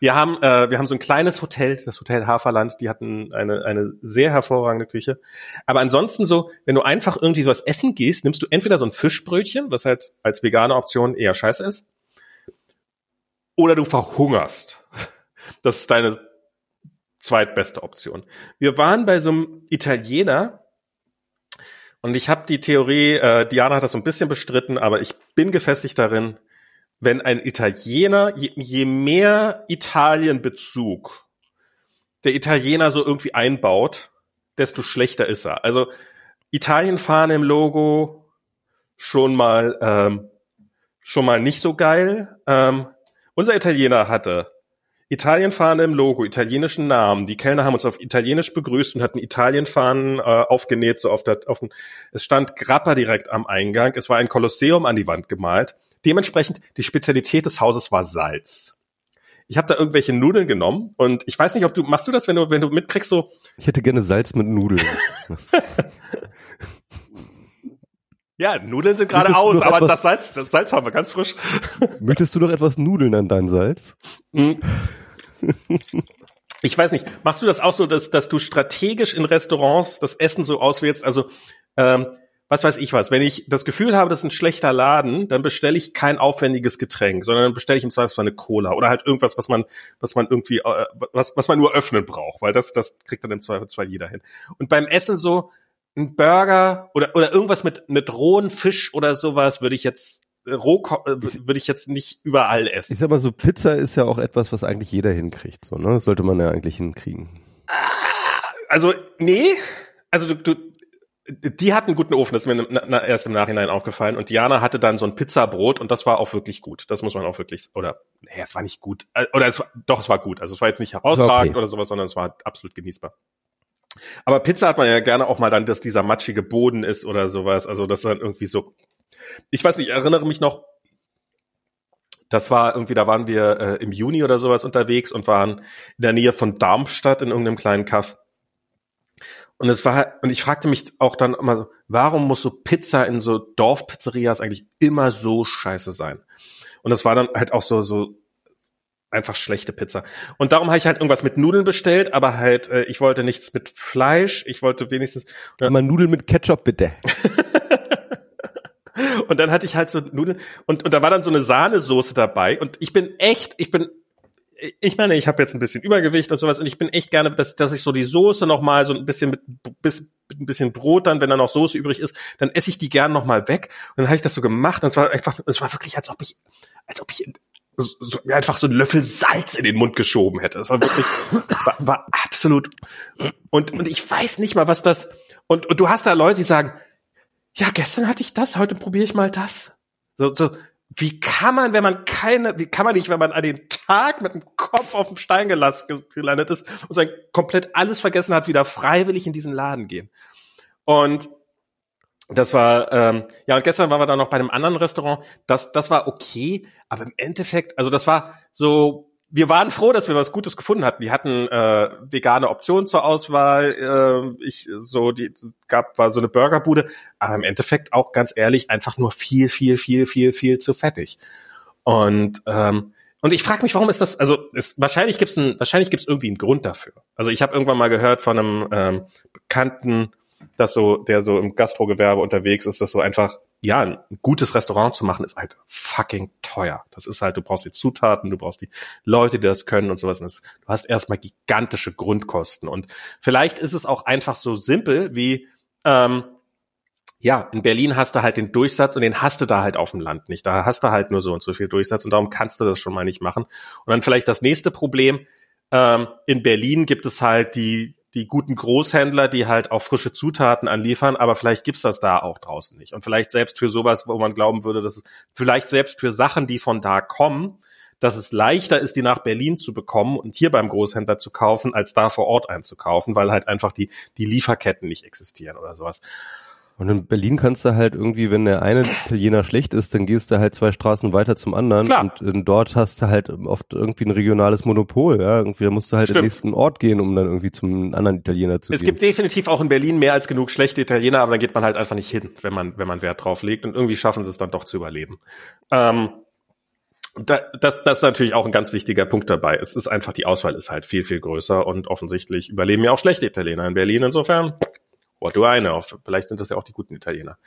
Wir haben, äh, wir haben so ein kleines Hotel, das Hotel Haferland, die hatten eine, eine sehr hervorragende Küche. Aber ansonsten so, wenn du einfach irgendwie was essen gehst, nimmst du entweder so ein Fischbrötchen, was halt als vegane Option eher scheiße ist, oder du verhungerst. Das ist deine zweitbeste Option. Wir waren bei so einem Italiener, und ich habe die Theorie, äh, Diana hat das so ein bisschen bestritten, aber ich bin gefestigt darin, wenn ein Italiener, je, je mehr Italienbezug der Italiener so irgendwie einbaut, desto schlechter ist er. Also Italienfahne im Logo schon mal ähm, schon mal nicht so geil. Ähm, unser Italiener hatte Italienfahne im Logo, italienischen Namen. Die Kellner haben uns auf Italienisch begrüßt und hatten Italienfahnen äh, aufgenäht, so auf der, auf dem, es stand Grappa direkt am Eingang. Es war ein Kolosseum an die Wand gemalt. Dementsprechend, die Spezialität des Hauses war Salz. Ich habe da irgendwelche Nudeln genommen und ich weiß nicht, ob du, machst du das, wenn du, wenn du mitkriegst, so. Ich hätte gerne Salz mit Nudeln. Ja, Nudeln sind gerade aus, aber das Salz, das Salz haben wir ganz frisch. Möchtest du noch etwas Nudeln an dein Salz? Hm. Ich weiß nicht, machst du das auch so, dass, dass du strategisch in Restaurants das Essen so auswählst? Also, ähm, was weiß ich was, wenn ich das Gefühl habe, das ist ein schlechter Laden, dann bestelle ich kein aufwendiges Getränk, sondern dann bestelle ich im Zweifelsfall eine Cola oder halt irgendwas, was man, was man irgendwie, äh, was, was man nur öffnen braucht, weil das, das kriegt dann im Zweifelsfall jeder hin. Und beim Essen so, ein Burger oder, oder irgendwas mit, mit rohen Fisch oder sowas würde ich jetzt äh, roh äh, würde ich jetzt nicht überall essen. Ich sag mal so, Pizza ist ja auch etwas, was eigentlich jeder hinkriegt, so, ne? Das sollte man ja eigentlich hinkriegen. Ah, also, nee. Also, du, du die hatten einen guten Ofen, das ist mir erst im Nachhinein aufgefallen. Und Diana hatte dann so ein Pizzabrot und das war auch wirklich gut. Das muss man auch wirklich, oder, nee, es war nicht gut. Äh, oder es war, doch, es war gut. Also es war jetzt nicht herausragend okay. oder sowas, sondern es war absolut genießbar. Aber Pizza hat man ja gerne auch mal dann, dass dieser matschige Boden ist oder sowas. Also das dann irgendwie so. Ich weiß nicht, ich erinnere mich noch, Das war irgendwie, da waren wir äh, im Juni oder sowas unterwegs und waren in der Nähe von Darmstadt in irgendeinem kleinen Kaff. Und es war, und ich fragte mich auch dann immer so, warum muss so Pizza in so Dorfpizzerias eigentlich immer so scheiße sein? Und es war dann halt auch so, so einfach schlechte Pizza. Und darum habe ich halt irgendwas mit Nudeln bestellt, aber halt, äh, ich wollte nichts mit Fleisch, ich wollte wenigstens. Mal Nudeln mit Ketchup bitte. und dann hatte ich halt so Nudeln und, und da war dann so eine Sahnesoße dabei und ich bin echt, ich bin ich meine, ich habe jetzt ein bisschen Übergewicht und sowas und ich bin echt gerne, dass, dass ich so die Soße noch mal so ein bisschen mit, bis, mit ein bisschen Brot dann, wenn da noch Soße übrig ist, dann esse ich die gern noch mal weg. Und dann habe ich das so gemacht und es war einfach, es war wirklich, als ob ich, als ob ich so, mir einfach so einen Löffel Salz in den Mund geschoben hätte. Das war wirklich, war, war absolut. Und, und ich weiß nicht mal, was das. Und, und du hast da Leute, die sagen, ja, gestern hatte ich das, heute probiere ich mal das. So, so, wie kann man, wenn man keine, wie kann man nicht, wenn man an den Tag mit dem Kopf auf dem Stein gelandet ist und sein komplett alles vergessen hat, wieder freiwillig in diesen Laden gehen? Und das war, ähm, ja, und gestern waren wir dann noch bei einem anderen Restaurant. Das, das war okay, aber im Endeffekt, also das war so wir waren froh, dass wir was Gutes gefunden hatten. Die hatten äh, vegane Optionen zur Auswahl. Äh, ich so die gab war so eine Burgerbude, aber im Endeffekt auch ganz ehrlich einfach nur viel viel viel viel viel zu fettig. Und ähm, und ich frage mich, warum ist das? Also es, wahrscheinlich gibt's ein, wahrscheinlich gibt's irgendwie einen Grund dafür. Also ich habe irgendwann mal gehört von einem ähm, Bekannten, dass so der so im Gastrogewerbe unterwegs ist, dass so einfach ja, ein gutes Restaurant zu machen, ist halt fucking teuer. Das ist halt, du brauchst die Zutaten, du brauchst die Leute, die das können und sowas. Und du hast erstmal gigantische Grundkosten. Und vielleicht ist es auch einfach so simpel wie, ähm, ja, in Berlin hast du halt den Durchsatz und den hast du da halt auf dem Land nicht. Da hast du halt nur so und so viel Durchsatz und darum kannst du das schon mal nicht machen. Und dann vielleicht das nächste Problem, ähm, in Berlin gibt es halt die die guten Großhändler, die halt auch frische Zutaten anliefern, aber vielleicht gibt's das da auch draußen nicht. Und vielleicht selbst für sowas, wo man glauben würde, dass es vielleicht selbst für Sachen, die von da kommen, dass es leichter ist, die nach Berlin zu bekommen und hier beim Großhändler zu kaufen, als da vor Ort einzukaufen, weil halt einfach die, die Lieferketten nicht existieren oder sowas. Und in Berlin kannst du halt irgendwie, wenn der eine Italiener schlecht ist, dann gehst du halt zwei Straßen weiter zum anderen. Klar. Und dort hast du halt oft irgendwie ein regionales Monopol. Ja? Irgendwie, da musst du halt Stimmt. in den nächsten Ort gehen, um dann irgendwie zum anderen Italiener zu es gehen. Es gibt definitiv auch in Berlin mehr als genug schlechte Italiener, aber dann geht man halt einfach nicht hin, wenn man, wenn man Wert drauf legt. Und irgendwie schaffen sie es dann doch zu überleben. Ähm, da, das, das ist natürlich auch ein ganz wichtiger Punkt dabei. Es ist einfach, die Auswahl ist halt viel, viel größer und offensichtlich überleben ja auch schlechte Italiener in Berlin. Insofern What do I know? Vielleicht sind das ja auch die guten Italiener.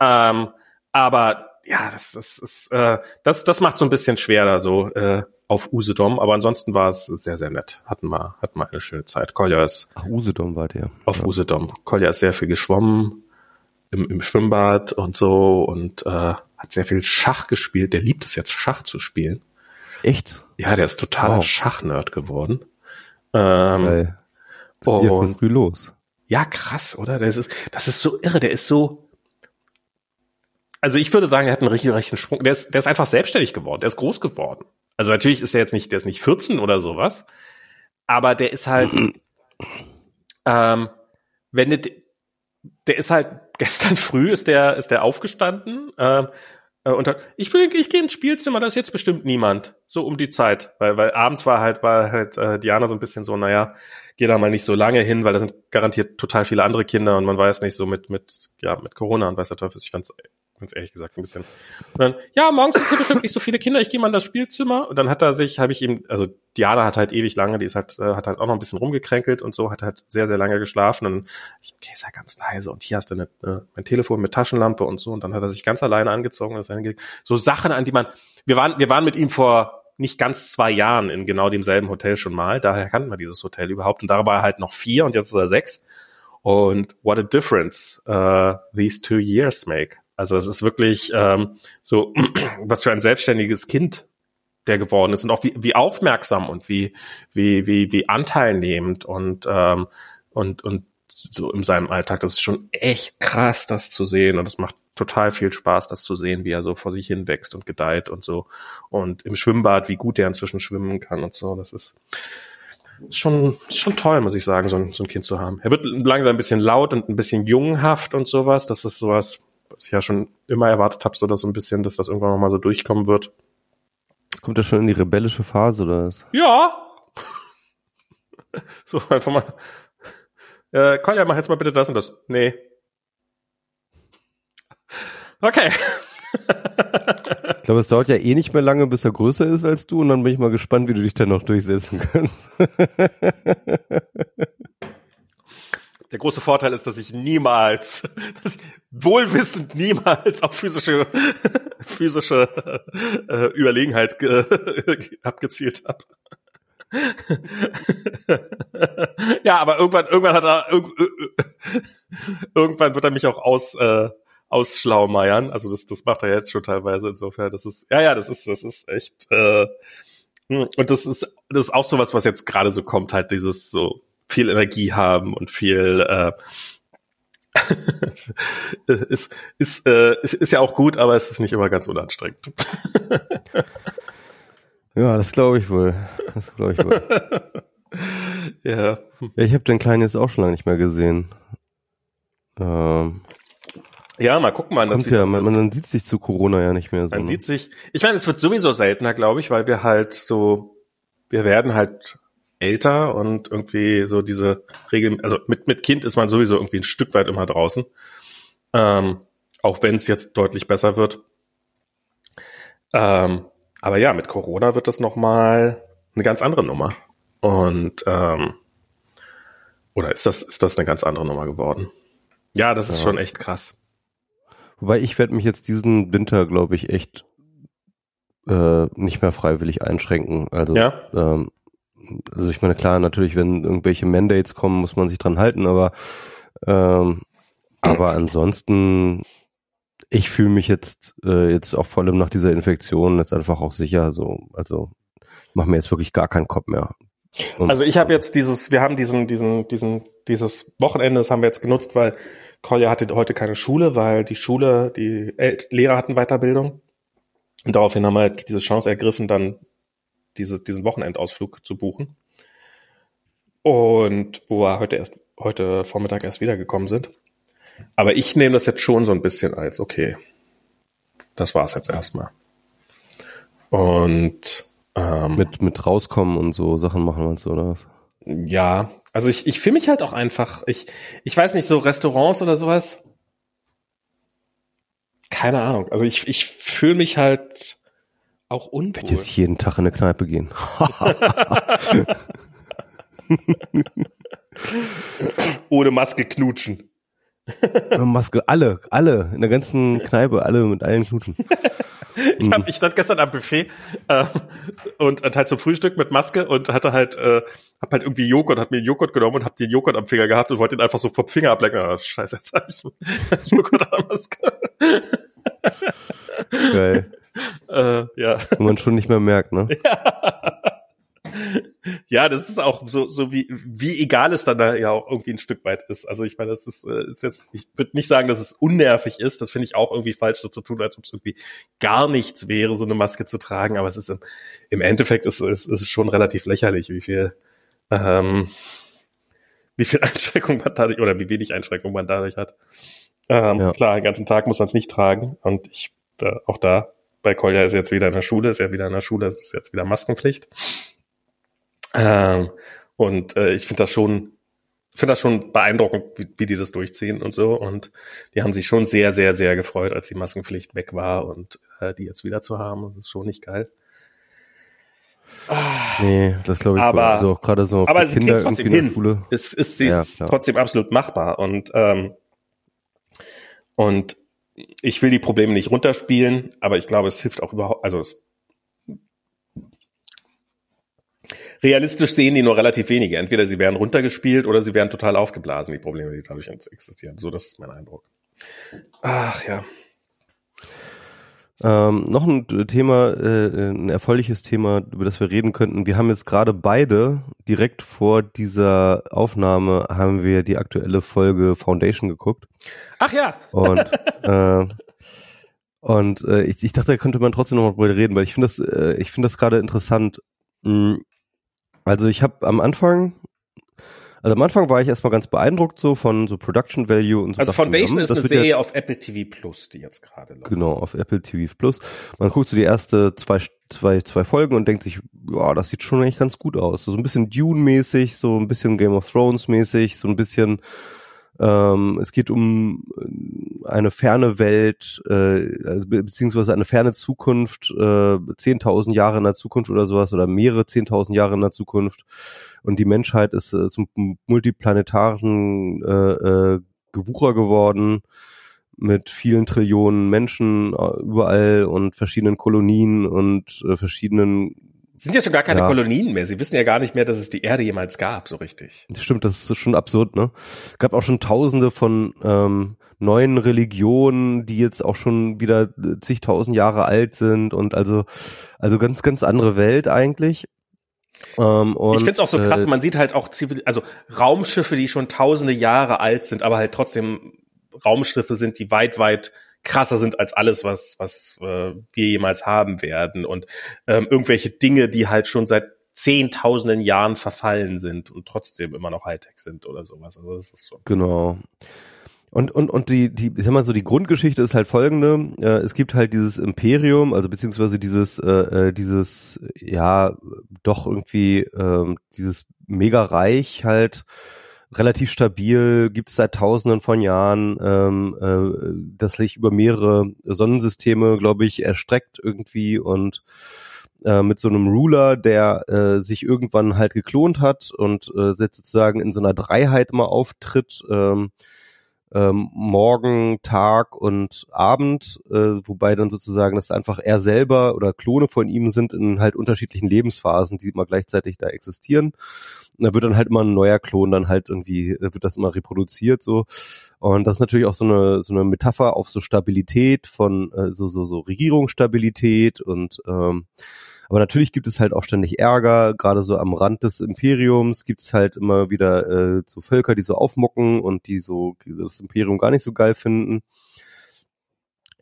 Ähm, aber ja, das, das ist, äh, das, das macht so ein bisschen schwer da so äh, auf Usedom. Aber ansonsten war es sehr, sehr nett. Hatten wir, hatten wir eine schöne Zeit. Kolja ist. Ach, Usedom war der. Auf ja. Usedom. Kolja ist sehr viel geschwommen im, im Schwimmbad und so und äh, hat sehr viel Schach gespielt. Der liebt es jetzt, Schach zu spielen. Echt? Ja, der ist totaler wow. Schachnerd geworden. Ähm, Weil, und, früh los. Ja, krass, oder? Das ist, das ist so irre. Der ist so. Also ich würde sagen, er hat einen richtig rechten Sprung. Der ist, der ist einfach selbstständig geworden. Der ist groß geworden. Also natürlich ist er jetzt nicht, der ist nicht 14 oder sowas. Aber der ist halt, ähm, wenn der, der ist halt gestern früh ist der, ist der aufgestanden, ähm, äh, und hat, ich will, ich gehe ins Spielzimmer, da ist jetzt bestimmt niemand. So um die Zeit. Weil, weil abends war halt, war halt äh, Diana so ein bisschen so, naja, geh da mal nicht so lange hin, weil da sind garantiert total viele andere Kinder und man weiß nicht so mit, mit, ja, mit Corona und weiß der Teufel. Ich fand's ganz ehrlich gesagt ein bisschen. Und dann, ja, morgens sind hier bestimmt nicht so viele Kinder, ich gehe mal in das Spielzimmer. Und dann hat er sich, habe ich ihm, also Diana hat halt ewig lange, die ist halt, äh, hat halt auch noch ein bisschen rumgekränkelt und so, hat halt sehr, sehr lange geschlafen. Und dann, okay, sei ganz leise. Und hier hast du eine, äh, mein Telefon mit Taschenlampe und so. Und dann hat er sich ganz alleine angezogen. Und ist so Sachen, an die man, wir waren, wir waren mit ihm vor nicht ganz zwei Jahren in genau demselben Hotel schon mal. Daher kannten wir dieses Hotel überhaupt. Und da war er halt noch vier und jetzt ist er sechs. Und what a difference uh, these two years make. Also es ist wirklich ähm, so, was für ein selbstständiges Kind der geworden ist und auch wie, wie aufmerksam und wie, wie, wie, wie anteilnehmend und, ähm, und, und so in seinem Alltag. Das ist schon echt krass, das zu sehen. Und es macht total viel Spaß, das zu sehen, wie er so vor sich hin wächst und gedeiht und so. Und im Schwimmbad, wie gut er inzwischen schwimmen kann und so. Das ist, schon, schon toll, muss ich sagen, so ein, so ein Kind zu haben. Er wird langsam ein bisschen laut und ein bisschen junghaft und sowas. Das ist sowas, was ich ja schon immer erwartet habe, so dass so ein bisschen, dass das irgendwann nochmal so durchkommen wird. Kommt er schon in die rebellische Phase oder was? Ja. So, einfach mal. Äh, Kolja, mach jetzt mal bitte das und das. Nee. Okay. Ich glaube, es dauert ja eh nicht mehr lange, bis er größer ist als du und dann bin ich mal gespannt, wie du dich dann noch durchsetzen kannst. Der große Vorteil ist, dass ich niemals, dass ich wohlwissend niemals auf physische, physische äh, Überlegenheit ge, abgezielt habe. ja, aber irgendwann, irgendwann hat er, irg irgendwann wird er mich auch aus, äh, ausschlaumeiern. Also das, das macht er jetzt schon teilweise insofern. Das ist, ja, ja, das ist, das ist echt, äh, hm, und das ist, das ist auch sowas, was jetzt gerade so kommt, halt dieses so viel Energie haben und viel, äh, ist, ist, äh, ist, ist ja auch gut, aber es ist nicht immer ganz unanstrengend. ja, das glaube ich wohl. Das glaube ich wohl. ja. Ja, ich habe den Kleinen jetzt auch schon lange nicht mehr gesehen. Ähm, ja, mal gucken, wann das ja, man, man sieht sich zu Corona ja nicht mehr so. Man ne? sieht sich, ich meine, es wird sowieso seltener, glaube ich, weil wir halt so, wir werden halt älter und irgendwie so diese Regeln, also mit, mit Kind ist man sowieso irgendwie ein Stück weit immer draußen. Ähm, auch wenn es jetzt deutlich besser wird. Ähm, aber ja, mit Corona wird das nochmal eine ganz andere Nummer. Und ähm, oder ist das, ist das eine ganz andere Nummer geworden? Ja, das ist ja. schon echt krass. Wobei ich werde mich jetzt diesen Winter, glaube ich, echt äh, nicht mehr freiwillig einschränken. Also, ja? ähm, also ich meine, klar, natürlich, wenn irgendwelche Mandates kommen, muss man sich dran halten, aber ähm, aber ansonsten, ich fühle mich jetzt äh, jetzt auch vor allem nach dieser Infektion jetzt einfach auch sicher. So, also ich mache mir jetzt wirklich gar keinen Kopf mehr. Und also ich habe jetzt dieses, wir haben diesen, diesen, diesen, dieses Wochenende, das haben wir jetzt genutzt, weil Kolja hatte heute keine Schule, weil die Schule, die Lehrer hatten Weiterbildung. Und daraufhin haben wir halt diese Chance ergriffen, dann diese, diesen Wochenendausflug zu buchen. Und wo wir heute erst, heute Vormittag erst wiedergekommen sind. Aber ich nehme das jetzt schon so ein bisschen als, okay, das war's jetzt erstmal. Und ähm, mit, mit rauskommen und so Sachen machen wir oder was? Ja, also ich, ich fühle mich halt auch einfach, ich, ich weiß nicht, so Restaurants oder sowas. Keine Ahnung. Also ich, ich fühle mich halt auch unwohl. Ich jetzt jeden Tag in eine Kneipe gehen. Ohne Maske knutschen. Maske, alle, alle, in der ganzen Kneipe, alle mit allen knutschen. ich, hab, ich stand gestern am Buffet äh, und halt zum Frühstück mit Maske und hatte halt, äh, hab halt irgendwie Joghurt, hab mir Joghurt genommen und hab den Joghurt am Finger gehabt und wollte ihn einfach so vom Finger ablecken. Oh, scheiße, jetzt hab ich Joghurt an Maske. Geil. Äh, ja. Wo man schon nicht mehr merkt, ne? Ja ja, das ist auch so, so wie, wie egal es dann da ja auch irgendwie ein Stück weit ist. Also ich meine, das ist, äh, ist jetzt, ich würde nicht sagen, dass es unnervig ist. Das finde ich auch irgendwie falsch, so zu tun, als ob es irgendwie gar nichts wäre, so eine Maske zu tragen. Aber es ist im, im Endeffekt ist, ist, ist es schon relativ lächerlich, wie viel, ähm, wie viel Einschränkung man dadurch oder wie wenig Einschränkung man dadurch hat. Ähm, ja. Klar, den ganzen Tag muss man es nicht tragen. Und ich, äh, auch da, bei Kolja ist jetzt wieder in der Schule, ist ja wieder in der Schule, ist jetzt wieder Maskenpflicht. Ähm, und äh, ich finde das schon, finde das schon beeindruckend, wie, wie die das durchziehen und so. Und die haben sich schon sehr, sehr, sehr gefreut, als die Maskenpflicht weg war und äh, die jetzt wieder zu haben. Das ist schon nicht geil. Nee, das glaube ich aber, also auch gerade so aber es Kinder trotzdem hin. Schule. Es ist, ja, ist trotzdem absolut machbar und ähm, und ich will die Probleme nicht runterspielen, aber ich glaube, es hilft auch überhaupt, also es realistisch sehen die nur relativ wenige. Entweder sie werden runtergespielt oder sie werden total aufgeblasen, die Probleme, die dadurch existieren. So, das ist mein Eindruck. Ach ja. Ähm, noch ein Thema, äh, ein erfreuliches Thema, über das wir reden könnten. Wir haben jetzt gerade beide direkt vor dieser Aufnahme haben wir die aktuelle Folge Foundation geguckt. Ach ja. Und äh, und äh, ich, ich dachte, da könnte man trotzdem noch mal drüber reden, weil ich finde das, äh, ich finde das gerade interessant. Mh, hm, also ich habe am Anfang, Also am Anfang war ich erstmal ganz beeindruckt so von so Production Value und so. Also Foundation ist eine Serie ja, auf Apple TV Plus, die jetzt gerade läuft. Genau, auf Apple TV Plus. Man guckt so die erste zwei, zwei, zwei Folgen und denkt sich, ja, das sieht schon eigentlich ganz gut aus. So ein bisschen Dune-mäßig, so ein bisschen Game of Thrones-mäßig, so ein bisschen ähm, es geht um äh, eine ferne Welt, äh, also beziehungsweise eine ferne Zukunft, äh, 10.000 Jahre in der Zukunft oder sowas oder mehrere 10.000 Jahre in der Zukunft. Und die Menschheit ist äh, zum multiplanetaren äh, äh, Gewucher geworden mit vielen Trillionen Menschen äh, überall und verschiedenen Kolonien und äh, verschiedenen sind ja schon gar keine ja. Kolonien mehr. Sie wissen ja gar nicht mehr, dass es die Erde jemals gab, so richtig. Das stimmt, das ist schon absurd, ne? Es gab auch schon tausende von ähm, neuen Religionen, die jetzt auch schon wieder zigtausend Jahre alt sind und also, also ganz, ganz andere Welt eigentlich. Ähm, und, ich finde es auch so krass, äh, man sieht halt auch Zivil also Raumschiffe, die schon tausende Jahre alt sind, aber halt trotzdem Raumschiffe sind, die weit, weit krasser sind als alles, was, was äh, wir jemals haben werden. Und ähm, irgendwelche Dinge, die halt schon seit zehntausenden Jahren verfallen sind und trotzdem immer noch Hightech sind oder sowas. Also das ist so. Genau. Und, und, und die, die, ich sag mal so, die Grundgeschichte ist halt folgende. Äh, es gibt halt dieses Imperium, also beziehungsweise dieses, äh, äh dieses, ja, doch irgendwie, äh, dieses Mega-Reich halt, relativ stabil, gibt es seit Tausenden von Jahren, ähm, äh, das sich über mehrere Sonnensysteme, glaube ich, erstreckt irgendwie und äh, mit so einem Ruler, der äh, sich irgendwann halt geklont hat und äh, sozusagen in so einer Dreiheit immer auftritt. Ähm, ähm, Morgen, Tag und Abend, äh, wobei dann sozusagen das einfach er selber oder Klone von ihm sind in halt unterschiedlichen Lebensphasen, die immer gleichzeitig da existieren. Und da wird dann halt immer ein neuer Klon dann halt irgendwie, wird das immer reproduziert so. Und das ist natürlich auch so eine, so eine Metapher auf so Stabilität von äh, so, so, so Regierungsstabilität und ähm, aber natürlich gibt es halt auch ständig Ärger, gerade so am Rand des Imperiums gibt es halt immer wieder äh, so Völker, die so aufmucken und die so das Imperium gar nicht so geil finden.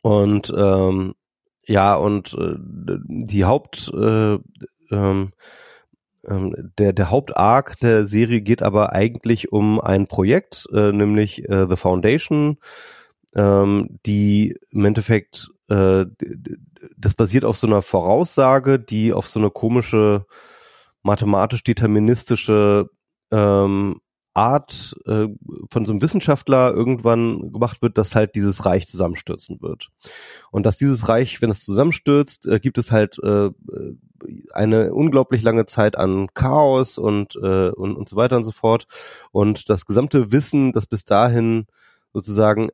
Und ähm, ja, und äh, die Haupt äh, ähm, ähm, der, der Hauptarg der Serie geht aber eigentlich um ein Projekt, äh, nämlich äh, The Foundation, ähm, die im Endeffekt äh, das basiert auf so einer Voraussage, die auf so eine komische mathematisch-deterministische ähm, Art äh, von so einem Wissenschaftler irgendwann gemacht wird, dass halt dieses Reich zusammenstürzen wird. Und dass dieses Reich, wenn es zusammenstürzt, äh, gibt es halt äh, eine unglaublich lange Zeit an Chaos und, äh, und, und so weiter und so fort. Und das gesamte Wissen, das bis dahin sozusagen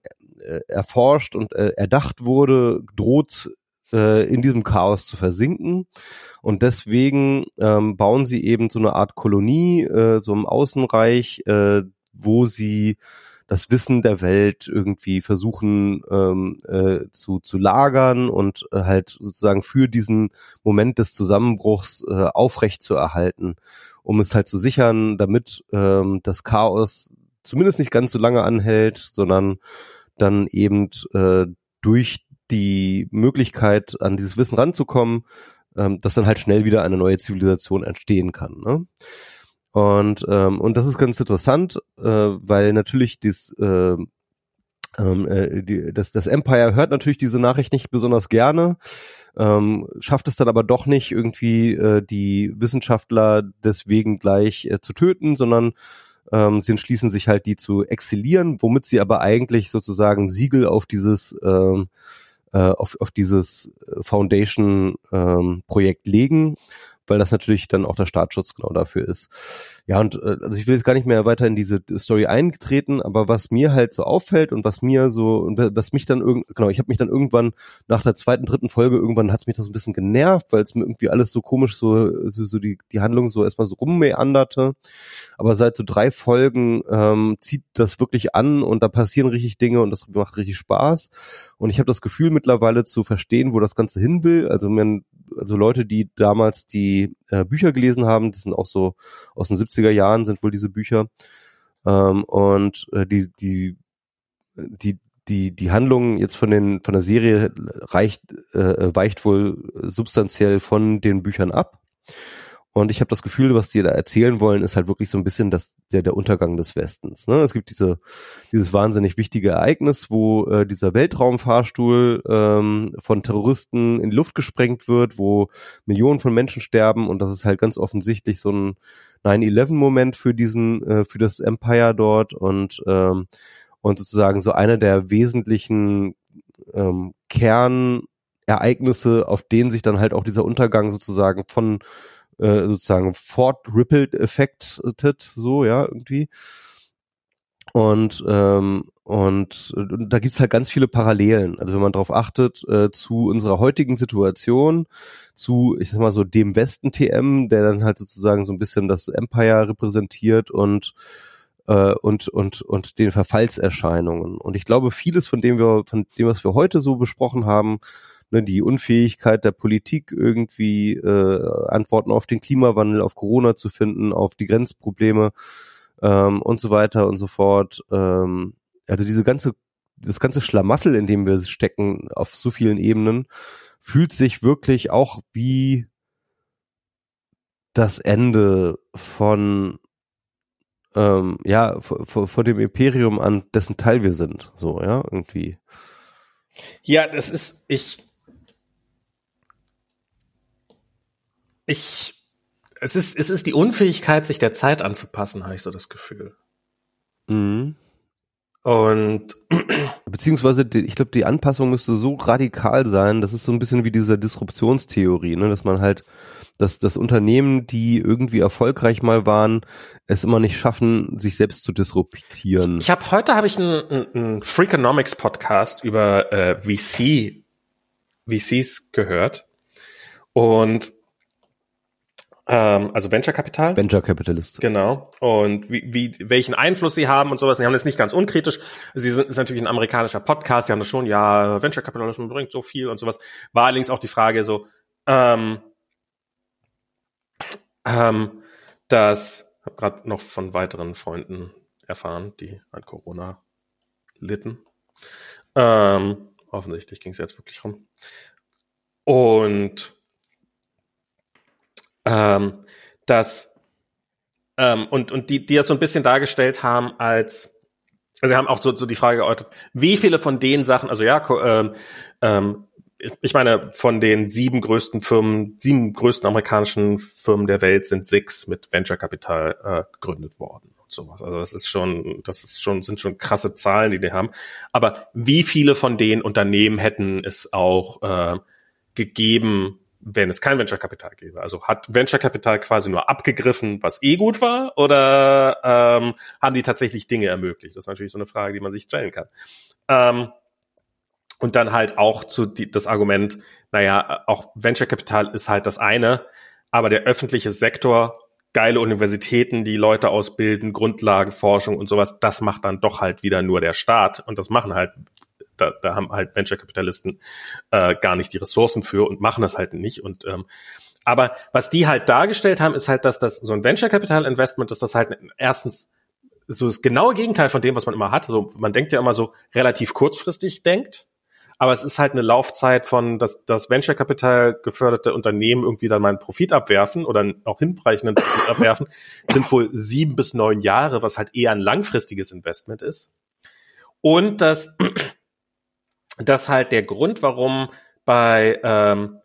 erforscht und äh, erdacht wurde, droht äh, in diesem Chaos zu versinken. Und deswegen ähm, bauen sie eben so eine Art Kolonie, äh, so im Außenreich, äh, wo sie das Wissen der Welt irgendwie versuchen ähm, äh, zu, zu lagern und äh, halt sozusagen für diesen Moment des Zusammenbruchs äh, aufrecht zu erhalten, um es halt zu sichern, damit ähm, das Chaos zumindest nicht ganz so lange anhält, sondern dann eben äh, durch die Möglichkeit, an dieses Wissen ranzukommen, ähm, dass dann halt schnell wieder eine neue Zivilisation entstehen kann. Ne? Und, ähm, und das ist ganz interessant, äh, weil natürlich dies, äh, äh, die, das, das Empire hört natürlich diese Nachricht nicht besonders gerne, ähm, schafft es dann aber doch nicht irgendwie äh, die Wissenschaftler deswegen gleich äh, zu töten, sondern ähm, sie entschließen sich halt, die zu exilieren, womit sie aber eigentlich sozusagen Siegel auf dieses ähm, äh, auf, auf dieses Foundation-Projekt ähm, legen weil das natürlich dann auch der Staatsschutz genau dafür ist. Ja, und äh, also ich will jetzt gar nicht mehr weiter in diese Story eingetreten, aber was mir halt so auffällt und was mir so, und was mich dann irgend, genau, ich habe mich dann irgendwann nach der zweiten, dritten Folge, irgendwann hat es mich das ein bisschen genervt, weil es mir irgendwie alles so komisch so, so, so die, die Handlung so erstmal so rummeanderte. Aber seit so drei Folgen ähm, zieht das wirklich an und da passieren richtig Dinge und das macht richtig Spaß. Und ich habe das Gefühl mittlerweile zu verstehen, wo das Ganze hin will. Also, man, also Leute, die damals die äh, Bücher gelesen haben, das sind auch so aus den 70er Jahren sind wohl diese Bücher. Ähm, und äh, die, die, die, die, die Handlung jetzt von den, von der Serie reicht, äh, weicht wohl substanziell von den Büchern ab. Und ich habe das Gefühl, was die da erzählen wollen, ist halt wirklich so ein bisschen das, der, der Untergang des Westens. Ne? Es gibt diese, dieses wahnsinnig wichtige Ereignis, wo äh, dieser Weltraumfahrstuhl ähm, von Terroristen in die Luft gesprengt wird, wo Millionen von Menschen sterben und das ist halt ganz offensichtlich so ein 9-11-Moment für diesen, äh, für das Empire dort und ähm, und sozusagen so eine der wesentlichen ähm, Kernereignisse, auf denen sich dann halt auch dieser Untergang sozusagen von äh, sozusagen fortrippled-effektet, so, ja, irgendwie. Und, ähm, und, und da gibt's halt ganz viele Parallelen. Also wenn man darauf achtet, äh, zu unserer heutigen Situation, zu, ich sag mal so, dem Westen-TM, der dann halt sozusagen so ein bisschen das Empire repräsentiert und äh, und und und den Verfallserscheinungen. Und ich glaube, vieles von dem wir von dem, was wir heute so besprochen haben, ne, die Unfähigkeit der Politik irgendwie äh, Antworten auf den Klimawandel, auf Corona zu finden, auf die Grenzprobleme ähm, und so weiter und so fort. Ähm, also diese ganze, das ganze Schlamassel, in dem wir stecken, auf so vielen Ebenen, fühlt sich wirklich auch wie das Ende von ähm, ja, von, von dem Imperium an dessen Teil wir sind, so, ja, irgendwie. Ja, das ist, ich, ich, es ist, es ist die Unfähigkeit, sich der Zeit anzupassen, habe ich so das Gefühl. Mhm. Und beziehungsweise, ich glaube, die Anpassung müsste so radikal sein, das ist so ein bisschen wie diese Disruptionstheorie, ne, dass man halt, dass das Unternehmen, die irgendwie erfolgreich mal waren, es immer nicht schaffen, sich selbst zu disruptieren. Ich, ich habe heute habe ich einen, einen Freakonomics Podcast über äh, VC VCs gehört und ähm, also Venture Capital. Venture Capitalist. Genau. Und wie, wie, welchen Einfluss sie haben und sowas. Sie haben das nicht ganz unkritisch. Sie sind ist natürlich ein amerikanischer Podcast. Sie haben das schon, ja, Venture Capitalism bringt so viel und sowas. War allerdings auch die Frage so, ähm, ähm, dass habe gerade noch von weiteren Freunden erfahren, die an Corona litten. Ähm, offensichtlich ging es jetzt wirklich rum. Und ähm, dass ähm, und und die die das so ein bisschen dargestellt haben als also sie haben auch so, so die Frage geäußert, wie viele von den Sachen, also ja, ähm, ähm, ich meine, von den sieben größten Firmen, sieben größten amerikanischen Firmen der Welt sind sechs mit Venture Capital äh, gegründet worden und sowas. Also das ist schon, das ist schon, sind schon krasse Zahlen, die die haben. Aber wie viele von den Unternehmen hätten es auch äh, gegeben, wenn es kein Venture Capital gäbe? Also hat Venture Capital quasi nur abgegriffen, was eh gut war, oder ähm, haben die tatsächlich Dinge ermöglicht? Das ist natürlich so eine Frage, die man sich stellen kann. Ähm, und dann halt auch zu die, das Argument, naja, auch Venture Capital ist halt das eine, aber der öffentliche Sektor, geile Universitäten, die Leute ausbilden, Grundlagenforschung und sowas, das macht dann doch halt wieder nur der Staat und das machen halt da, da haben halt Venture-Kapitalisten äh, gar nicht die Ressourcen für und machen das halt nicht. Und ähm, aber was die halt dargestellt haben, ist halt, dass das so ein Venture-Capital-Investment, dass das halt erstens so das genaue Gegenteil von dem, was man immer hat. Also man denkt ja immer so relativ kurzfristig denkt, aber es ist halt eine Laufzeit von, dass das Venture Capital geförderte Unternehmen irgendwie dann mal einen Profit abwerfen oder auch hinreichenden Profit abwerfen, sind wohl sieben bis neun Jahre, was halt eher ein langfristiges Investment ist. Und dass, dass halt der Grund, warum bei ähm,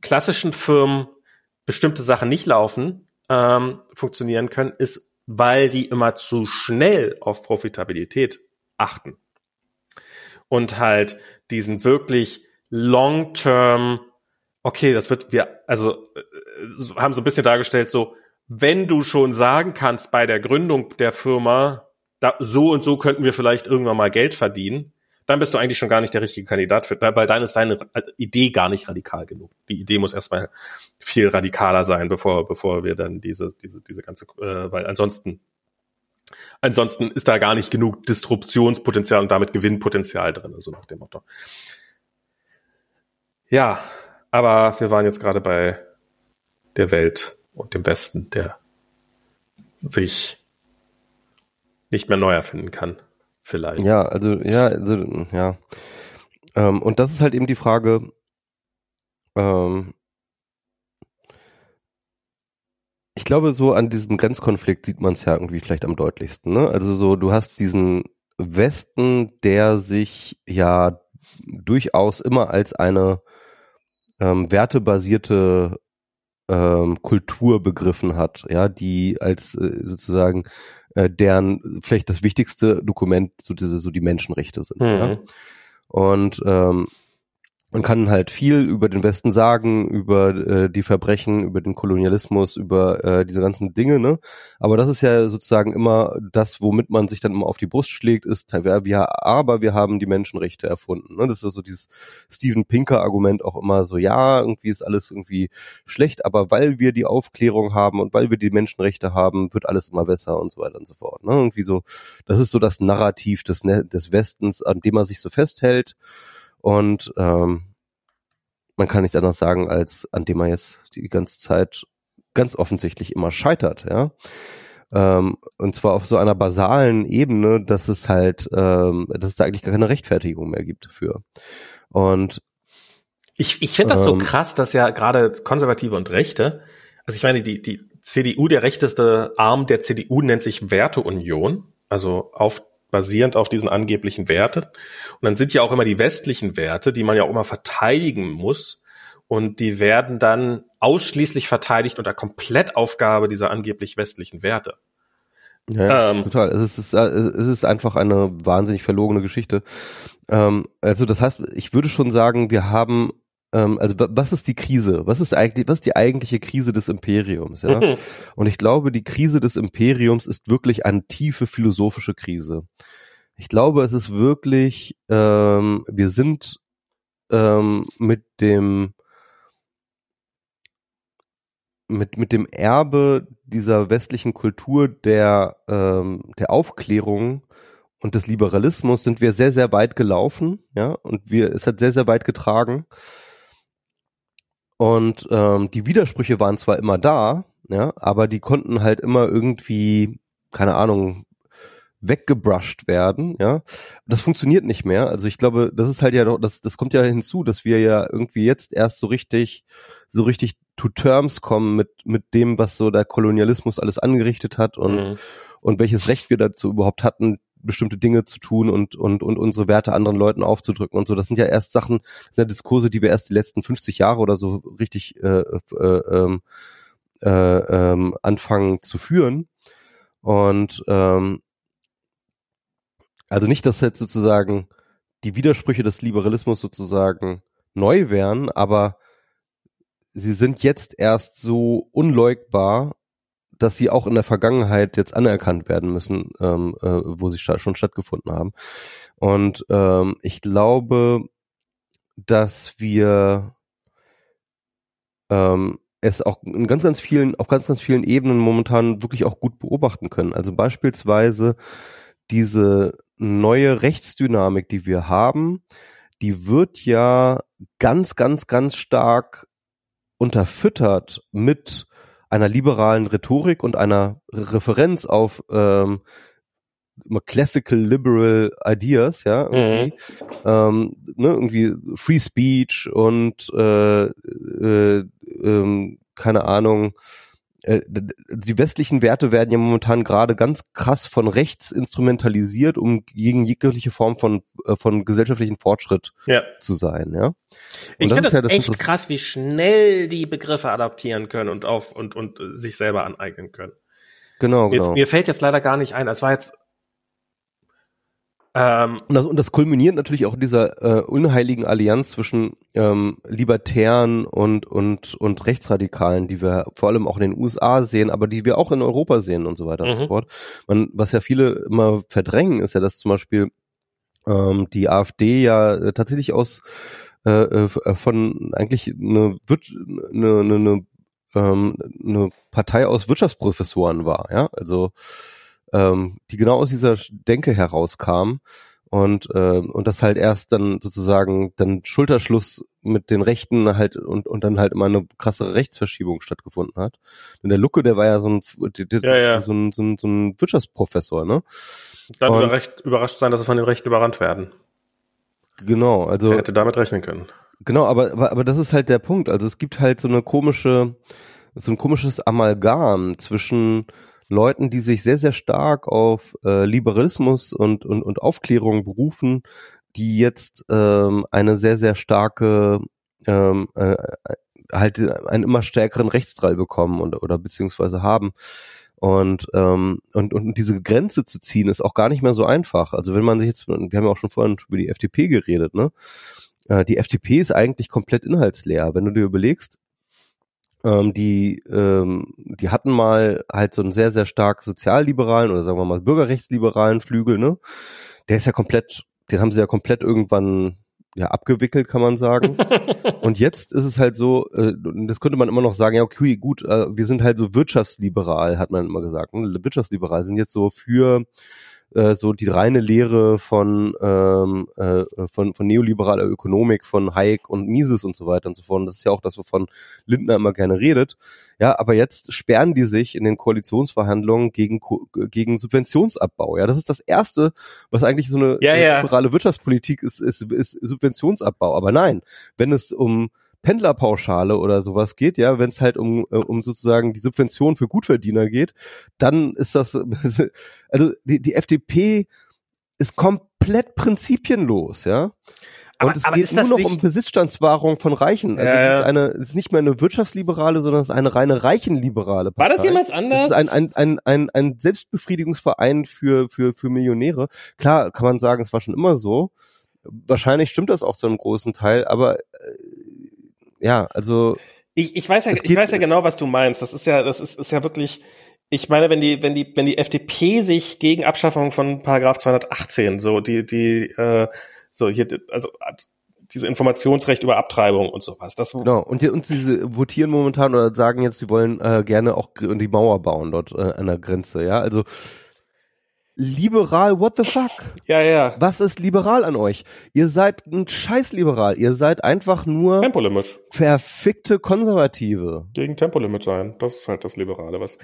klassischen Firmen bestimmte Sachen nicht laufen, ähm, funktionieren können, ist, weil die immer zu schnell auf Profitabilität achten. Und halt diesen wirklich long-term, okay, das wird wir, also äh, haben so ein bisschen dargestellt, so, wenn du schon sagen kannst bei der Gründung der Firma, da, so und so könnten wir vielleicht irgendwann mal Geld verdienen, dann bist du eigentlich schon gar nicht der richtige Kandidat für, weil dann ist deine Idee gar nicht radikal genug. Die Idee muss erstmal viel radikaler sein, bevor, bevor wir dann diese, diese, diese ganze, äh, weil ansonsten Ansonsten ist da gar nicht genug Disruptionspotenzial und damit Gewinnpotenzial drin, so nach dem Motto. Ja, aber wir waren jetzt gerade bei der Welt und dem Westen, der sich nicht mehr neu erfinden kann, vielleicht. Ja, also ja, also, ja. Ähm, und das ist halt eben die Frage, ähm, glaube, so an diesem Grenzkonflikt sieht man es ja irgendwie vielleicht am deutlichsten. Ne? Also so, du hast diesen Westen, der sich ja durchaus immer als eine ähm, wertebasierte ähm, Kultur begriffen hat, ja, die als äh, sozusagen äh, deren vielleicht das wichtigste Dokument so diese so die Menschenrechte sind. Mhm. Ja? Und ähm, man kann halt viel über den Westen sagen, über äh, die Verbrechen, über den Kolonialismus, über äh, diese ganzen Dinge, ne? Aber das ist ja sozusagen immer das, womit man sich dann immer auf die Brust schlägt, ist, ja, aber wir haben die Menschenrechte erfunden. Ne? Das ist so dieses Steven Pinker-Argument auch immer so, ja, irgendwie ist alles irgendwie schlecht, aber weil wir die Aufklärung haben und weil wir die Menschenrechte haben, wird alles immer besser und so weiter und so fort. Ne? Irgendwie so, das ist so das Narrativ des, des Westens, an dem man sich so festhält. Und ähm, man kann nichts anderes sagen, als an dem man jetzt die ganze Zeit ganz offensichtlich immer scheitert, ja. Ähm, und zwar auf so einer basalen Ebene, dass es halt, ähm, dass es da eigentlich gar keine Rechtfertigung mehr gibt für. Und ich, ich finde das ähm, so krass, dass ja gerade Konservative und Rechte, also ich meine, die, die CDU, der rechteste Arm der CDU nennt sich Werteunion, also auf basierend auf diesen angeblichen Werten. Und dann sind ja auch immer die westlichen Werte, die man ja auch immer verteidigen muss. Und die werden dann ausschließlich verteidigt unter Komplettaufgabe dieser angeblich westlichen Werte. Ja, ähm, total. Es ist, es ist einfach eine wahnsinnig verlogene Geschichte. Ähm, also das heißt, ich würde schon sagen, wir haben ähm, also was ist die Krise? Was ist eigentlich, was ist die eigentliche Krise des Imperiums? Ja? Mhm. Und ich glaube, die Krise des Imperiums ist wirklich eine tiefe philosophische Krise. Ich glaube, es ist wirklich, ähm, wir sind ähm, mit dem mit, mit dem Erbe dieser westlichen Kultur der, ähm, der Aufklärung und des Liberalismus sind wir sehr, sehr weit gelaufen, ja, und wir, es hat sehr, sehr weit getragen. Und ähm, die Widersprüche waren zwar immer da, ja, aber die konnten halt immer irgendwie, keine Ahnung, weggebrushed werden, ja. Das funktioniert nicht mehr. Also ich glaube, das ist halt ja doch, das, das kommt ja hinzu, dass wir ja irgendwie jetzt erst so richtig, so richtig to terms kommen mit, mit dem, was so der Kolonialismus alles angerichtet hat und, mhm. und welches Recht wir dazu überhaupt hatten, bestimmte Dinge zu tun und, und, und unsere Werte anderen Leuten aufzudrücken und so. Das sind ja erst Sachen, das sind ja Diskurse, die wir erst die letzten 50 Jahre oder so richtig äh, äh, ähm, äh, ähm, anfangen zu führen. Und ähm, also nicht, dass jetzt sozusagen die Widersprüche des Liberalismus sozusagen neu wären, aber sie sind jetzt erst so unleugbar dass sie auch in der Vergangenheit jetzt anerkannt werden müssen, ähm, äh, wo sie sta schon stattgefunden haben. Und ähm, ich glaube, dass wir ähm, es auch in ganz, ganz vielen, auf ganz, ganz vielen Ebenen momentan wirklich auch gut beobachten können. Also beispielsweise diese neue Rechtsdynamik, die wir haben, die wird ja ganz, ganz, ganz stark unterfüttert mit einer liberalen Rhetorik und einer Referenz auf ähm, classical liberal ideas, ja, irgendwie, mhm. ähm, ne, irgendwie Free Speech und äh, äh, äh, keine Ahnung, äh, die westlichen Werte werden ja momentan gerade ganz krass von rechts instrumentalisiert, um gegen jegliche Form von, äh, von gesellschaftlichen Fortschritt ja. zu sein, ja. Und ich finde das, ja das echt krass, wie schnell die Begriffe adaptieren können und auf und, und sich selber aneignen können. Genau, mir, genau. Mir fällt jetzt leider gar nicht ein, es war jetzt ähm, und, das, und das kulminiert natürlich auch in dieser äh, unheiligen Allianz zwischen ähm, Libertären und, und, und Rechtsradikalen, die wir vor allem auch in den USA sehen, aber die wir auch in Europa sehen und so weiter mhm. und so mhm. fort. Man, was ja viele immer verdrängen, ist ja, dass zum Beispiel ähm, die AfD ja äh, tatsächlich aus äh, äh, von eigentlich eine, eine, eine, eine, ähm, eine Partei aus Wirtschaftsprofessoren war, ja, also ähm, die genau aus dieser Denke herauskam und äh, und das halt erst dann sozusagen dann Schulterschluss mit den Rechten halt und und dann halt immer eine krassere Rechtsverschiebung stattgefunden hat. Und der Lucke, der war ja so ein ja, ja. So, ein, so, ein, so ein Wirtschaftsprofessor, ne? Dann und, recht überrascht sein, dass sie von den Rechten überrannt werden. Genau, also er hätte damit rechnen können. Genau, aber, aber aber das ist halt der Punkt. Also es gibt halt so eine komische so ein komisches Amalgam zwischen Leuten, die sich sehr, sehr stark auf äh, Liberalismus und, und, und Aufklärung berufen, die jetzt ähm, eine sehr, sehr starke ähm, äh, halt einen immer stärkeren Rechtsdrall bekommen und, oder beziehungsweise haben. Und, ähm, und, und diese Grenze zu ziehen ist auch gar nicht mehr so einfach. Also wenn man sich jetzt, wir haben ja auch schon vorhin über die FDP geredet, ne? Äh, die FDP ist eigentlich komplett inhaltsleer. Wenn du dir überlegst, ähm, die, ähm, die hatten mal halt so einen sehr, sehr stark sozialliberalen oder sagen wir mal bürgerrechtsliberalen Flügel, ne? Der ist ja komplett, den haben sie ja komplett irgendwann ja, abgewickelt, kann man sagen. und jetzt ist es halt so, äh, das könnte man immer noch sagen, ja, okay, gut, äh, wir sind halt so wirtschaftsliberal, hat man immer gesagt. Ne? Wirtschaftsliberal sind jetzt so für äh, so die reine Lehre von, ähm, äh, von, von neoliberaler Ökonomik, von Hayek und Mises und so weiter und so fort. Und das ist ja auch das, wovon Lindner immer gerne redet. Ja, aber jetzt sperren die sich in den Koalitionsverhandlungen gegen, gegen Subventionsabbau. Ja, das ist das erste, was eigentlich so eine ja, ja. liberale Wirtschaftspolitik ist, ist, ist Subventionsabbau. Aber nein, wenn es um Pendlerpauschale oder sowas geht, ja, wenn es halt um, äh, um sozusagen die Subvention für Gutverdiener geht, dann ist das, also die, die FDP ist komplett prinzipienlos, ja. Und aber, es aber geht nur noch um Besitzstandswahrung von Reichen. Also äh, eine, es ist nicht mehr eine wirtschaftsliberale, sondern es ist eine reine reichenliberale Partei. War das jemals anders? Es ist ein, ein, ein, ein, ein Selbstbefriedigungsverein für, für, für Millionäre. Klar kann man sagen, es war schon immer so. Wahrscheinlich stimmt das auch zu einem großen Teil, aber äh, ja, also ich, ich weiß ja, ich weiß ja genau, was du meinst. Das ist ja, das ist, ist ja wirklich. Ich meine, wenn die, wenn die, wenn die FDP sich gegen Abschaffung von Paragraph 218, so die, die, äh, so hier, also diese Informationsrecht über Abtreibung und sowas. Das genau. Und, die, und diese votieren momentan oder sagen jetzt, sie wollen äh, gerne auch die Mauer bauen dort äh, an der Grenze. Ja, also liberal, what the fuck? Ja, ja. Was ist liberal an euch? Ihr seid ein scheiß liberal. Ihr seid einfach nur Tempolimit. verfickte Konservative. Gegen Tempolimit sein. Das ist halt das Liberale, was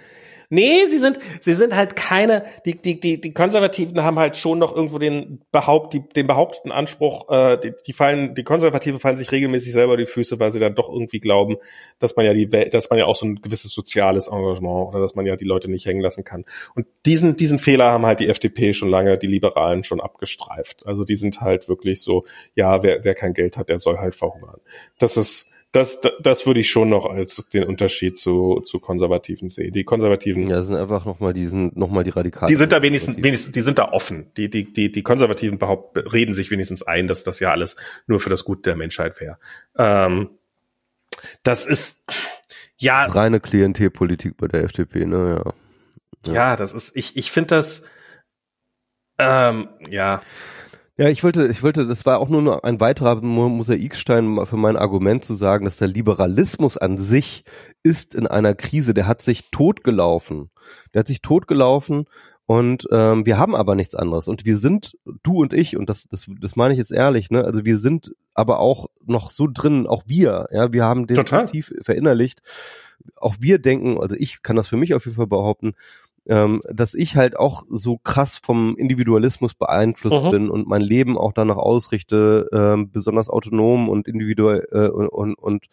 Nee, sie sind, sie sind halt keine, die, die, die, die Konservativen haben halt schon noch irgendwo den behaupt, die, den behaupteten Anspruch, äh, die, die fallen, die Konservative fallen sich regelmäßig selber die Füße, weil sie dann doch irgendwie glauben, dass man ja die Welt, dass man ja auch so ein gewisses soziales Engagement oder dass man ja die Leute nicht hängen lassen kann. Und diesen, diesen Fehler haben halt die FDP schon lange, die Liberalen schon abgestreift. Also die sind halt wirklich so, ja, wer, wer kein Geld hat, der soll halt verhungern. Das ist, das, das, würde ich schon noch als den Unterschied zu, zu Konservativen sehen. Die Konservativen. Ja, sind einfach nochmal die sind noch mal die Radikalen. Die sind da wenigstens, wenigstens, die sind da offen. Die, die, die, die Konservativen behaupten, reden sich wenigstens ein, dass das ja alles nur für das Gute der Menschheit wäre. Ähm, das ist, ja. Reine Klientelpolitik bei der FDP, ne, ja. Ja, ja das ist, ich, ich finde das, ähm, ja. Ja, ich wollte, ich wollte, das war auch nur ein weiterer Mosaikstein für mein Argument zu sagen, dass der Liberalismus an sich ist in einer Krise, der hat sich totgelaufen. Der hat sich totgelaufen und ähm, wir haben aber nichts anderes. Und wir sind, du und ich, und das, das, das meine ich jetzt ehrlich, ne, also wir sind aber auch noch so drin, auch wir, ja, wir haben definitiv verinnerlicht, auch wir denken, also ich kann das für mich auf jeden Fall behaupten, ähm, dass ich halt auch so krass vom Individualismus beeinflusst mhm. bin und mein Leben auch danach ausrichte, ähm, besonders autonom und individuell äh, und, und,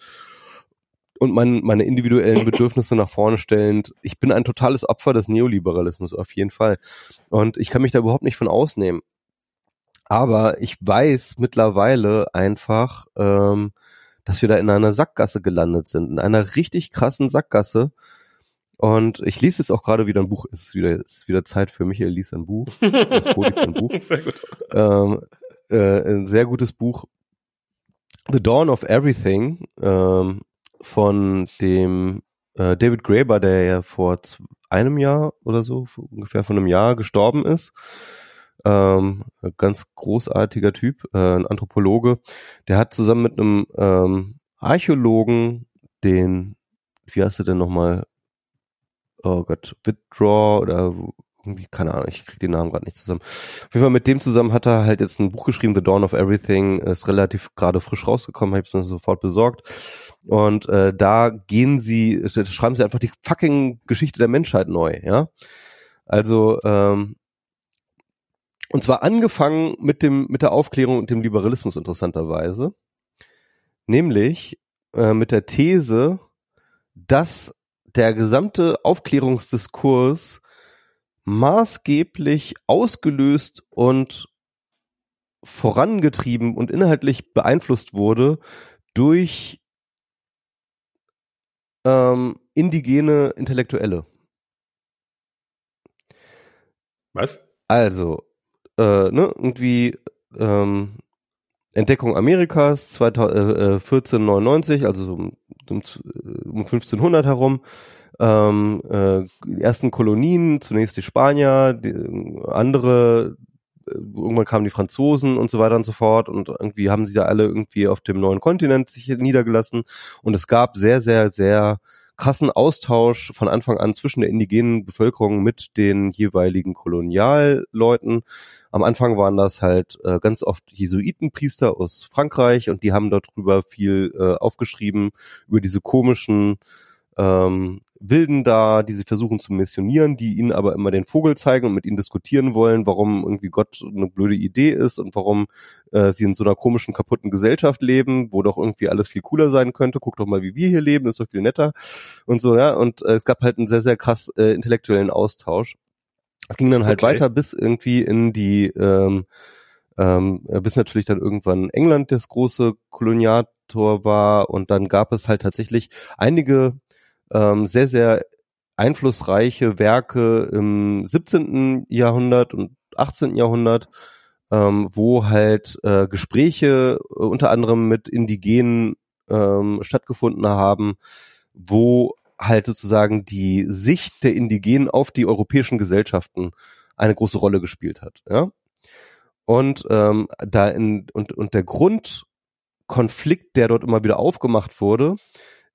und mein, meine individuellen Bedürfnisse nach vorne stellend. Ich bin ein totales Opfer des Neoliberalismus, auf jeden Fall. Und ich kann mich da überhaupt nicht von ausnehmen. Aber ich weiß mittlerweile einfach, ähm, dass wir da in einer Sackgasse gelandet sind, in einer richtig krassen Sackgasse, und ich lese jetzt auch gerade wieder ein Buch. Es ist wieder, es ist wieder Zeit für Michael liest ein Buch. Das liest ein Buch. Sehr gut. Ähm, äh, ein sehr gutes Buch. The Dawn of Everything ähm, von dem äh, David Graeber, der ja vor einem Jahr oder so, ungefähr von einem Jahr gestorben ist. Ähm, ganz großartiger Typ, äh, ein Anthropologe. Der hat zusammen mit einem ähm, Archäologen den, wie heißt er denn nochmal, oh Gott, Withdraw oder irgendwie, keine Ahnung, ich krieg den Namen gerade nicht zusammen. Auf jeden Fall mit dem zusammen hat er halt jetzt ein Buch geschrieben, The Dawn of Everything, ist relativ gerade frisch rausgekommen, habe ich es sofort besorgt. Und äh, da gehen sie, schreiben sie einfach die fucking Geschichte der Menschheit neu, ja. Also, ähm, und zwar angefangen mit dem, mit der Aufklärung und dem Liberalismus interessanterweise. Nämlich äh, mit der These, dass der gesamte Aufklärungsdiskurs maßgeblich ausgelöst und vorangetrieben und inhaltlich beeinflusst wurde durch ähm, indigene Intellektuelle. Was? Also, äh, ne, irgendwie ähm, Entdeckung Amerikas 2000, äh, 1499, also um, um, um 1500 herum. Ähm, äh, die ersten Kolonien, zunächst die Spanier, die, andere irgendwann kamen die Franzosen und so weiter und so fort und irgendwie haben sie da alle irgendwie auf dem neuen Kontinent sich niedergelassen und es gab sehr, sehr, sehr krassen Austausch von Anfang an zwischen der indigenen Bevölkerung mit den jeweiligen Kolonialleuten. Am Anfang waren das halt äh, ganz oft Jesuitenpriester aus Frankreich und die haben darüber viel äh, aufgeschrieben, über diese komischen ähm, Wilden da, die sie versuchen zu missionieren, die ihnen aber immer den Vogel zeigen und mit ihnen diskutieren wollen, warum irgendwie Gott eine blöde Idee ist und warum äh, sie in so einer komischen, kaputten Gesellschaft leben, wo doch irgendwie alles viel cooler sein könnte. Guck doch mal, wie wir hier leben, ist doch viel netter und so, ja. Und äh, es gab halt einen sehr, sehr krass äh, intellektuellen Austausch. Es ging dann halt okay. weiter bis irgendwie in die ähm, ähm, bis natürlich dann irgendwann England das große Koloniator war und dann gab es halt tatsächlich einige ähm, sehr, sehr einflussreiche Werke im 17. Jahrhundert und 18. Jahrhundert, ähm, wo halt äh, Gespräche äh, unter anderem mit Indigenen ähm, stattgefunden haben, wo halt sozusagen die Sicht der Indigenen auf die europäischen Gesellschaften eine große Rolle gespielt hat. Ja? Und ähm, da in, und, und der Grundkonflikt, der dort immer wieder aufgemacht wurde,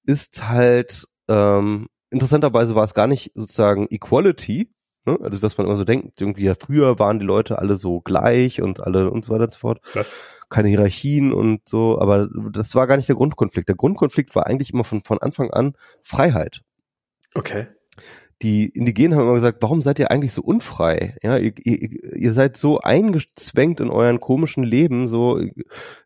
ist halt ähm, interessanterweise war es gar nicht sozusagen Equality, ne? also was man immer so denkt, irgendwie ja früher waren die Leute alle so gleich und alle und so weiter und so fort. Was? Keine Hierarchien und so, aber das war gar nicht der Grundkonflikt. Der Grundkonflikt war eigentlich immer von, von Anfang an Freiheit. Okay die Indigenen haben immer gesagt, warum seid ihr eigentlich so unfrei? Ja, ihr, ihr, ihr seid so eingezwängt in euren komischen Leben, so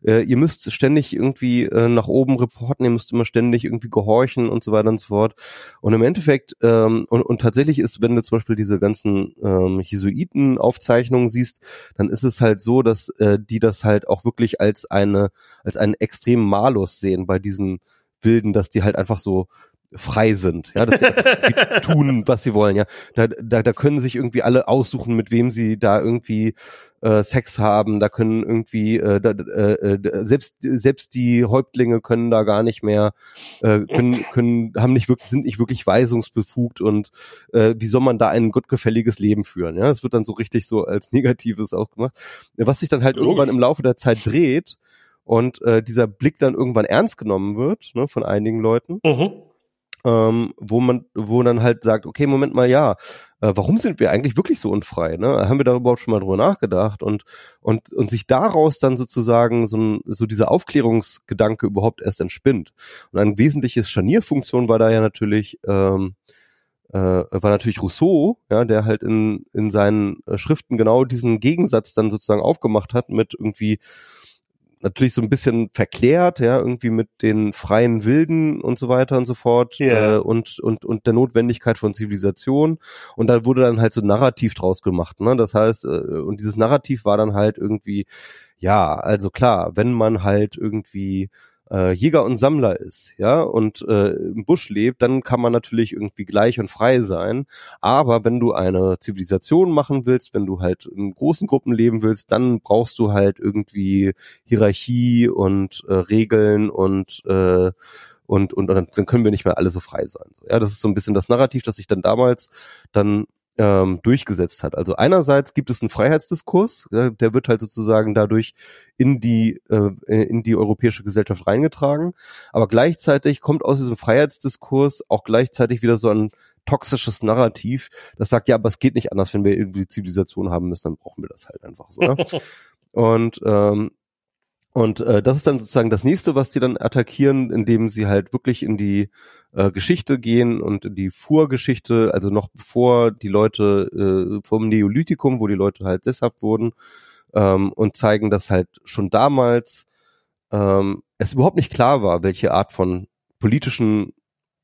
äh, ihr müsst ständig irgendwie äh, nach oben reporten, ihr müsst immer ständig irgendwie gehorchen und so weiter und so fort. Und im Endeffekt ähm, und, und tatsächlich ist, wenn du zum Beispiel diese ganzen ähm, Jesuiten-Aufzeichnungen siehst, dann ist es halt so, dass äh, die das halt auch wirklich als eine als einen extremen Malus sehen bei diesen Wilden, dass die halt einfach so frei sind, ja, dass sie tun, was sie wollen, ja. Da, da, da können sich irgendwie alle aussuchen, mit wem sie da irgendwie äh, Sex haben, da können irgendwie äh, da, äh, selbst selbst die Häuptlinge können da gar nicht mehr äh, können können haben nicht wirklich sind nicht wirklich weisungsbefugt und äh, wie soll man da ein gottgefälliges Leben führen, ja? Das wird dann so richtig so als negatives auch gemacht. Was sich dann halt irgendwann im Laufe der Zeit dreht und äh, dieser Blick dann irgendwann ernst genommen wird, ne, von einigen Leuten. Mhm ähm, wo man, wo dann halt sagt, okay, Moment mal, ja, äh, warum sind wir eigentlich wirklich so unfrei? Ne? Haben wir da überhaupt schon mal drüber nachgedacht und und und sich daraus dann sozusagen so, ein, so dieser Aufklärungsgedanke überhaupt erst entspinnt. Und ein wesentliches Scharnierfunktion war da ja natürlich ähm, äh, war natürlich Rousseau, ja, der halt in in seinen Schriften genau diesen Gegensatz dann sozusagen aufgemacht hat mit irgendwie natürlich so ein bisschen verklärt, ja, irgendwie mit den freien Wilden und so weiter und so fort yeah. äh, und, und, und der Notwendigkeit von Zivilisation. Und da wurde dann halt so ein Narrativ draus gemacht. Ne? Das heißt, äh, und dieses Narrativ war dann halt irgendwie, ja, also klar, wenn man halt irgendwie äh, Jäger und Sammler ist, ja, und äh, im Busch lebt, dann kann man natürlich irgendwie gleich und frei sein. Aber wenn du eine Zivilisation machen willst, wenn du halt in großen Gruppen leben willst, dann brauchst du halt irgendwie Hierarchie und äh, Regeln und äh, und, und, und dann können wir nicht mehr alle so frei sein. So, ja, das ist so ein bisschen das Narrativ, das sich dann damals dann ähm, durchgesetzt hat. Also einerseits gibt es einen Freiheitsdiskurs, der wird halt sozusagen dadurch in die äh, in die europäische Gesellschaft reingetragen, aber gleichzeitig kommt aus diesem Freiheitsdiskurs auch gleichzeitig wieder so ein toxisches Narrativ, das sagt ja, aber es geht nicht anders, wenn wir irgendwie Zivilisation haben müssen, dann brauchen wir das halt einfach so. Ja? Und ähm, und äh, das ist dann sozusagen das nächste, was die dann attackieren, indem sie halt wirklich in die äh, Geschichte gehen und in die Vorgeschichte, also noch bevor die Leute äh, vom Neolithikum, wo die Leute halt sesshaft wurden, ähm, und zeigen, dass halt schon damals ähm, es überhaupt nicht klar war, welche Art von politischen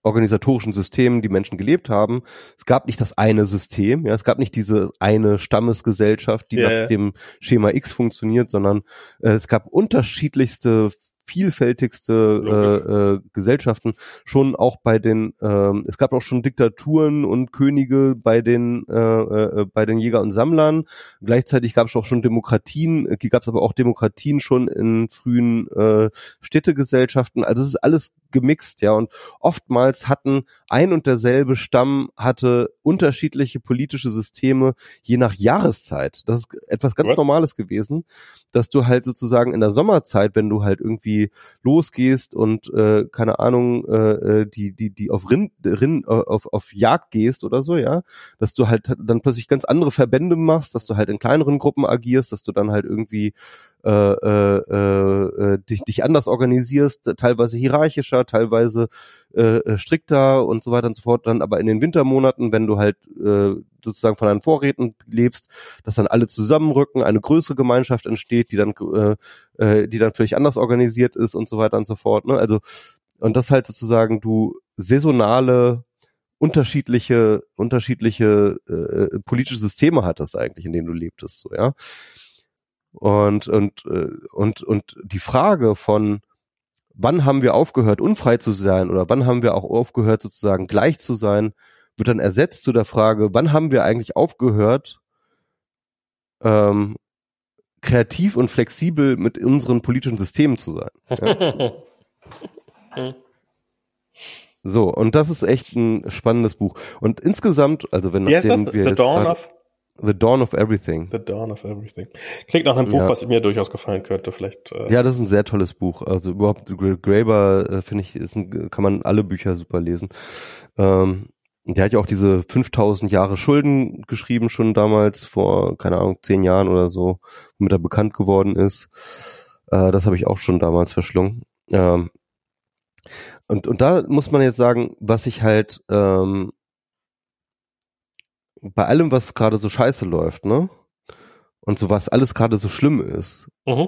organisatorischen Systemen die Menschen gelebt haben. Es gab nicht das eine System, ja, es gab nicht diese eine Stammesgesellschaft, die yeah. nach dem Schema X funktioniert, sondern äh, es gab unterschiedlichste vielfältigste äh, äh, Gesellschaften schon auch bei den ähm, es gab auch schon Diktaturen und Könige bei den äh, äh, bei den Jäger und Sammlern. Gleichzeitig gab es auch schon Demokratien äh, gab es aber auch Demokratien schon in frühen äh, Städtegesellschaften. Also es ist alles gemixt ja und oftmals hatten ein und derselbe Stamm hatte unterschiedliche politische Systeme je nach Jahreszeit das ist etwas ganz What? Normales gewesen dass du halt sozusagen in der Sommerzeit wenn du halt irgendwie losgehst und äh, keine Ahnung, äh, äh, die, die, die auf Rind, Rind auf, auf Jagd gehst oder so, ja, dass du halt dann plötzlich ganz andere Verbände machst, dass du halt in kleineren Gruppen agierst, dass du dann halt irgendwie äh, äh, äh, dich, dich anders organisierst, teilweise hierarchischer, teilweise äh, äh, strikter und so weiter und so fort. Dann aber in den Wintermonaten, wenn du halt äh, sozusagen von deinen Vorräten lebst, dass dann alle zusammenrücken, eine größere Gemeinschaft entsteht, die dann äh, äh, die dann völlig anders organisiert ist und so weiter und so fort. Ne? Also und das halt sozusagen du saisonale unterschiedliche unterschiedliche äh, politische Systeme hattest eigentlich, in denen du lebtest, so ja. Und, und, äh, und, und die Frage von, wann haben wir aufgehört, unfrei zu sein oder wann haben wir auch aufgehört, sozusagen gleich zu sein, wird dann ersetzt zu der Frage, wann haben wir eigentlich aufgehört, ähm, kreativ und flexibel mit unseren politischen Systemen zu sein. Ja? so, und das ist echt ein spannendes Buch. Und insgesamt, also wenn nachdem wir The Dawn of The Dawn of Everything. The Dawn of Everything. Klingt nach einem Buch, ja. was mir durchaus gefallen könnte, vielleicht. Äh ja, das ist ein sehr tolles Buch. Also überhaupt Graeber äh, finde ich, ein, kann man alle Bücher super lesen. Ähm, der hat ja auch diese 5000 Jahre Schulden geschrieben schon damals vor keine Ahnung zehn Jahren oder so, womit er bekannt geworden ist. Äh, das habe ich auch schon damals verschlungen. Ähm, und und da muss man jetzt sagen, was ich halt ähm, bei allem, was gerade so scheiße läuft, ne? Und so was alles gerade so schlimm ist. Mhm.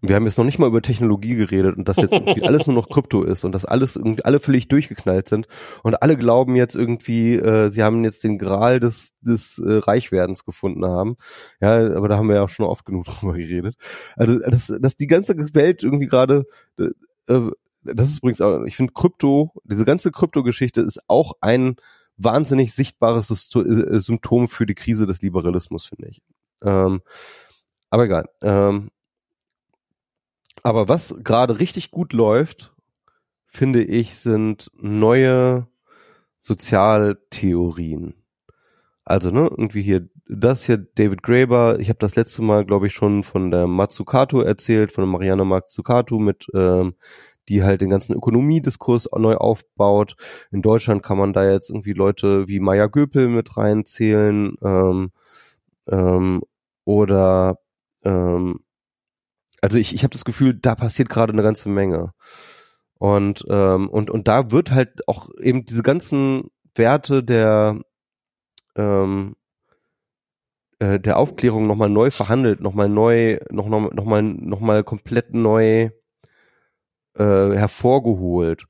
Und wir haben jetzt noch nicht mal über Technologie geredet und dass jetzt irgendwie alles nur noch Krypto ist und dass alles irgendwie alle völlig durchgeknallt sind und alle glauben jetzt irgendwie, äh, sie haben jetzt den Gral des, des äh, Reichwerdens gefunden haben. Ja, aber da haben wir ja auch schon oft genug drüber geredet. Also, dass, dass die ganze Welt irgendwie gerade, äh, das ist übrigens auch, ich finde Krypto, diese ganze Krypto-Geschichte ist auch ein wahnsinnig sichtbares äh, Symptom für die Krise des Liberalismus, finde ich. Ähm, aber egal. Ähm, aber was gerade richtig gut läuft, finde ich, sind neue Sozialtheorien. Also, ne, irgendwie hier, das hier, David Graeber, ich habe das letzte Mal, glaube ich, schon von der Matsukato erzählt, von der Mariana Matsukato mit ähm, die halt den ganzen Ökonomiediskurs neu aufbaut. In Deutschland kann man da jetzt irgendwie Leute wie Maya Göpel mit reinzählen ähm, ähm, oder ähm, also ich, ich habe das Gefühl, da passiert gerade eine ganze Menge. Und, ähm, und, und da wird halt auch eben diese ganzen Werte der, ähm, äh, der Aufklärung nochmal neu verhandelt, nochmal neu, noch, noch, noch mal, noch mal komplett neu äh, hervorgeholt.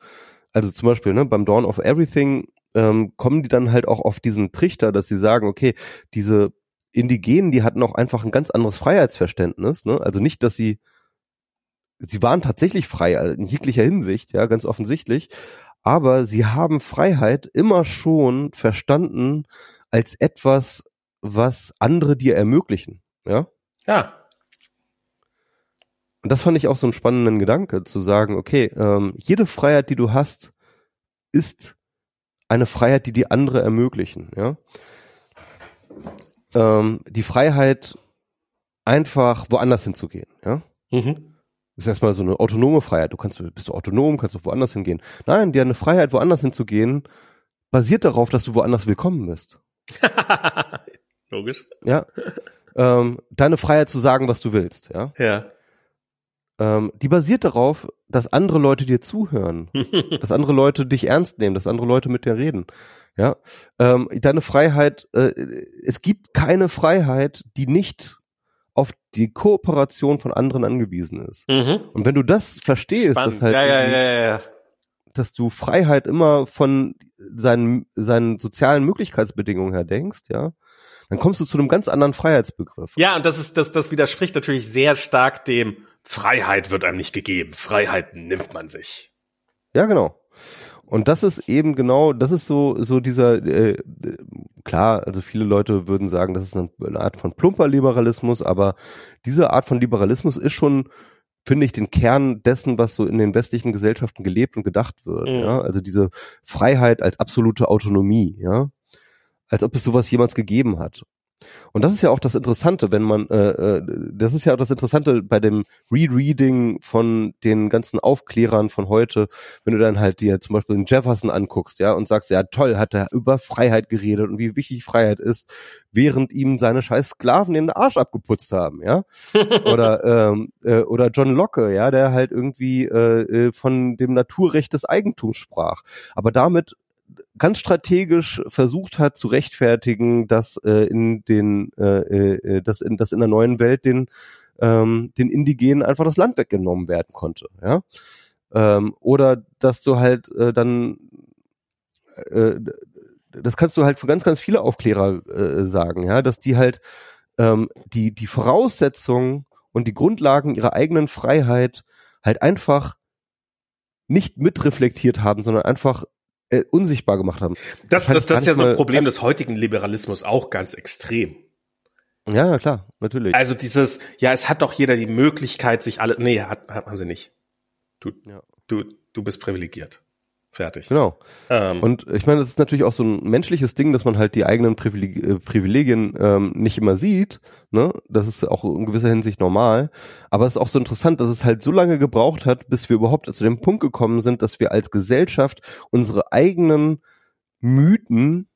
Also zum Beispiel ne, beim Dawn of Everything ähm, kommen die dann halt auch auf diesen Trichter, dass sie sagen, okay, diese Indigenen, die hatten auch einfach ein ganz anderes Freiheitsverständnis. Ne? Also nicht, dass sie, sie waren tatsächlich frei also in jeglicher Hinsicht, ja, ganz offensichtlich. Aber sie haben Freiheit immer schon verstanden als etwas, was andere dir ermöglichen. Ja. Ja. Und das fand ich auch so einen spannenden Gedanke, zu sagen, okay, ähm, jede Freiheit, die du hast, ist eine Freiheit, die die andere ermöglichen, ja. Ähm, die Freiheit, einfach woanders hinzugehen, ja. Mhm. Das ist erstmal so eine autonome Freiheit. Du kannst, bist du autonom, kannst du woanders hingehen. Nein, die eine Freiheit, woanders hinzugehen, basiert darauf, dass du woanders willkommen bist. Logisch. Ja. Ähm, deine Freiheit zu sagen, was du willst, ja. Ja ähm, die basiert darauf, dass andere Leute dir zuhören, dass andere Leute dich ernst nehmen, dass andere Leute mit dir reden. Ja, ähm, deine Freiheit, äh, es gibt keine Freiheit, die nicht auf die Kooperation von anderen angewiesen ist. Mhm. Und wenn du das verstehst, Spannend. dass halt ja, ja, ja, dass du Freiheit immer von seinen, seinen sozialen Möglichkeitsbedingungen her denkst, ja, dann kommst du zu einem ganz anderen Freiheitsbegriff. Ja, und das ist, das, das widerspricht natürlich sehr stark dem Freiheit wird einem nicht gegeben. Freiheit nimmt man sich. Ja, genau. Und das ist eben genau, das ist so so dieser äh, klar, also viele Leute würden sagen, das ist eine, eine Art von plumper Liberalismus, aber diese Art von Liberalismus ist schon finde ich den Kern dessen, was so in den westlichen Gesellschaften gelebt und gedacht wird. Mhm. Ja? Also diese Freiheit als absolute Autonomie, ja, als ob es sowas jemals gegeben hat. Und das ist ja auch das Interessante, wenn man, äh, äh, das ist ja auch das Interessante bei dem Rereading von den ganzen Aufklärern von heute, wenn du dann halt dir zum Beispiel den Jefferson anguckst, ja, und sagst, ja toll, hat er über Freiheit geredet und wie wichtig Freiheit ist, während ihm seine scheiß Sklaven den Arsch abgeputzt haben, ja. oder ähm, äh, oder John Locke, ja, der halt irgendwie äh, äh von dem Naturrecht des Eigentums sprach. Aber damit ganz strategisch versucht hat zu rechtfertigen, dass äh, in den, äh, äh, dass in, dass in der neuen Welt den, ähm, den Indigenen einfach das Land weggenommen werden konnte, ja. Ähm, oder dass du halt äh, dann äh, das kannst du halt für ganz, ganz viele Aufklärer äh, sagen, ja, dass die halt ähm, die, die Voraussetzungen und die Grundlagen ihrer eigenen Freiheit halt einfach nicht mitreflektiert haben, sondern einfach äh, unsichtbar gemacht haben. Das, das, das, das ist ja so ein Problem des heutigen Liberalismus auch ganz extrem. Ja, klar, natürlich. Also dieses, ja, es hat doch jeder die Möglichkeit, sich alle, nee, hat, haben sie nicht. Du, ja. du, du bist privilegiert. Fertig. Genau. Ähm, und ich meine, das ist natürlich auch so ein menschliches Ding, dass man halt die eigenen Privileg äh, Privilegien ähm, nicht immer sieht. Ne? Das ist auch in gewisser Hinsicht normal. Aber es ist auch so interessant, dass es halt so lange gebraucht hat, bis wir überhaupt zu dem Punkt gekommen sind, dass wir als Gesellschaft unsere eigenen Mythen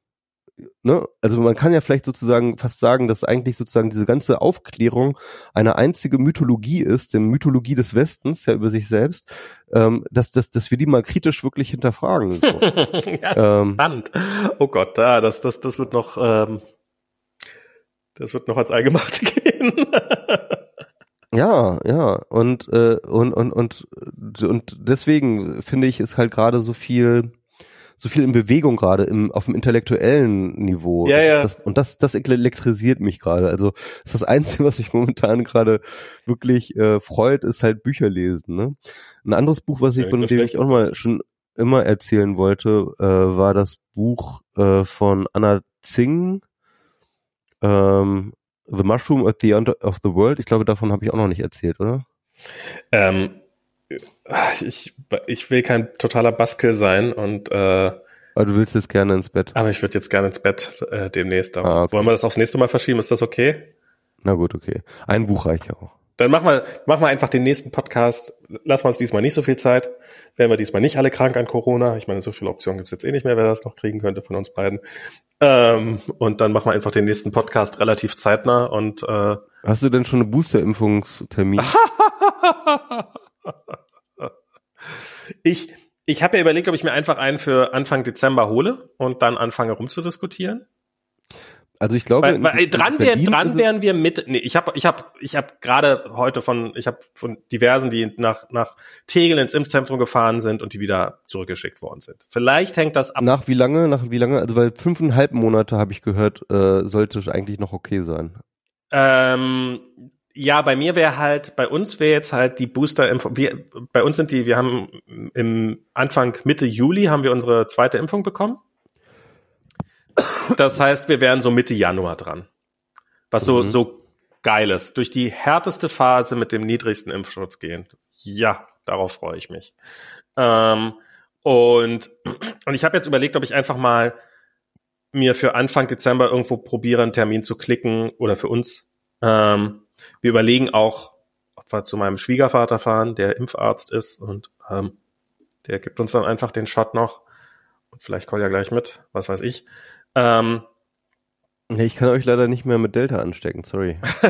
ne, also man kann ja vielleicht sozusagen fast sagen, dass eigentlich sozusagen diese ganze Aufklärung eine einzige Mythologie ist, die Mythologie des Westens, ja über sich selbst, ähm, dass, dass, dass wir die mal kritisch wirklich hinterfragen. So. ja, ähm, spannend. Oh Gott, da, das, das, das wird noch, ähm, das wird noch als Allgemacht gehen. Ja, ja, und, äh, und, und, und, und deswegen finde ich, ist halt gerade so viel, so viel in Bewegung gerade im auf dem intellektuellen Niveau. Ja, ja. Das, und das das elektrisiert mich gerade. Also das ist das Einzige, was mich momentan gerade wirklich äh, freut, ist halt Bücher lesen. Ne? Ein anderes Buch, was ich, ja, von dem ich auch mal schon immer erzählen wollte, äh, war das Buch äh, von Anna Zing, ähm, The Mushroom at the End of the World. Ich glaube, davon habe ich auch noch nicht erzählt, oder? Ähm, ich, ich will kein totaler Buskill sein und äh, aber du willst jetzt gerne ins Bett. Aber ich würde jetzt gerne ins Bett äh, demnächst. Ah, okay. Wollen wir das aufs nächste Mal verschieben? Ist das okay? Na gut, okay. Ein Buch reicht ja auch. Dann machen wir, machen wir einfach den nächsten Podcast. Lassen wir uns diesmal nicht so viel Zeit. Werden wir diesmal nicht alle krank an Corona. Ich meine, so viele Optionen gibt's jetzt eh nicht mehr, wer das noch kriegen könnte von uns beiden. Ähm, und dann machen wir einfach den nächsten Podcast relativ zeitnah und äh, Hast du denn schon eine Booster-Impfungstermin? Ich, ich habe ja überlegt, ob ich mir einfach einen für Anfang Dezember hole und dann anfange rumzudiskutieren. Also ich glaube, weil, weil, dran, wär, dran wären wir mit. Nee, ich habe ich hab, ich hab gerade heute von ich habe von diversen, die nach nach Tegel ins Impfzentrum gefahren sind und die wieder zurückgeschickt worden sind. Vielleicht hängt das ab. Nach wie lange? Nach wie lange? Also weil fünfeinhalb Monate habe ich gehört, äh, sollte eigentlich noch okay sein. Ähm, ja, bei mir wäre halt, bei uns wäre jetzt halt die Booster-Impfung, wir, bei uns sind die, wir haben im Anfang Mitte Juli haben wir unsere zweite Impfung bekommen. Das heißt, wir wären so Mitte Januar dran. Was so, mhm. so geil ist. Durch die härteste Phase mit dem niedrigsten Impfschutz gehen. Ja, darauf freue ich mich. Ähm, und, und ich habe jetzt überlegt, ob ich einfach mal mir für Anfang Dezember irgendwo probiere, einen Termin zu klicken oder für uns. Ähm, wir überlegen auch, ob wir zu meinem Schwiegervater fahren, der Impfarzt ist und ähm, der gibt uns dann einfach den Shot noch. Und vielleicht Kolja gleich mit, was weiß ich. Ähm, nee, ich kann euch leider nicht mehr mit Delta anstecken, sorry.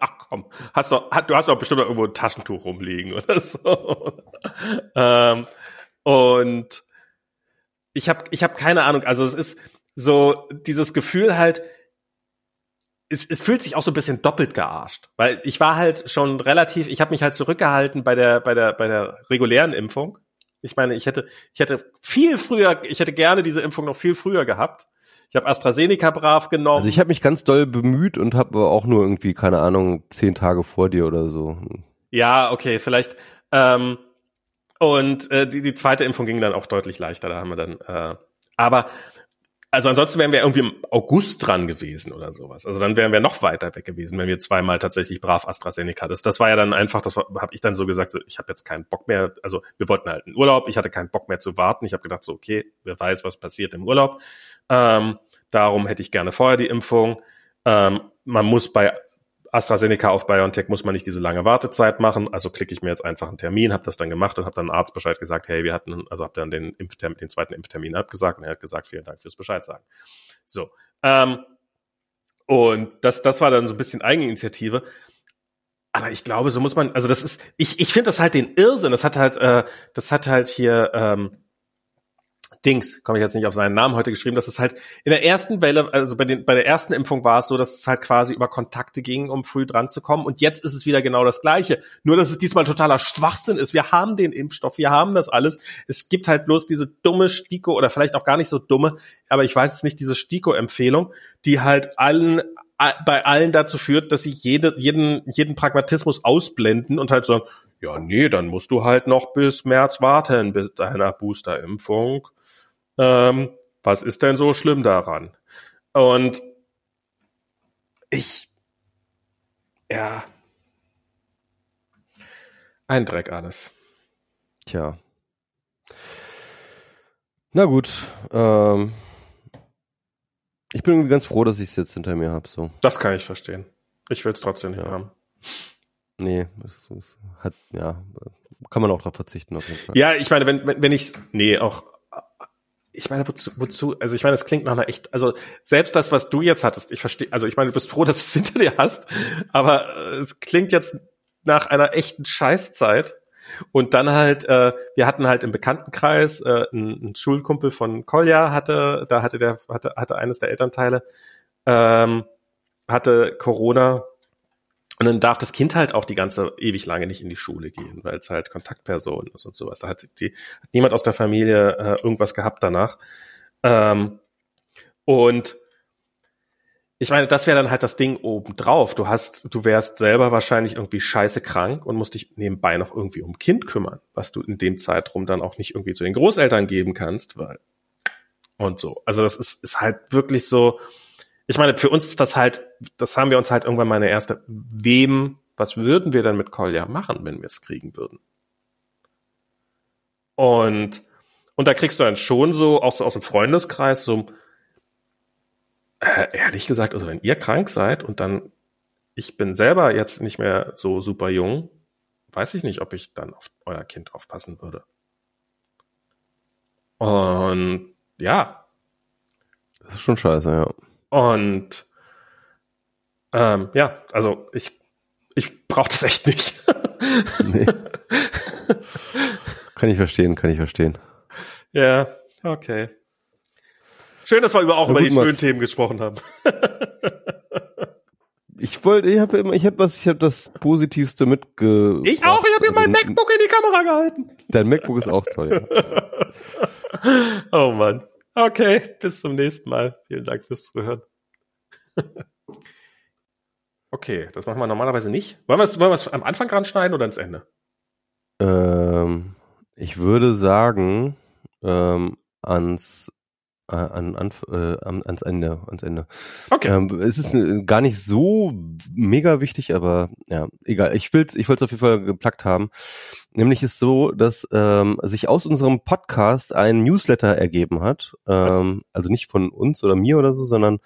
Ach komm, hast doch, du hast doch bestimmt irgendwo ein Taschentuch rumliegen oder so. ähm, und ich habe ich hab keine Ahnung, also es ist so dieses Gefühl halt, es, es fühlt sich auch so ein bisschen doppelt gearscht, weil ich war halt schon relativ, ich habe mich halt zurückgehalten bei der bei der bei der regulären Impfung Ich meine, ich hätte, ich hätte viel früher, ich hätte gerne diese Impfung noch viel früher gehabt. Ich habe AstraZeneca brav genommen. Also ich habe mich ganz doll bemüht und habe aber auch nur irgendwie, keine Ahnung, zehn Tage vor dir oder so. Ja, okay, vielleicht. Ähm, und äh, die, die zweite Impfung ging dann auch deutlich leichter. Da haben wir dann. Äh, aber also ansonsten wären wir irgendwie im August dran gewesen oder sowas. Also dann wären wir noch weiter weg gewesen, wenn wir zweimal tatsächlich brav AstraZeneca. Das, das war ja dann einfach, das habe ich dann so gesagt, so, ich habe jetzt keinen Bock mehr. Also wir wollten halt einen Urlaub, ich hatte keinen Bock mehr zu warten. Ich habe gedacht, so okay, wer weiß, was passiert im Urlaub. Ähm, darum hätte ich gerne vorher die Impfung. Ähm, man muss bei AstraZeneca auf BioNTech muss man nicht diese lange Wartezeit machen, also klicke ich mir jetzt einfach einen Termin, habe das dann gemacht und habe dann Arzt Bescheid gesagt, hey, wir hatten, also habe dann den, Impftermin, den zweiten Impftermin abgesagt und er hat gesagt, vielen Dank fürs Bescheid sagen. So. Ähm, und das, das war dann so ein bisschen Eigeninitiative. Aber ich glaube, so muss man, also das ist, ich, ich finde das halt den Irrsinn. Das hat halt, äh, das hat halt hier ähm, Dings, komme ich jetzt nicht auf seinen Namen heute geschrieben, dass es halt in der ersten Welle, also bei, den, bei der ersten Impfung war es so, dass es halt quasi über Kontakte ging, um früh dran zu kommen. Und jetzt ist es wieder genau das Gleiche. Nur, dass es diesmal totaler Schwachsinn ist. Wir haben den Impfstoff, wir haben das alles. Es gibt halt bloß diese dumme Stiko oder vielleicht auch gar nicht so dumme, aber ich weiß es nicht, diese Stiko-Empfehlung, die halt allen bei allen dazu führt, dass sie jede, jeden, jeden Pragmatismus ausblenden und halt sagen, ja, nee, dann musst du halt noch bis März warten bis deiner Boosterimpfung. Ähm, was ist denn so schlimm daran? Und ich, ja, ein Dreck alles. Tja. Na gut, ähm, ich bin ganz froh, dass ich es jetzt hinter mir habe. So. Das kann ich verstehen. Ich will es trotzdem nicht ja. haben. Nee, es, es hat, ja, kann man auch darauf verzichten auf jeden Fall. Ja, ich meine, wenn, wenn, wenn ich, nee, auch, ich meine, wozu, wozu, also ich meine, es klingt nach einer echt, also selbst das, was du jetzt hattest, ich verstehe, also ich meine, du bist froh, dass du es hinter dir hast, aber äh, es klingt jetzt nach einer echten Scheißzeit. Und dann halt, äh, wir hatten halt im Bekanntenkreis äh, einen, einen Schulkumpel von Kolja hatte, da hatte der, hatte, hatte eines der Elternteile, ähm, hatte Corona und dann darf das Kind halt auch die ganze ewig lange nicht in die Schule gehen, weil es halt Kontaktperson ist und sowas. Da hat, die, hat niemand aus der Familie äh, irgendwas gehabt danach. Ähm, und ich meine, das wäre dann halt das Ding obendrauf. Du hast, du wärst selber wahrscheinlich irgendwie scheiße krank und musst dich nebenbei noch irgendwie um Kind kümmern, was du in dem Zeitraum dann auch nicht irgendwie zu den Großeltern geben kannst, weil und so. Also das ist, ist halt wirklich so, ich meine, für uns ist das halt, das haben wir uns halt irgendwann mal eine erste, wem, was würden wir dann mit Kolja machen, wenn wir es kriegen würden? Und, und da kriegst du dann schon so, auch so aus dem Freundeskreis, so, äh, ehrlich gesagt, also wenn ihr krank seid und dann, ich bin selber jetzt nicht mehr so super jung, weiß ich nicht, ob ich dann auf euer Kind aufpassen würde. Und ja. Das ist schon scheiße, ja. Und ähm, ja, also ich, ich brauche das echt nicht. nee. Kann ich verstehen, kann ich verstehen. Ja, okay. Schön, dass wir über auch über die schönen Themen gesprochen haben. ich wollte, ich habe immer, ich habe was, ich habe das Positivste mitge. Ich auch, ich habe hier mein MacBook in die Kamera gehalten. Dein MacBook ist auch toll. Ja. oh Mann. Okay, bis zum nächsten Mal. Vielen Dank fürs Zuhören. okay, das machen wir normalerweise nicht. Wollen wir es wollen am Anfang dran schneiden oder ins Ende? Ähm, ich würde sagen, ähm, ans an, an, äh, ans Ende, ans Ende. Okay. Ähm, es ist äh, gar nicht so mega wichtig, aber ja, egal. Ich will, ich wollte es auf jeden Fall geplackt haben. Nämlich ist so, dass ähm, sich aus unserem Podcast ein Newsletter ergeben hat. Ähm, also nicht von uns oder mir oder so, sondern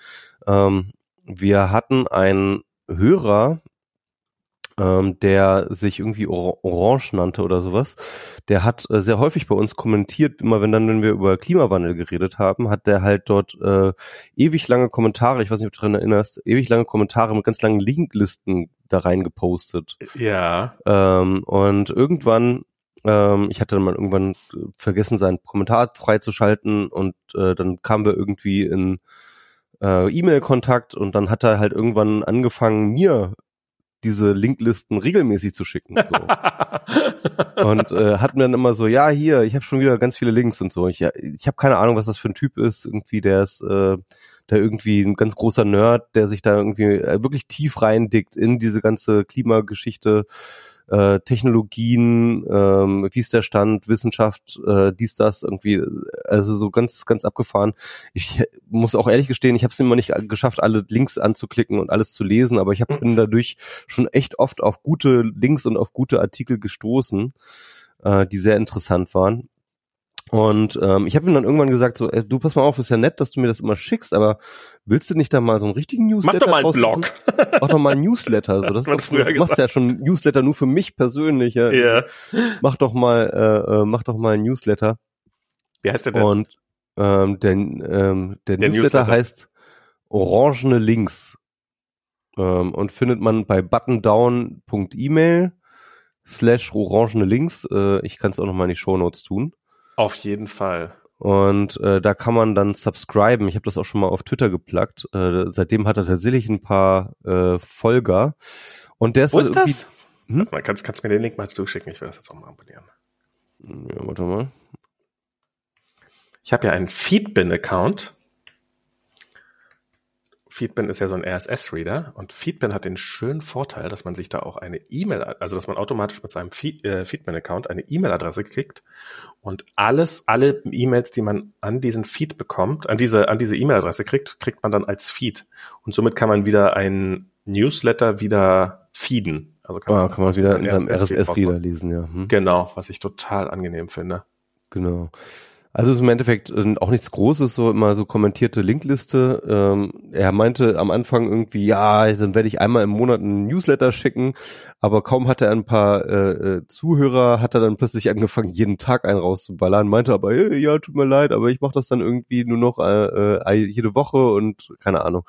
ähm, wir hatten einen Hörer, ähm, der sich irgendwie Or Orange nannte oder sowas, der hat äh, sehr häufig bei uns kommentiert, immer wenn dann, wenn wir über Klimawandel geredet haben, hat der halt dort äh, ewig lange Kommentare, ich weiß nicht, ob du daran erinnerst, ewig lange Kommentare mit ganz langen Linklisten da rein gepostet. Ja. Ähm, und irgendwann ähm, ich hatte dann mal irgendwann vergessen, seinen Kommentar freizuschalten und äh, dann kamen wir irgendwie in äh, E-Mail-Kontakt und dann hat er halt irgendwann angefangen, mir diese Linklisten regelmäßig zu schicken. So. und äh, hat mir dann immer so, ja, hier, ich habe schon wieder ganz viele Links und so. Ich, ich habe keine Ahnung, was das für ein Typ ist. Irgendwie, der ist äh, der irgendwie ein ganz großer Nerd, der sich da irgendwie äh, wirklich tief reindickt in diese ganze Klimageschichte äh, Technologien, ähm, wie ist der Stand, Wissenschaft, äh, dies, das, irgendwie, also so ganz, ganz abgefahren. Ich muss auch ehrlich gestehen, ich habe es immer nicht geschafft, alle Links anzuklicken und alles zu lesen, aber ich hab, bin dadurch schon echt oft auf gute Links und auf gute Artikel gestoßen, äh, die sehr interessant waren. Und ähm, ich habe ihm dann irgendwann gesagt, so, ey, du pass mal auf, ist ja nett, dass du mir das immer schickst, aber willst du nicht da mal so einen richtigen Newsletter Mach doch mal einen Blog. Mach doch mal einen Newsletter. So, das ist, du machst ja schon Newsletter nur für mich persönlich. Ja. Yeah. Mach doch mal, äh, äh, mach doch mal einen Newsletter. Wie heißt der denn? Und ähm, der, ähm, der, der Newsletter, Newsletter heißt Orangene Links ähm, und findet man bei buttondown.email slash orangene Links. Äh, ich kann es auch noch mal in die Show Notes tun. Auf jeden Fall. Und äh, da kann man dann subscriben. Ich habe das auch schon mal auf Twitter geplagt. Äh, seitdem hat er tatsächlich ein paar äh, Folger. Und der ist Wo ist das? Hm? Mal, kannst, kannst du mir den Link mal zuschicken? Ich will das jetzt auch mal abonnieren. Ja, warte mal. Ich habe ja einen Feedbin-Account Feedbin ist ja so ein RSS-Reader und Feedbin hat den schönen Vorteil, dass man sich da auch eine E-Mail, also dass man automatisch mit seinem Feed, äh, Feedbin-Account eine E-Mail-Adresse kriegt und alles, alle E-Mails, die man an diesen Feed bekommt, an diese, an diese E-Mail-Adresse kriegt, kriegt man dann als Feed. Und somit kann man wieder ein Newsletter wieder feeden. Also kann, oh, man, kann man wieder in seinem RSS-Reader lesen, ja. Hm. Genau, was ich total angenehm finde. Genau. Also ist im Endeffekt äh, auch nichts Großes, so immer so kommentierte Linkliste. Ähm, er meinte am Anfang irgendwie, ja, dann werde ich einmal im Monat einen Newsletter schicken, aber kaum hatte er ein paar äh, äh, Zuhörer, hat er dann plötzlich angefangen, jeden Tag einen rauszuballern, meinte aber, ja, tut mir leid, aber ich mache das dann irgendwie nur noch äh, äh, jede Woche und keine Ahnung.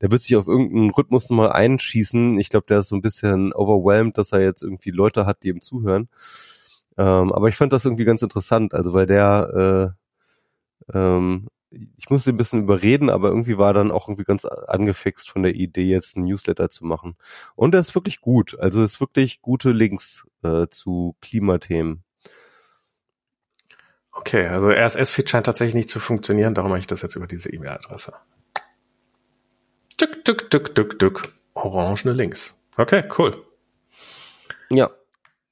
Der wird sich auf irgendeinen Rhythmus nochmal einschießen. Ich glaube, der ist so ein bisschen overwhelmed, dass er jetzt irgendwie Leute hat, die ihm zuhören. Ähm, aber ich fand das irgendwie ganz interessant, also weil der, äh, ähm, ich musste ein bisschen überreden, aber irgendwie war dann auch irgendwie ganz angefixt von der Idee, jetzt ein Newsletter zu machen. Und er ist wirklich gut, also ist wirklich gute Links äh, zu Klimathemen. Okay, also RSS-Feed scheint tatsächlich nicht zu funktionieren, darum mache ich das jetzt über diese E-Mail-Adresse. Tück, tück, tück, tück, tück. Orangene Links. Okay, cool. Ja,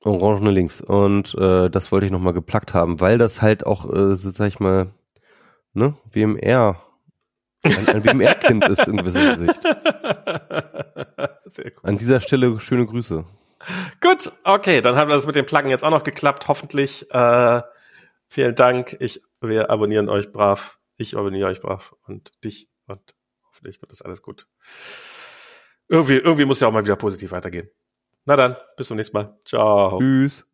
Orangene Links. Und äh, das wollte ich nochmal geplackt haben, weil das halt auch, äh, so sag ich mal, ne, WMR, ein, ein WMR-Kind ist in gewisser Hinsicht. Sehr cool. An dieser Stelle schöne Grüße. Gut, okay, dann haben wir das mit dem Pluggen jetzt auch noch geklappt, hoffentlich. Äh, vielen Dank. Ich, wir abonnieren euch brav. Ich abonniere euch brav und dich und hoffentlich wird das alles gut. Irgendwie, irgendwie muss ja auch mal wieder positiv weitergehen. Na dann, bis zum nächsten Mal. Ciao. Tschüss.